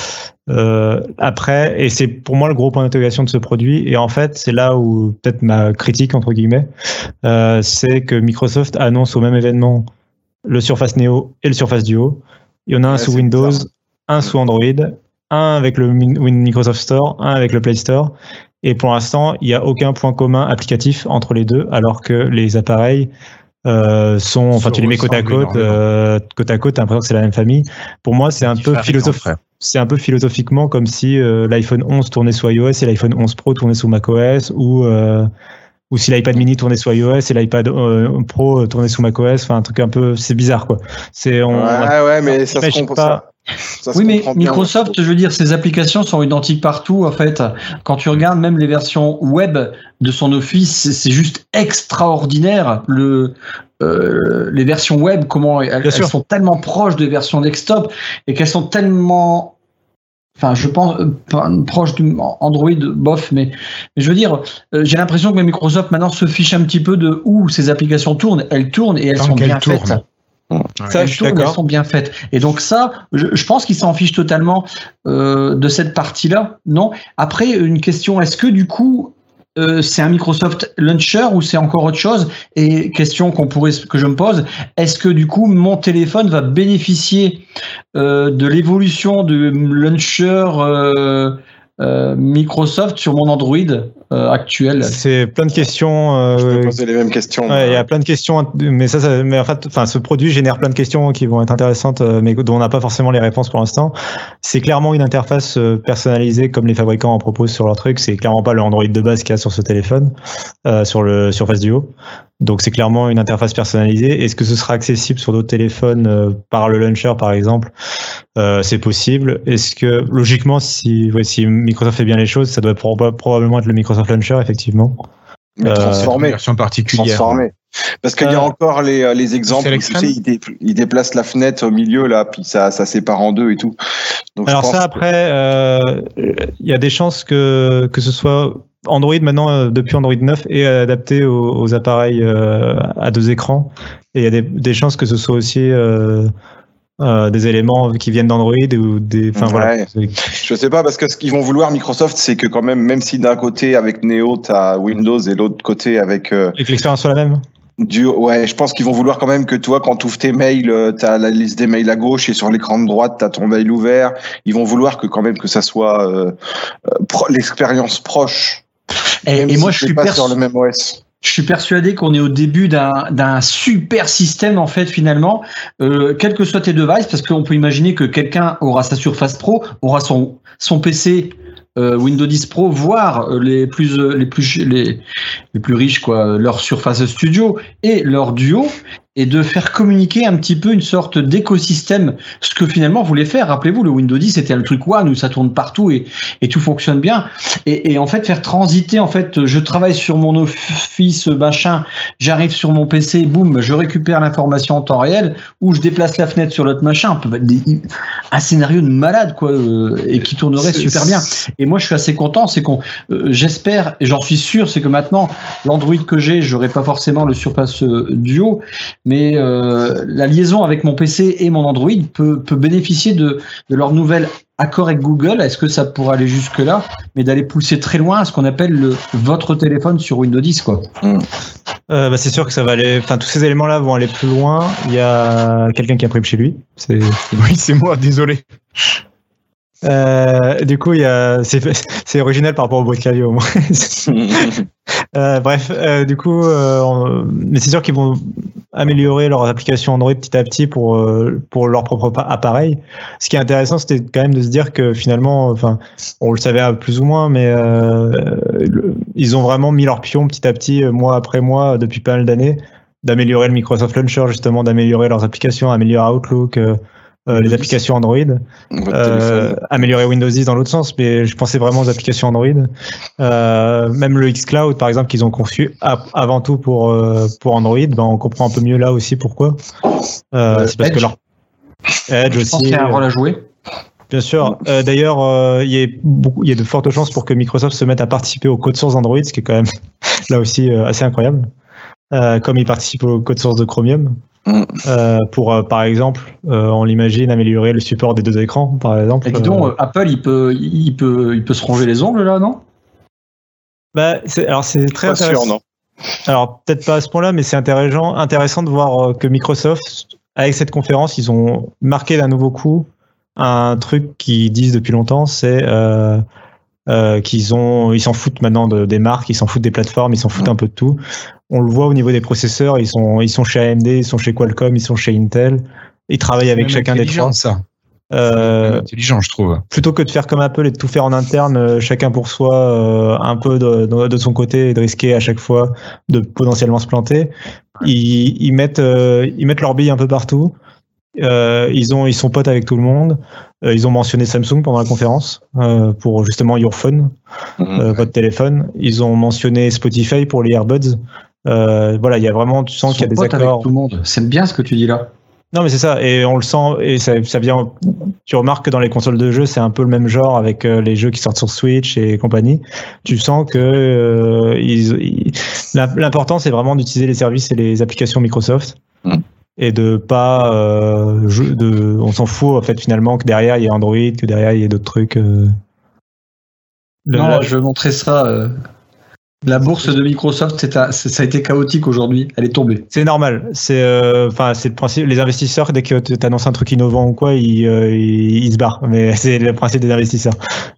[SPEAKER 4] Euh, après, et c'est pour moi le gros point d'intégration de ce produit, et en fait, c'est là où peut-être ma critique, entre guillemets, euh, c'est que Microsoft annonce au même événement le Surface Neo et le Surface Duo. Il y en a un sous Windows,
[SPEAKER 2] bizarre.
[SPEAKER 4] un sous Android, un avec le Microsoft Store, un avec le Play Store. Et pour l'instant, il n'y a aucun point commun applicatif entre les deux, alors que les appareils euh, sont, enfin, tu les mets côte à côte, euh, côte à côte, t'as l'impression que c'est la même famille. Pour moi, c'est un peu
[SPEAKER 1] frère.
[SPEAKER 4] C'est un peu philosophiquement comme si euh, l'iPhone 11 tournait sous iOS et l'iPhone 11 Pro tournait sous macOS ou euh, ou si l'iPad mini tournait sous iOS et l'iPad euh, Pro tournait sous macOS, enfin un truc un peu c'est bizarre quoi. C'est on
[SPEAKER 2] Ouais, ouais, mais ça se comprend
[SPEAKER 4] pas.
[SPEAKER 2] Ça.
[SPEAKER 3] Oui, mais
[SPEAKER 2] bien.
[SPEAKER 3] Microsoft, je veux dire, ses applications sont identiques partout. En fait, quand tu regardes même les versions web de son Office, c'est- juste extraordinaire. Le, euh, les versions web, comment elles, sont tellement proches des versions desktop et qu'elles sont tellement Enfin, je pense euh, proche du Android, bof, mais, mais je veux dire, euh, j'ai l'impression que Microsoft maintenant se fiche un petit peu de où ces applications tournent. Elles tournent et elles
[SPEAKER 1] Tant
[SPEAKER 3] sont bien
[SPEAKER 1] tournent.
[SPEAKER 3] faites.
[SPEAKER 4] Ça,
[SPEAKER 3] sont bien faites. Et donc ça, je, je pense qu'ils s'en fichent totalement euh, de cette partie-là. Non? Après, une question est-ce que du coup, euh, c'est un Microsoft Launcher ou c'est encore autre chose? Et question qu'on pourrait que je me pose est-ce que du coup, mon téléphone va bénéficier euh, de l'évolution du launcher Microsoft sur mon Android? Euh, actuel
[SPEAKER 4] C'est plein de questions.
[SPEAKER 2] Je
[SPEAKER 4] euh,
[SPEAKER 2] me posais les mêmes questions.
[SPEAKER 4] Ouais, il y a plein de questions, mais ça, ça mais en fait, enfin, ce produit génère plein de questions qui vont être intéressantes, euh, mais dont on n'a pas forcément les réponses pour l'instant. C'est clairement une interface euh, personnalisée comme les fabricants en proposent sur leur truc. C'est clairement pas le Android de base qu'il y a sur ce téléphone, euh, sur le Surface Duo. Donc c'est clairement une interface personnalisée. Est-ce que ce sera accessible sur d'autres téléphones euh, par le launcher, par exemple? Euh, C'est possible. Est-ce que logiquement, si, ouais, si Microsoft fait bien les choses, ça doit proba- probablement être le Microsoft Launcher, effectivement.
[SPEAKER 2] Mais
[SPEAKER 4] Euh,
[SPEAKER 1] Une
[SPEAKER 2] transformé.
[SPEAKER 1] version particulière.
[SPEAKER 2] transformé. Parce qu'il y a
[SPEAKER 4] Euh,
[SPEAKER 2] encore les, euh, les exemples, où, tu sais, ils, dé- ils déplacent la fenêtre au milieu, là, puis ça, ça sépare en deux et tout. Donc, je
[SPEAKER 4] Alors
[SPEAKER 2] pense
[SPEAKER 4] ça
[SPEAKER 2] que-
[SPEAKER 4] après, euh, il y a des chances que que ce soit Android maintenant euh, depuis Android 9 est adapté aux, aux appareils euh, à deux écrans et il y a des, des chances que ce soit aussi euh, euh, des éléments qui viennent d'Android ou des enfin voilà
[SPEAKER 2] Ouais.
[SPEAKER 4] C'est-
[SPEAKER 2] Je sais pas, parce que ce qu'ils vont vouloir, Microsoft, c'est que quand même, même si d'un côté avec Neo, t'as Windows et l'autre côté avec euh,
[SPEAKER 4] et que l'expérience soit la même.
[SPEAKER 2] du, ouais, je pense qu'ils vont vouloir quand même que toi, quand tu ouvres tes mails, euh, t'as la liste des mails à gauche et sur l'écran de droite, t'as ton mail ouvert. Ils vont vouloir que quand même que ça soit euh, euh, pro- l'expérience proche.
[SPEAKER 3] Et,
[SPEAKER 2] même
[SPEAKER 3] et
[SPEAKER 2] si
[SPEAKER 3] moi, je suis
[SPEAKER 2] pas sur le même OS.
[SPEAKER 3] Je suis persuadé qu'on est au début d'un super système en fait finalement, euh, quels que soient tes devices, parce qu'on peut imaginer que quelqu'un aura sa Surface Pro, aura son PC euh, Windows 10 Pro, voire euh, les plus euh, les plus riches leur Surface Studio et leur Duo, et de faire communiquer un petit peu une sorte d'écosystème, ce que finalement voulait faire. Rappelez-vous, le Windows 10 c'était le truc one où ça tourne partout et et tout fonctionne bien. Et, et en fait faire transiter en fait je travaille sur mon office machin j'arrive sur mon PC boum je récupère l'information en temps réel ou je déplace la fenêtre sur l'autre machin. Un scénario de malade quoi euh, et qui tournerait super bien. et moi je suis assez content c'est qu'on euh, j'espère et j'en suis sûr c'est que maintenant l'Android que j'ai j'aurai pas forcément le Surface euh, Duo mais euh, la liaison avec mon PC et mon Android peut, peut bénéficier de, de leur nouvelle accord avec Google. Est-ce que ça pourrait aller jusque là, mais d'aller pousser très loin à ce qu'on appelle le votre téléphone sur Windows 10 quoi.
[SPEAKER 4] Euh, bah, c'est sûr que ça va aller. Enfin tous ces éléments là vont aller plus loin. Il y a quelqu'un qui a pris chez lui. C'est
[SPEAKER 1] Oui, c'est moi, désolé.
[SPEAKER 4] Euh, du coup, il y a, c'est, c'est original par rapport au boîte clavier au moins. <laughs> Euh, bref, euh, du coup, euh, on- mais c'est sûr qu'ils vont améliorer leurs applications Android petit à petit pour euh, pour leur propre pa- appareil. Ce qui est intéressant, c'était quand même de se dire que finalement, enfin, on le savait plus ou moins, mais euh, ils ont vraiment mis leur pion petit à petit, euh, mois après mois, depuis pas mal d'années, d'améliorer le Microsoft Launcher justement, d'améliorer leurs applications, améliorer Outlook. Euh, les applications Android, euh, améliorer Windows 10 dans l'autre sens, mais je pensais vraiment aux applications Android. Euh, même le xCloud, par exemple, qu'ils ont conçu avant tout pour, euh, pour Android, ben, on comprend un peu mieux là aussi pourquoi. Euh,
[SPEAKER 3] Euh,
[SPEAKER 4] c'est parce que leur Edge
[SPEAKER 3] Je pense
[SPEAKER 4] aussi.
[SPEAKER 3] qu'il y a un
[SPEAKER 4] euh,
[SPEAKER 3] rôle à jouer.
[SPEAKER 4] Bien sûr. Euh, D'ailleurs, euh, il y, a beaucoup- il y a de fortes chances pour que Microsoft se mette à participer au code source d'Android, ce qui est quand même <laughs> là aussi euh, assez incroyable. Euh, comme ils participent au code source de Chromium. Euh, pour, euh, par exemple, euh, on l'imagine améliorer le support des deux écrans, par exemple.
[SPEAKER 3] Et dis donc,
[SPEAKER 4] Euh,
[SPEAKER 3] Apple, il peut, il, peut, il peut se ronger les ongles là, non?
[SPEAKER 4] Bah, c'est- alors c'est très
[SPEAKER 2] Pas
[SPEAKER 4] intéressant.
[SPEAKER 2] sûr, non.
[SPEAKER 4] Alors peut-être pas à ce point-là, mais c'est intéressant, intéressant de voir que Microsoft, avec cette conférence, ils ont marqué d'un nouveau coup un truc qu'ils disent depuis longtemps, c'est euh, euh, qu'ils ont, ils s'en foutent maintenant de- des marques, ils s'en foutent des plateformes, ils s'en foutent un peu de tout. On le voit au niveau des processeurs, ils sont, ils sont chez AMD, ils sont chez Qualcomm, ils sont chez Intel. Ils travaillent avec chacun des trois.
[SPEAKER 1] ça.
[SPEAKER 4] Euh,
[SPEAKER 1] intelligent, je trouve.
[SPEAKER 4] plutôt que de faire comme Apple et de tout faire en interne, euh, chacun pour soi, euh, un peu de, de, de son côté et de risquer à chaque fois de potentiellement se planter, ils, ils mettent, euh, ils mettent leur bille un peu partout. Euh, ils, ont, ils sont potes avec tout le monde. Euh, ils ont mentionné Samsung pendant la conférence euh, pour justement Your Phone, euh, votre téléphone. Ils ont mentionné Spotify pour les AirBuds. Euh, voilà, il y a vraiment, tu sens qu'il y a des accords.
[SPEAKER 3] avec tout le monde. C'est bien ce que tu dis là.
[SPEAKER 4] Non, mais c'est ça, et on le sent, et ça, ça vient. Tu remarques que dans les consoles de jeux, c'est un peu le même genre avec euh, les jeux qui sortent sur Switch et compagnie. Tu sens que euh, ils- ils- l'im- l'important, c'est vraiment d'utiliser les services et les applications Microsoft.
[SPEAKER 2] Mm.
[SPEAKER 4] Et de pas. euh, de, on s'en fout, en fait, finalement, que derrière, il y a Android, que derrière, il y a d'autres trucs. euh.
[SPEAKER 3] Non,
[SPEAKER 4] la-
[SPEAKER 3] je vais montrer ça. euh. La bourse de Microsoft, c'est ça a été chaotique aujourd'hui. Elle est tombée.
[SPEAKER 4] C'est normal. C'est euh, enfin c'est le principe. Les investisseurs dès que tu annonces un truc innovant ou quoi, ils, euh, ils, ils se barrent. Mais <laughs> c'est le principe des investisseurs.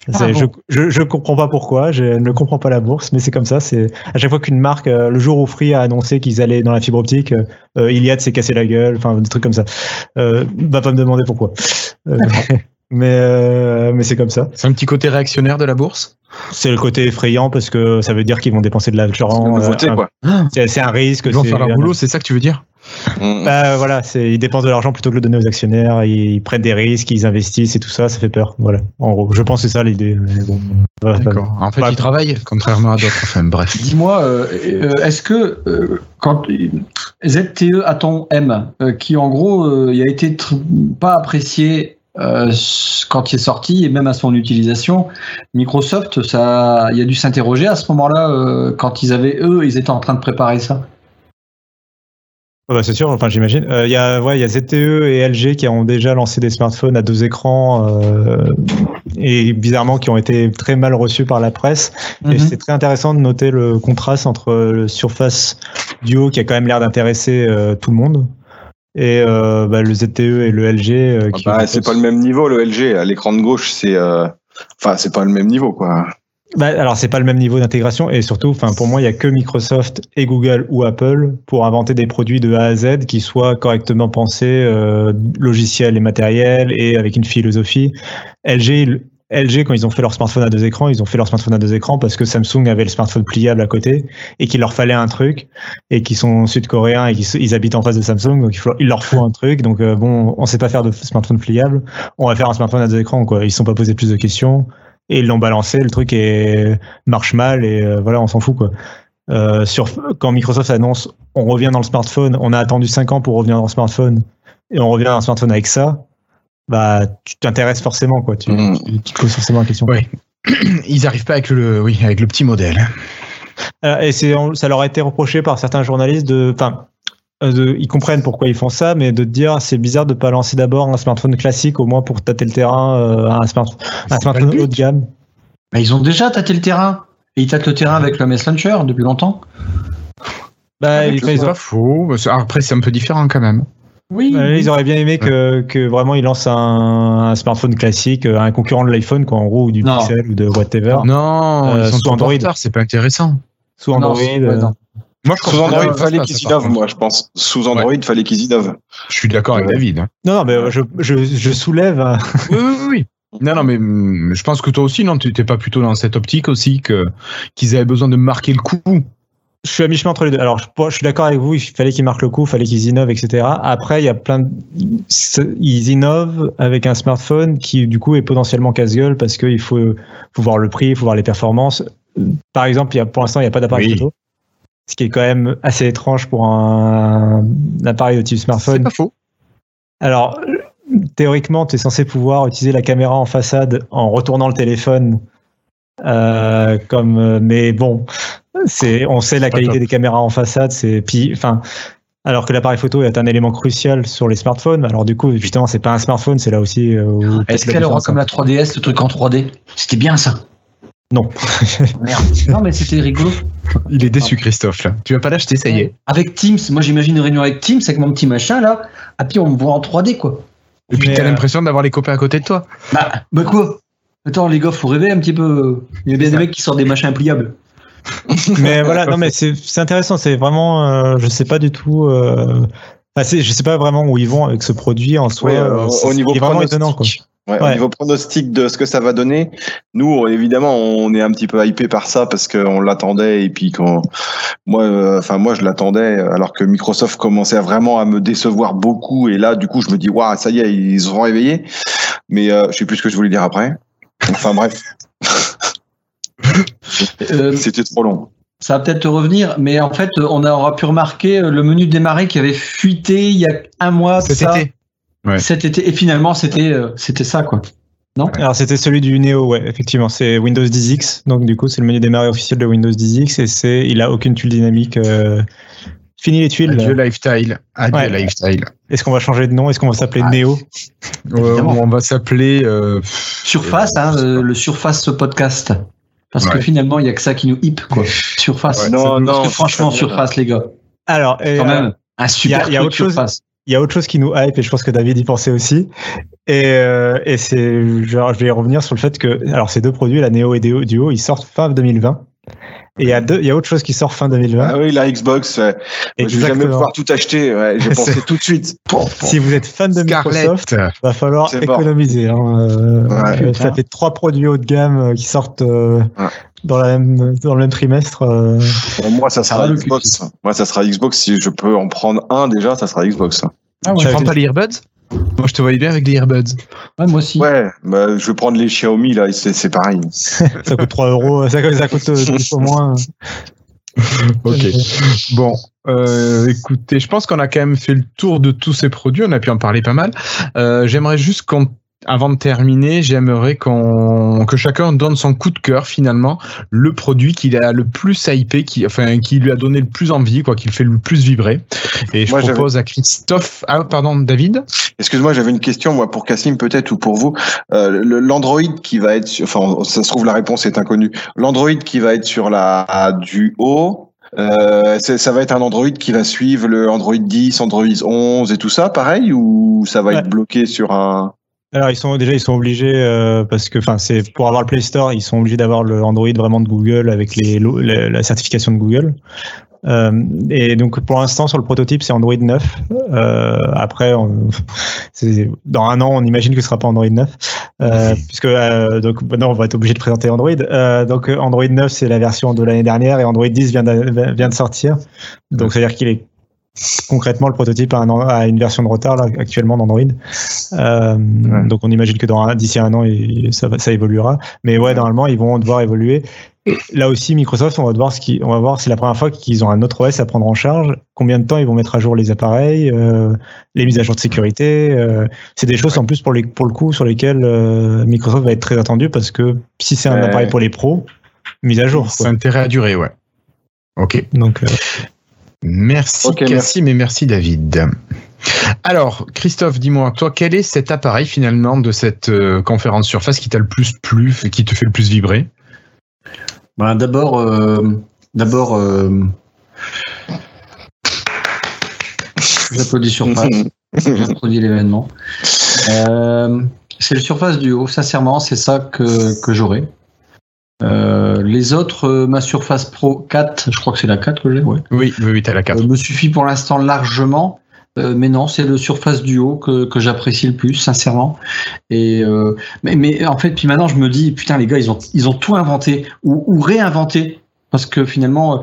[SPEAKER 4] C'est-
[SPEAKER 3] Ah bon
[SPEAKER 4] je, je je comprends pas pourquoi. Je ne comprends pas la bourse, mais c'est comme ça. C'est à chaque fois qu'une marque, euh, le jour où Free a annoncé qu'ils allaient dans la fibre optique, euh, euh, Iliad s'est cassé la gueule. Enfin des trucs comme ça. Euh, va pas me demander pourquoi. <laughs> <laughs> Euh, mais euh, mais c'est comme ça.
[SPEAKER 1] C'est un petit côté réactionnaire de la bourse?
[SPEAKER 4] C'est le côté effrayant parce que ça veut dire qu'ils vont dépenser de l'argent. euh. C'est c'est un risque.
[SPEAKER 1] Ils vont faire leur boulot, c'est ça que tu veux dire?
[SPEAKER 2] Mhm.
[SPEAKER 4] Bah voilà, ils dépensent de l'argent plutôt que de le donner aux actionnaires, ils prennent des risques, ils investissent et tout ça, ça fait peur. Voilà, en gros, je pense que c'est ça l'idée. bon, voilà,
[SPEAKER 1] D'accord. En fait,
[SPEAKER 4] Ouais.
[SPEAKER 1] ils travaillent, contrairement à d'autres. Enfin, bref.
[SPEAKER 3] Dis-moi, euh, euh, est-ce que euh, quand ZTE M, euh, qui en gros euh, il a été pas apprécié euh, quand il est sorti et même à son utilisation, Microsoft, ça, il a dû s'interroger à ce moment-là euh, quand ils avaient eux, ils étaient en train de préparer ça.
[SPEAKER 4] Ouais, bah, c'est sûr, enfin j'imagine. Euh, Il y a ouais, y a ZTE et LG qui ont déjà lancé des smartphones à deux écrans euh, et bizarrement qui ont été très mal reçus par la presse. Et
[SPEAKER 3] Mhm.
[SPEAKER 4] c'est très intéressant de noter le contraste entre le Surface Duo qui a quand même l'air d'intéresser euh, tout le monde et euh, bah, le ZTE et le LG euh,
[SPEAKER 2] Ah bah, c'est pas le même niveau, le LG. À l'écran de gauche, c'est. euh, Enfin, c'est pas le même niveau, quoi.
[SPEAKER 4] Bah, alors c'est pas le même niveau d'intégration et surtout, enfin pour moi il y a que Microsoft et Google ou Apple pour inventer des produits de A à Z qui soient correctement pensés, euh, logiciels et matériels et avec une philosophie. LG, LG quand ils ont fait leur smartphone à deux écrans, ils ont fait leur smartphone à deux écrans parce que Samsung avait le smartphone pliable à côté et qu'il leur fallait un truc et qu'ils sont sud-coréens et qu'ils ils habitent en face de Samsung donc il leur faut un truc donc euh, bon on sait pas faire de smartphone pliable, on va faire un smartphone à deux écrans quoi. Ils se sont pas posé plus de questions et ils l'ont balancé, le truc est, marche mal et euh, voilà, on s'en fout quoi. Euh, sur, quand Microsoft annonce on revient dans le smartphone, on a attendu 5 ans pour revenir dans le smartphone et on revient dans le smartphone avec ça, bah tu t'intéresses forcément quoi, tu, tu, tu te poses forcément la question.
[SPEAKER 1] Ouais. <clears throat> Ils arrivent pas avec le, oui, avec le petit modèle.
[SPEAKER 4] Euh, et c'est, ça leur a été reproché par certains journalistes de, enfin, euh, de- ils comprennent pourquoi ils font ça, mais de te dire c'est bizarre de pas lancer d'abord un smartphone classique au moins pour tâter le terrain, euh, un, smart- un smartphone haut de gamme.
[SPEAKER 3] Mais ils ont déjà tâté le terrain. Et ils tâtent le terrain avec le MS Launcher depuis longtemps.
[SPEAKER 4] Bah, ils
[SPEAKER 1] C'est pas faux. Après, c'est un peu différent quand même.
[SPEAKER 3] Oui.
[SPEAKER 4] Euh, ils auraient bien aimé que, que vraiment ils lancent un, un smartphone classique, euh, un concurrent de l'iPhone, quoi, en gros, ou du
[SPEAKER 3] Non.
[SPEAKER 4] Pixel ou de whatever,
[SPEAKER 1] Non,
[SPEAKER 4] Euh,
[SPEAKER 1] ils sont
[SPEAKER 4] sous Android.
[SPEAKER 1] c'est pas intéressant.
[SPEAKER 4] sous
[SPEAKER 3] Non,
[SPEAKER 4] Android.
[SPEAKER 3] c'est-
[SPEAKER 4] euh,
[SPEAKER 3] ouais, non.
[SPEAKER 1] Moi, je
[SPEAKER 2] Sous Android, fallait qu'ils
[SPEAKER 1] contre.
[SPEAKER 2] moi, je pense. Sous Android, il fallait qu'ils innovent.
[SPEAKER 1] Je suis d'accord avec
[SPEAKER 2] Ouais.
[SPEAKER 1] David. hein.
[SPEAKER 4] Non, non, mais je, je, je soulève. un-
[SPEAKER 1] Oui, oui, oui, oui. Non, non, mais hum, je pense que toi aussi, non, tu n'étais pas plutôt dans cette optique aussi que qu'ils avaient besoin de marquer le coup.
[SPEAKER 4] Je suis à mi-chemin entre les deux. Alors, je, je suis d'accord avec vous, il fallait qu'ils marquent le coup, il fallait qu'ils innovent, etc. Après, il y a plein de... Ils innovent avec un smartphone qui, du coup, est potentiellement casse-gueule parce qu'il faut, faut voir le prix, il faut voir les performances. Par exemple, il y a, pour l'instant, il n'y a pas d'appareil
[SPEAKER 1] Oui.
[SPEAKER 4] photo. Ce qui est quand même assez étrange pour un, un appareil de type
[SPEAKER 1] C'est
[SPEAKER 4] smartphone.
[SPEAKER 1] pas faux.
[SPEAKER 4] Alors, théoriquement, tu es censé pouvoir utiliser la caméra en façade en retournant le téléphone. Euh, comme, euh, mais bon, c'est, on sait la qualité
[SPEAKER 1] top.
[SPEAKER 4] des caméras en façade. C'est, puis, enfin, alors que l'appareil photo est un élément crucial sur les smartphones. Alors du coup, justement, c'est pas un smartphone, c'est là aussi. euh, où peut-être
[SPEAKER 3] Est-ce qu'elle aura comme la 3DS, le truc en 3D C'était bien ça.
[SPEAKER 4] Non. <laughs>
[SPEAKER 3] Merde. Non, mais c'était rigolo.
[SPEAKER 1] Il est déçu, Christophe. Là. Tu vas pas l'acheter, ça y est.
[SPEAKER 3] Avec Teams, moi j'imagine une réunion avec Teams avec mon petit machin là. Ah puis on me voit en 3D quoi.
[SPEAKER 1] Et puis t'as
[SPEAKER 4] euh,
[SPEAKER 1] l'impression d'avoir les copains à côté de toi.
[SPEAKER 3] Bah, bah quoi? Attends les gars, faut rêver un petit peu. Il y a bien des mecs qui sortent des machins pliables. <laughs>
[SPEAKER 4] mais voilà, non, mais c'est, intéressant. C'est vraiment, euh, je sais pas du tout. Euh, je sais pas vraiment où ils vont avec ce produit en soi.
[SPEAKER 2] Ouais, euh, au- niveau
[SPEAKER 4] vraiment
[SPEAKER 2] pronostic.
[SPEAKER 4] étonnant, quoi.
[SPEAKER 2] Ouais,
[SPEAKER 4] Ouais.
[SPEAKER 2] Au niveau pronostic de ce que ça va donner, nous évidemment on est un petit peu hypé par ça parce qu'on l'attendait et puis quand moi, euh, enfin moi je l'attendais alors que Microsoft commençait vraiment à me décevoir beaucoup et là du coup je me dis waouh ça y est ils se sont réveillés mais euh, je sais plus ce que je voulais dire après. Enfin bref, <laughs> c'était trop long.
[SPEAKER 3] ça va peut-être te revenir, mais en fait on aura pu remarquer euh, le menu de démarrer qui avait fuité il y a un mois.
[SPEAKER 1] Cet
[SPEAKER 3] ça,
[SPEAKER 1] été. Ouais.
[SPEAKER 3] Cet été. Et finalement c'était euh, c'était ça quoi.
[SPEAKER 4] Alors c'était celui du Neo, ouais, effectivement, c'est Windows 10X, donc du coup c'est le menu démarrer officiel de Windows 10X et c'est, il a aucune tuile dynamique. euh, Fini les tuiles.
[SPEAKER 1] Adieu lifestyle. Adieu
[SPEAKER 4] Ouais.
[SPEAKER 1] lifestyle.
[SPEAKER 4] Est-ce qu'on va changer de nom? Est-ce qu'on va s'appeler Neo?
[SPEAKER 1] Euh, on va s'appeler. euh,
[SPEAKER 3] Surface, hein, euh, le Surface podcast. Parce que finalement il y a que ça qui nous hype quoi. Surface.
[SPEAKER 2] Ouais, non,
[SPEAKER 3] Parce
[SPEAKER 2] non,
[SPEAKER 3] que franchement. Surface les gars,
[SPEAKER 4] Alors, et,
[SPEAKER 3] quand
[SPEAKER 4] euh,
[SPEAKER 3] même un super
[SPEAKER 4] il y a
[SPEAKER 3] truc
[SPEAKER 4] autre chose-
[SPEAKER 3] Surface.
[SPEAKER 4] il y a autre chose qui nous hype et je pense que David y pensait aussi. Et, euh, et c'est, genre, je vais revenir sur le fait que, alors ces deux produits, la Neo et Duo, Duo, ils sortent fin 2020. Et il y a deux, il y a autre chose qui sort fin 2020.
[SPEAKER 2] Ah oui la Xbox, ouais. je vais jamais pouvoir tout acheter. Ouais, j'ai <laughs> pensé tout de suite.
[SPEAKER 4] Si vous êtes fan de Microsoft,
[SPEAKER 1] Scarlett.
[SPEAKER 4] va falloir économiser. hein. Euh,
[SPEAKER 2] Ouais.
[SPEAKER 4] ça fait trois produits haut de gamme euh, qui sortent euh,
[SPEAKER 2] Ouais.
[SPEAKER 4] dans, la même, dans le même trimestre. euh.
[SPEAKER 2] Pour moi ça sera
[SPEAKER 3] Ah,
[SPEAKER 2] Xbox. Moi ça sera Xbox si je peux en prendre un déjà ça sera Xbox.
[SPEAKER 3] Ah
[SPEAKER 1] Tu prends pas les earbuds? Moi, je te voyais bien avec les earbuds.
[SPEAKER 3] Ouais, moi aussi.
[SPEAKER 2] Ouais, bah, je vais prendre les Xiaomi là, c'est c'est pareil. <laughs>
[SPEAKER 4] ça coûte 3 euros, ça, ça coûte euh, 10 fois moins. <laughs>
[SPEAKER 1] Ok. Bon, euh, écoutez, je pense qu'on a quand même fait le tour de tous ces produits. On a pu en parler pas mal. Euh, J'aimerais juste qu'on, avant de terminer, j'aimerais qu'on que chacun donne son coup de cœur finalement, le produit qu'il a le plus hypé, qui, enfin, qui lui a donné le plus envie, quoi, qui le fait le plus vibrer. Et je
[SPEAKER 2] Moi,
[SPEAKER 1] propose à Christophe, ah pardon, David.
[SPEAKER 2] Excuse-moi, j'avais une question moi pour Cassim peut-être ou pour vous. Euh, L'Android qui va être, sur- enfin, ça se trouve la réponse est inconnue. L'Android qui va être sur la du haut, euh, ça va être un Android qui va suivre le Android 10, Android 11 et tout ça, pareil, ou ça va
[SPEAKER 4] Ouais.
[SPEAKER 2] être bloqué sur un.
[SPEAKER 4] Alors ils sont déjà ils sont obligés euh, parce que enfin c'est pour avoir le Play Store ils sont obligés d'avoir le Android vraiment de Google avec les, la, certification de Google. Euh, et donc pour l'instant sur le prototype c'est Android 9. Euh, après on- dans un an on imagine que ce sera pas Android 9 euh, puisque euh, donc maintenant on va être obligé de présenter Android. Euh, donc Android 9 c'est la version de l'année dernière et Android 10 vient de, vient de sortir. Donc c'est à dire qu'il est concrètement le prototype a, un an- a une version de retard là, actuellement d'Android. Euh, Donc on imagine que d'ici un an il- ça, ça évoluera. Mais ouais, normalement ils vont devoir évoluer. Là aussi Microsoft, on va devoir ce qui, on va voir c'est la première fois qu'ils ont un autre OS à prendre en charge. Combien de temps ils vont mettre à jour les appareils, euh, les mises à jour de sécurité. euh, c'est des choses en plus pour les pour le coup sur lesquelles Microsoft va être très attendu parce que si c'est un appareil pour les pros, mise à jour.
[SPEAKER 1] C'est
[SPEAKER 4] quoi.
[SPEAKER 1] intérêt à durer, ouais. Ok.
[SPEAKER 4] Donc
[SPEAKER 1] Merci
[SPEAKER 2] Ok,
[SPEAKER 1] Cassim et merci David. Alors, Christophe, dis-moi, toi, quel est cet appareil finalement de cette euh, conférence surface qui t'a le plus plu, qui te fait le plus vibrer?
[SPEAKER 3] Ben, d'abord, euh, d'abord, euh, <laughs> j'applaudis Surface. produit l'événement. Euh, c'est le Surface Duo, sincèrement, c'est ça que, que j'aurai. Euh, les autres, euh, ma Surface Pro 4, je crois que c'est la 4 que j'ai, ouais.
[SPEAKER 1] Oui, oui, t'as la 4.
[SPEAKER 3] me suffit pour l'instant largement. mais non, c'est le Surface Duo que, que j'apprécie le plus, sincèrement. Et mais, mais, en fait, puis maintenant, je me dis, putain, les gars, ils ont, ils ont tout inventé ou, ou réinventé parce que finalement,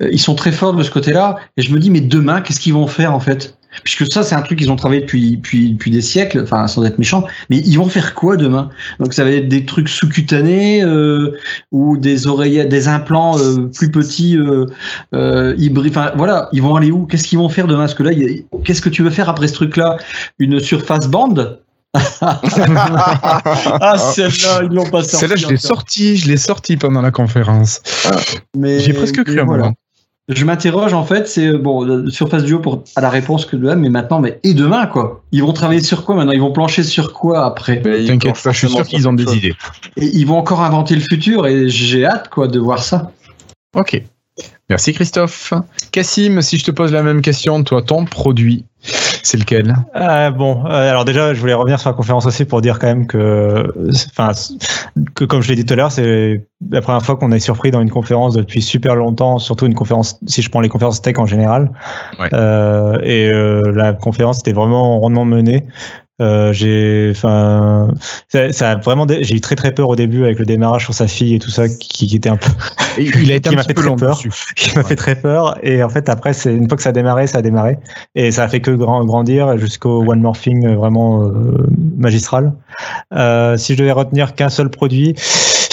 [SPEAKER 3] ils sont très forts de ce côté-là. Et je me dis, mais demain, qu'est-ce qu'ils vont faire en fait? Puisque ça, c'est un truc qu'ils ont travaillé depuis, depuis, depuis des siècles, enfin, sans être méchant. Mais ils vont faire quoi demain? Donc, ça va être des trucs sous-cutanés euh, ou des oreillettes, des implants euh, plus petits, euh, euh, hybrides. Enfin, voilà, ils vont aller où? Qu'est-ce qu'ils vont faire demain? Parce que là, qu'est-ce que tu veux faire après ce truc-là? Une surface bande? <laughs> Ah, celle-là, ils l'ont pas sorti.
[SPEAKER 1] Celle-là, je l'ai sorti, je l'ai sorti pendant la conférence. Mais j'ai presque cru à moi
[SPEAKER 3] je m'interroge en fait, c'est bon, Surface Duo pour à la réponse que de mais maintenant, mais et demain quoi? Ils vont travailler sur quoi maintenant? Ils vont plancher sur quoi après?
[SPEAKER 1] T'inquiète pas, je suis sûr qu'ils ont des idées.
[SPEAKER 3] Et ils vont encore inventer le futur et j'ai hâte quoi de voir ça.
[SPEAKER 1] Ok. Merci Christophe. Cassim, si je te pose la même question, toi, ton produit, c'est lequel?
[SPEAKER 4] Euh, Bon, euh, alors déjà, je voulais revenir sur la conférence aussi pour dire quand même que, enfin, que comme je l'ai dit tout à l'heure, c'est la première fois qu'on est surpris dans une conférence depuis super longtemps, surtout une conférence, si je prends les conférences tech en général. Euh, et la conférence était vraiment rondement menée. Euh, j'ai, enfin, ça, a vraiment, j'ai eu très très peur au début avec le démarrage sur sa fille et tout ça, qui, qui était un peu,
[SPEAKER 1] il a <laughs> été
[SPEAKER 4] qui m'a fait très peur, qui <laughs> m'a fait très peur. Et en fait, après, c'est une fois que ça a démarré, ça a démarré, et ça a fait que grandir jusqu'au one morphing euh, vraiment euh, magistral. Euh, si je devais retenir qu'un seul produit,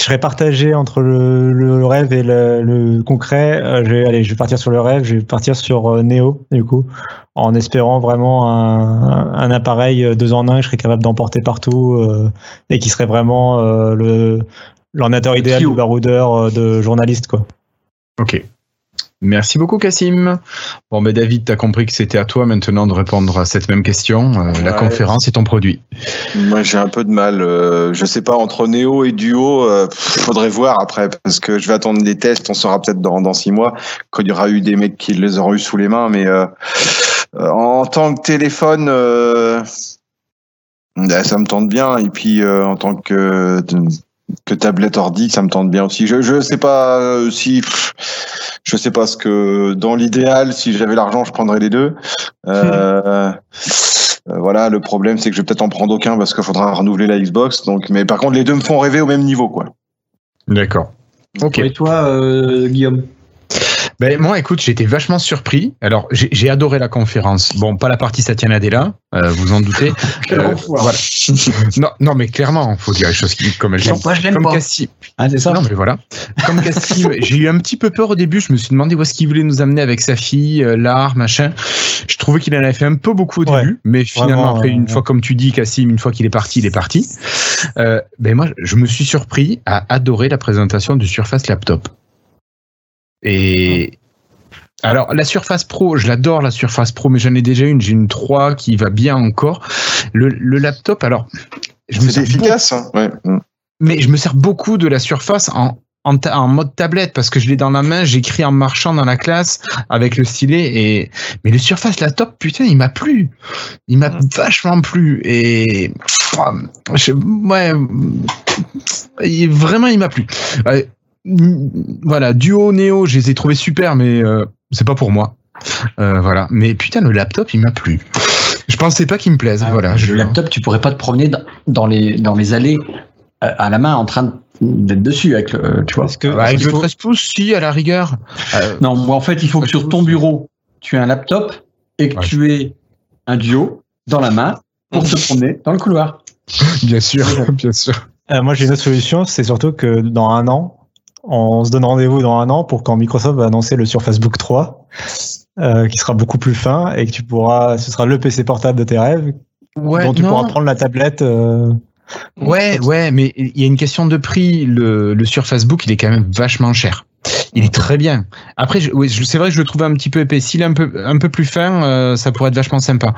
[SPEAKER 4] serais partagé entre le, le rêve et le, le concret. Euh, je vais, allez, je vais partir sur le rêve. Je vais partir sur Neo du coup en espérant vraiment un, un, appareil deux en un que je serais capable d'emporter partout euh, et qui serait vraiment euh, le l'ordinateur idéal du baroudeur euh, de journaliste quoi.
[SPEAKER 1] Ok. Merci beaucoup Cassim. Bon mais David, tu as compris que c'était à toi maintenant de répondre à cette même question. La conférence est ton produit.
[SPEAKER 2] Moi j'ai un peu de mal. je sais pas, entre Néo et Duo, faudrait voir après, parce que je vais attendre des tests, on saura peut-être dans, dans six mois, quand il y aura eu des mecs qui les auront eu sous les mains, mais euh, en tant que téléphone, euh, bah, ça me tente bien. Et puis euh, en tant que que tablette ordi, ça me tente bien aussi. Je je sais pas si je sais pas ce que dans l'idéal, si j'avais l'argent, je prendrais les deux. Euh, voilà, le problème c'est que je vais peut-être en prendre aucun parce qu'il faudra renouveler la Xbox. Donc, mais par contre, les deux me font rêver au même niveau, quoi.
[SPEAKER 1] D'accord.
[SPEAKER 3] Ok. Et toi, Guillaume?
[SPEAKER 1] Ben, moi, écoute, j'étais vachement surpris. Alors, j'ai adoré la conférence. Bon, pas la partie Satya Nadella, euh, vous en doutez. <laughs> euh, voilà. non, non, mais clairement, faut dire les choses comme elles sont.
[SPEAKER 3] Moi, je comme
[SPEAKER 1] pas. Cassim.
[SPEAKER 3] Ah, c'est ça.
[SPEAKER 1] Non, mais voilà. Comme Cassim, j'ai eu un petit peu peur au début. Je me suis demandé où est-ce qu'il voulait nous amener avec sa fille, euh, l'art, machin. Je trouvais qu'il en avait fait un peu beaucoup au début, mais finalement, après, une fois, comme tu dis, Cassim, une fois qu'il est parti, il est parti. Euh, ben moi, je me suis surpris à adorer la présentation du Surface Laptop. Et alors la Surface Pro, je l'adore la Surface Pro, mais j'en ai déjà une, j'ai une 3 qui va bien encore. Le, laptop, alors,
[SPEAKER 2] je me efficace. Hein. ouais.
[SPEAKER 1] Mais je me sers beaucoup de la Surface en en, mode tablette parce que je l'ai dans la main, j'écris en marchant dans la classe avec le stylet et mais le Surface laptop putain il m'a plu, il m'a vachement plu et je, ouais vraiment il m'a plu. Voilà, Duo, Neo, je les ai trouvés super, mais euh, c'est pas pour moi. Euh, voilà. Mais putain, le laptop, il m'a plu. Je pensais pas qu'il me plaise. Ah, voilà.
[SPEAKER 3] Le laptop, tu pourrais pas te promener dans les, dans les allées euh, à la main en train d'être dessus avec le, tu vois.
[SPEAKER 1] que, avec le 13 pouces, si, à la rigueur.
[SPEAKER 3] non, moi, en fait, il faut que sur ton bureau, tu aies un laptop et que tu aies un duo dans la main pour te <laughs> promener dans le couloir.
[SPEAKER 1] Bien sûr, bien sûr.
[SPEAKER 4] moi, j'ai une autre solution, c'est surtout que dans un an, on se donne rendez-vous dans un an pour quand Microsoft va annoncer le Surface Book 3, euh, qui sera beaucoup plus fin et que tu pourras, ce sera le PC portable de tes rêves, ouais, dont tu pourras prendre la tablette. Euh,
[SPEAKER 1] ouais, ouais, mais il y a une question de prix. Le, le Surface Book, il est quand même vachement cher. Il est très bien. Après, oui, c'est vrai que je le trouve un petit peu épais. S'il est un peu, un peu plus fin, euh, ça pourrait être vachement sympa.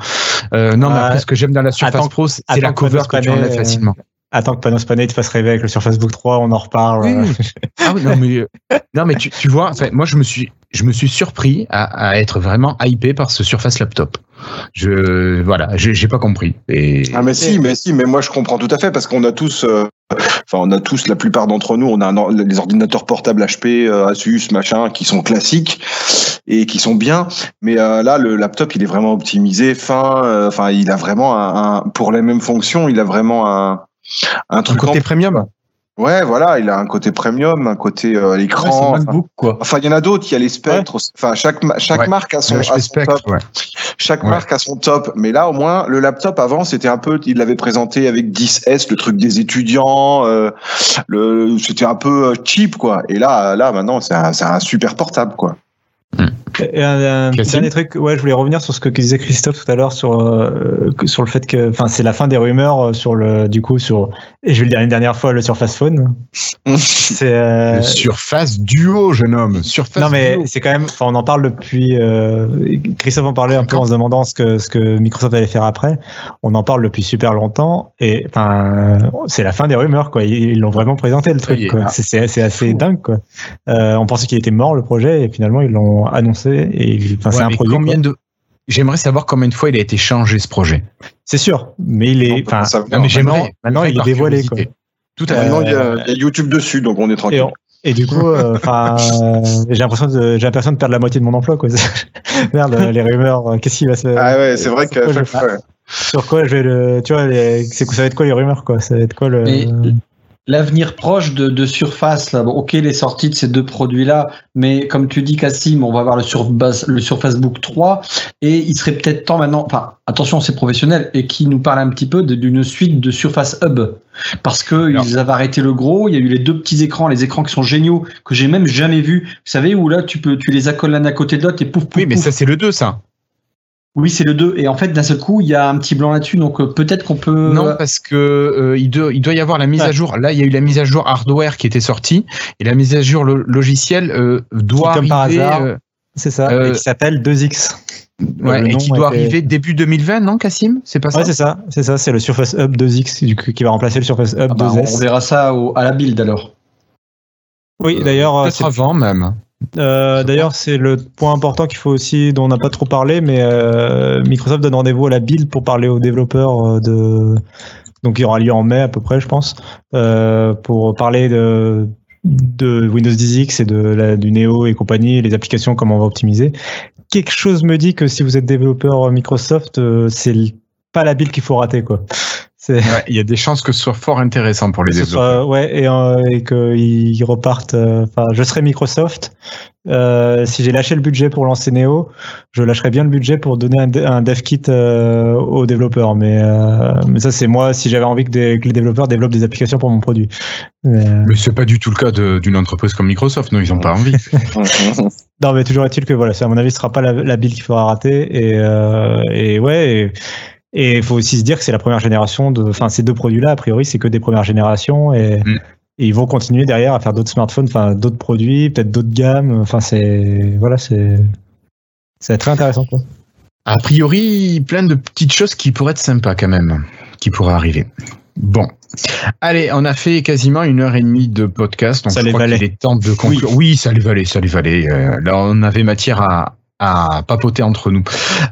[SPEAKER 1] Euh, non, mais après, ce que j'aime dans la Surface Pro, c'est la cover que tu enlèves facilement.
[SPEAKER 4] Attends que Panos Panay te fasse rêver avec le Surface Book 3, on en reparle. <laughs>
[SPEAKER 1] ah oui, non mais, non, mais tu, tu vois, moi je me suis je me suis surpris à, à, être vraiment hypé par ce Surface Laptop. Je voilà, j'ai pas compris. Et...
[SPEAKER 2] Ah mais si, mais si, mais moi je comprends tout à fait parce qu'on a tous, euh, enfin on a tous, la plupart d'entre nous, on a un, les ordinateurs portables HP, euh, Asus, machin, qui sont classiques et qui sont bien. Mais euh, là, le laptop, il est vraiment optimisé, fin. Enfin, il a vraiment un, un, pour les mêmes fonctions, il a vraiment un un truc
[SPEAKER 1] un côté premium.
[SPEAKER 2] Ouais, voilà, il a un côté premium, un côté euh, l'écran.
[SPEAKER 3] Ouais, enfin, quoi.
[SPEAKER 2] enfin, il y en a d'autres. Il y a les spectres. Ouais. Enfin, chaque chaque ouais. marque a son, a son
[SPEAKER 1] spectre,
[SPEAKER 2] top. Chaque marque a son top. Mais là, au moins, le laptop avant, c'était un peu. Il l'avait présenté avec 10S, le truc des étudiants. Euh, le, c'était un peu cheap, quoi. Et là, là, maintenant, c'est un, c'est un super portable, quoi.
[SPEAKER 4] Et un, un dernier truc, ouais, je voulais revenir sur ce que disait Christophe tout à l'heure sur euh, sur le fait que, enfin, c'est la fin des rumeurs sur le, du coup, sur, et je vais le dire une dernière fois, le Surface Phone. <laughs>
[SPEAKER 1] c'est euh, le Surface Duo, jeune homme. Surface
[SPEAKER 4] non, mais c'est quand même, enfin, on en parle depuis. Euh, Christophe en parlait un peu en se demandant ce que ce que Microsoft allait faire après. On en parle depuis super longtemps, et enfin, c'est la fin des rumeurs, quoi. Ils l'ont vraiment présenté le truc. C'est c'est assez dingue, quoi. on pensait qu'il était mort le projet, et finalement ils l'ont annoncé et
[SPEAKER 1] ouais,
[SPEAKER 4] c'est un produit.
[SPEAKER 1] Combien de... J'aimerais savoir combien de fois il a été changé ce projet.
[SPEAKER 4] C'est sûr, mais il est. Enfin,
[SPEAKER 1] non, mais j'aimerais.
[SPEAKER 4] Maintenant, il est dévoilé. Quoi.
[SPEAKER 2] Tout à fait. Maintenant, il y, a, il y, a YouTube dessus, donc on est tranquille.
[SPEAKER 4] Et, on, et du coup, enfin, euh, j'ai l'impression de, j'ai l'impression de perdre la moitié de mon emploi, quoi. <laughs> Merde, les rumeurs. Qu'est-ce qui va se.
[SPEAKER 2] Ah ouais, c'est vrai que.
[SPEAKER 4] Quoi, je, ouais. Sur quoi je vais le, tu vois, les, ça va être quoi les rumeurs, quoi? Ça va être quoi le.
[SPEAKER 3] Mais l'avenir proche de, de Surface, là, bon, ok, les sorties de ces deux produits-là, mais comme tu dis, Cassim, on va avoir le, Surface, le Surface Book 3, et il serait peut-être temps maintenant, enfin, attention, c'est professionnel, et qui nous parle un petit peu d'une suite de Surface Hub, parce que Alors. ils avaient arrêté le gros, il y a eu les deux petits écrans, les écrans qui sont géniaux, que j'ai même jamais vus. Vous savez, où là, tu peux, tu les accoles l'un à côté de l'autre, et pouf, pouf.
[SPEAKER 1] Oui, mais
[SPEAKER 3] pouf.
[SPEAKER 1] ça, c'est le 2, ça.
[SPEAKER 3] Oui, c'est le 2. Et en fait, d'un seul coup, il y a un petit blanc là-dessus. Donc, euh, peut-être qu'on peut.
[SPEAKER 1] Non, parce que euh, il, doit, il doit y avoir la mise ouais. à jour. Là, il y a eu la mise à jour hardware qui était sortie. Et la mise à jour lo logiciel euh, doit
[SPEAKER 4] qui, comme
[SPEAKER 1] arriver.
[SPEAKER 4] Par hasard, c'est ça. et qui s'appelle 2X.
[SPEAKER 1] Ouais, et qui doit était... arriver début 2020, non, Cassim C'est pas ça?
[SPEAKER 4] Ouais, c'est ça. C'est ça. C'est le Surface Hub 2X du coup, qui va remplacer le Surface Hub
[SPEAKER 3] ah bah,
[SPEAKER 4] 2S.
[SPEAKER 3] On verra ça au, à la build alors.
[SPEAKER 4] Oui, d'ailleurs.
[SPEAKER 1] Peut-être avant même.
[SPEAKER 4] Euh, D'ailleurs, c'est le point important qu'il faut aussi, dont on n'a pas trop parlé, mais euh, Microsoft donne rendez-vous à la build pour parler aux développeurs euh, de. Donc, il aura lieu en mai à peu près, je pense, pour parler de, Windows 10X et de du Neo et compagnie, les applications, comment on va optimiser. Quelque chose me dit que si vous êtes développeur Microsoft, c'est pas la build qu'il faut rater, quoi.
[SPEAKER 1] Il ouais, y a des chances que ce soit fort intéressant pour les développeurs.
[SPEAKER 4] Soit, ouais, et, euh, et qu'ils repartent. Enfin, euh, je serais Microsoft. Euh, si j'ai lâché le budget pour lancer Neo, je lâcherais bien le budget pour donner un, un dev kit euh, aux développeurs. Mais, euh, mais ça, c'est moi si j'avais envie que, des, que, les développeurs développent des applications pour mon produit.
[SPEAKER 1] Mais, mais c'est pas du tout le cas d'une entreprise comme Microsoft. Non, ils ont pas envie. <laughs> <laughs>
[SPEAKER 4] non, mais toujours est-il que voilà, à mon avis, ce sera pas la, la build qu'il faudra rater. Et, et ouais. Et, et il faut aussi se dire que c'est la première génération de, enfin, ces deux produits-là, a priori, c'est que des premières générations et, mm. et, ils vont continuer derrière à faire d'autres smartphones, enfin, d'autres produits, peut-être d'autres gammes. Enfin, c'est, voilà, c'est, c'est très intéressant, quoi.
[SPEAKER 1] A priori, plein de petites choses qui pourraient être sympas quand même, qui pourraient arriver. Bon. Allez, on a fait quasiment une heure et demie de podcast. Donc
[SPEAKER 4] ça
[SPEAKER 1] je
[SPEAKER 4] les
[SPEAKER 1] crois
[SPEAKER 4] valait.
[SPEAKER 1] qu'il est temps de conclure. Oui. oui, ça les valait, ça les valait. Euh, là, on avait matière à, à papoter entre nous.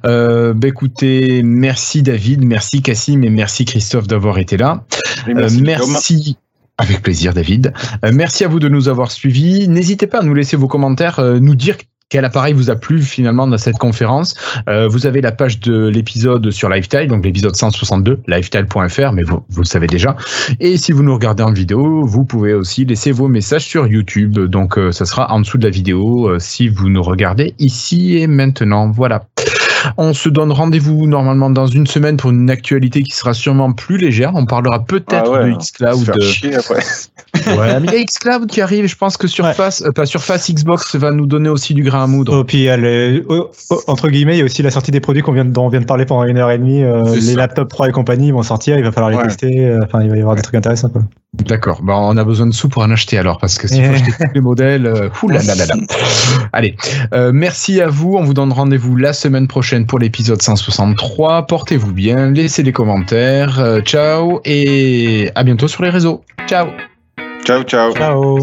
[SPEAKER 1] Euh, bah écoutez, merci David, merci Cassim et merci Christophe d'avoir été là.
[SPEAKER 2] merci.
[SPEAKER 1] Euh, merci. Avec plaisir, David. Euh, merci à vous de nous avoir suivis. N'hésitez pas à nous laisser vos commentaires, euh, nous dire quel appareil vous a plu finalement dans cette conférence? Euh, vous avez la page de l'épisode sur Lifetile, donc l'épisode 162, lifetile.fr, mais vous, vous le savez déjà. Et si vous nous regardez en vidéo, vous pouvez aussi laisser vos messages sur YouTube. Donc euh, ça sera en dessous de la vidéo euh, si vous nous regardez ici et maintenant. Voilà. On se donne rendez-vous normalement dans une semaine pour une actualité qui sera sûrement plus légère. On parlera peut-être ah ouais, de Xcloud. <laughs> ouais, mais il y a Xcloud qui arrive. Je pense que Surface, ouais. euh, pas Surface Xbox va nous donner aussi du grain à moudre.
[SPEAKER 4] Oh, puis oh, oh, entre guillemets, il y a aussi la sortie des produits qu'on vient, dont on vient de parler pendant une heure et demie. Euh, les laptops 3 et compagnie vont sortir. Il va falloir les ouais. tester. Enfin, il va y avoir des trucs intéressants. Quoi.
[SPEAKER 1] D'accord. Bah, on a besoin de sous pour en acheter alors, parce que si faut acheter tous les modèles, euh. <laughs> Allez, euh, merci à vous. On vous donne rendez-vous la semaine prochaine pour l'épisode 163. Portez-vous bien, laissez des commentaires. Euh, ciao et à bientôt sur les réseaux. Ciao.
[SPEAKER 2] Ciao, ciao.
[SPEAKER 4] Ciao.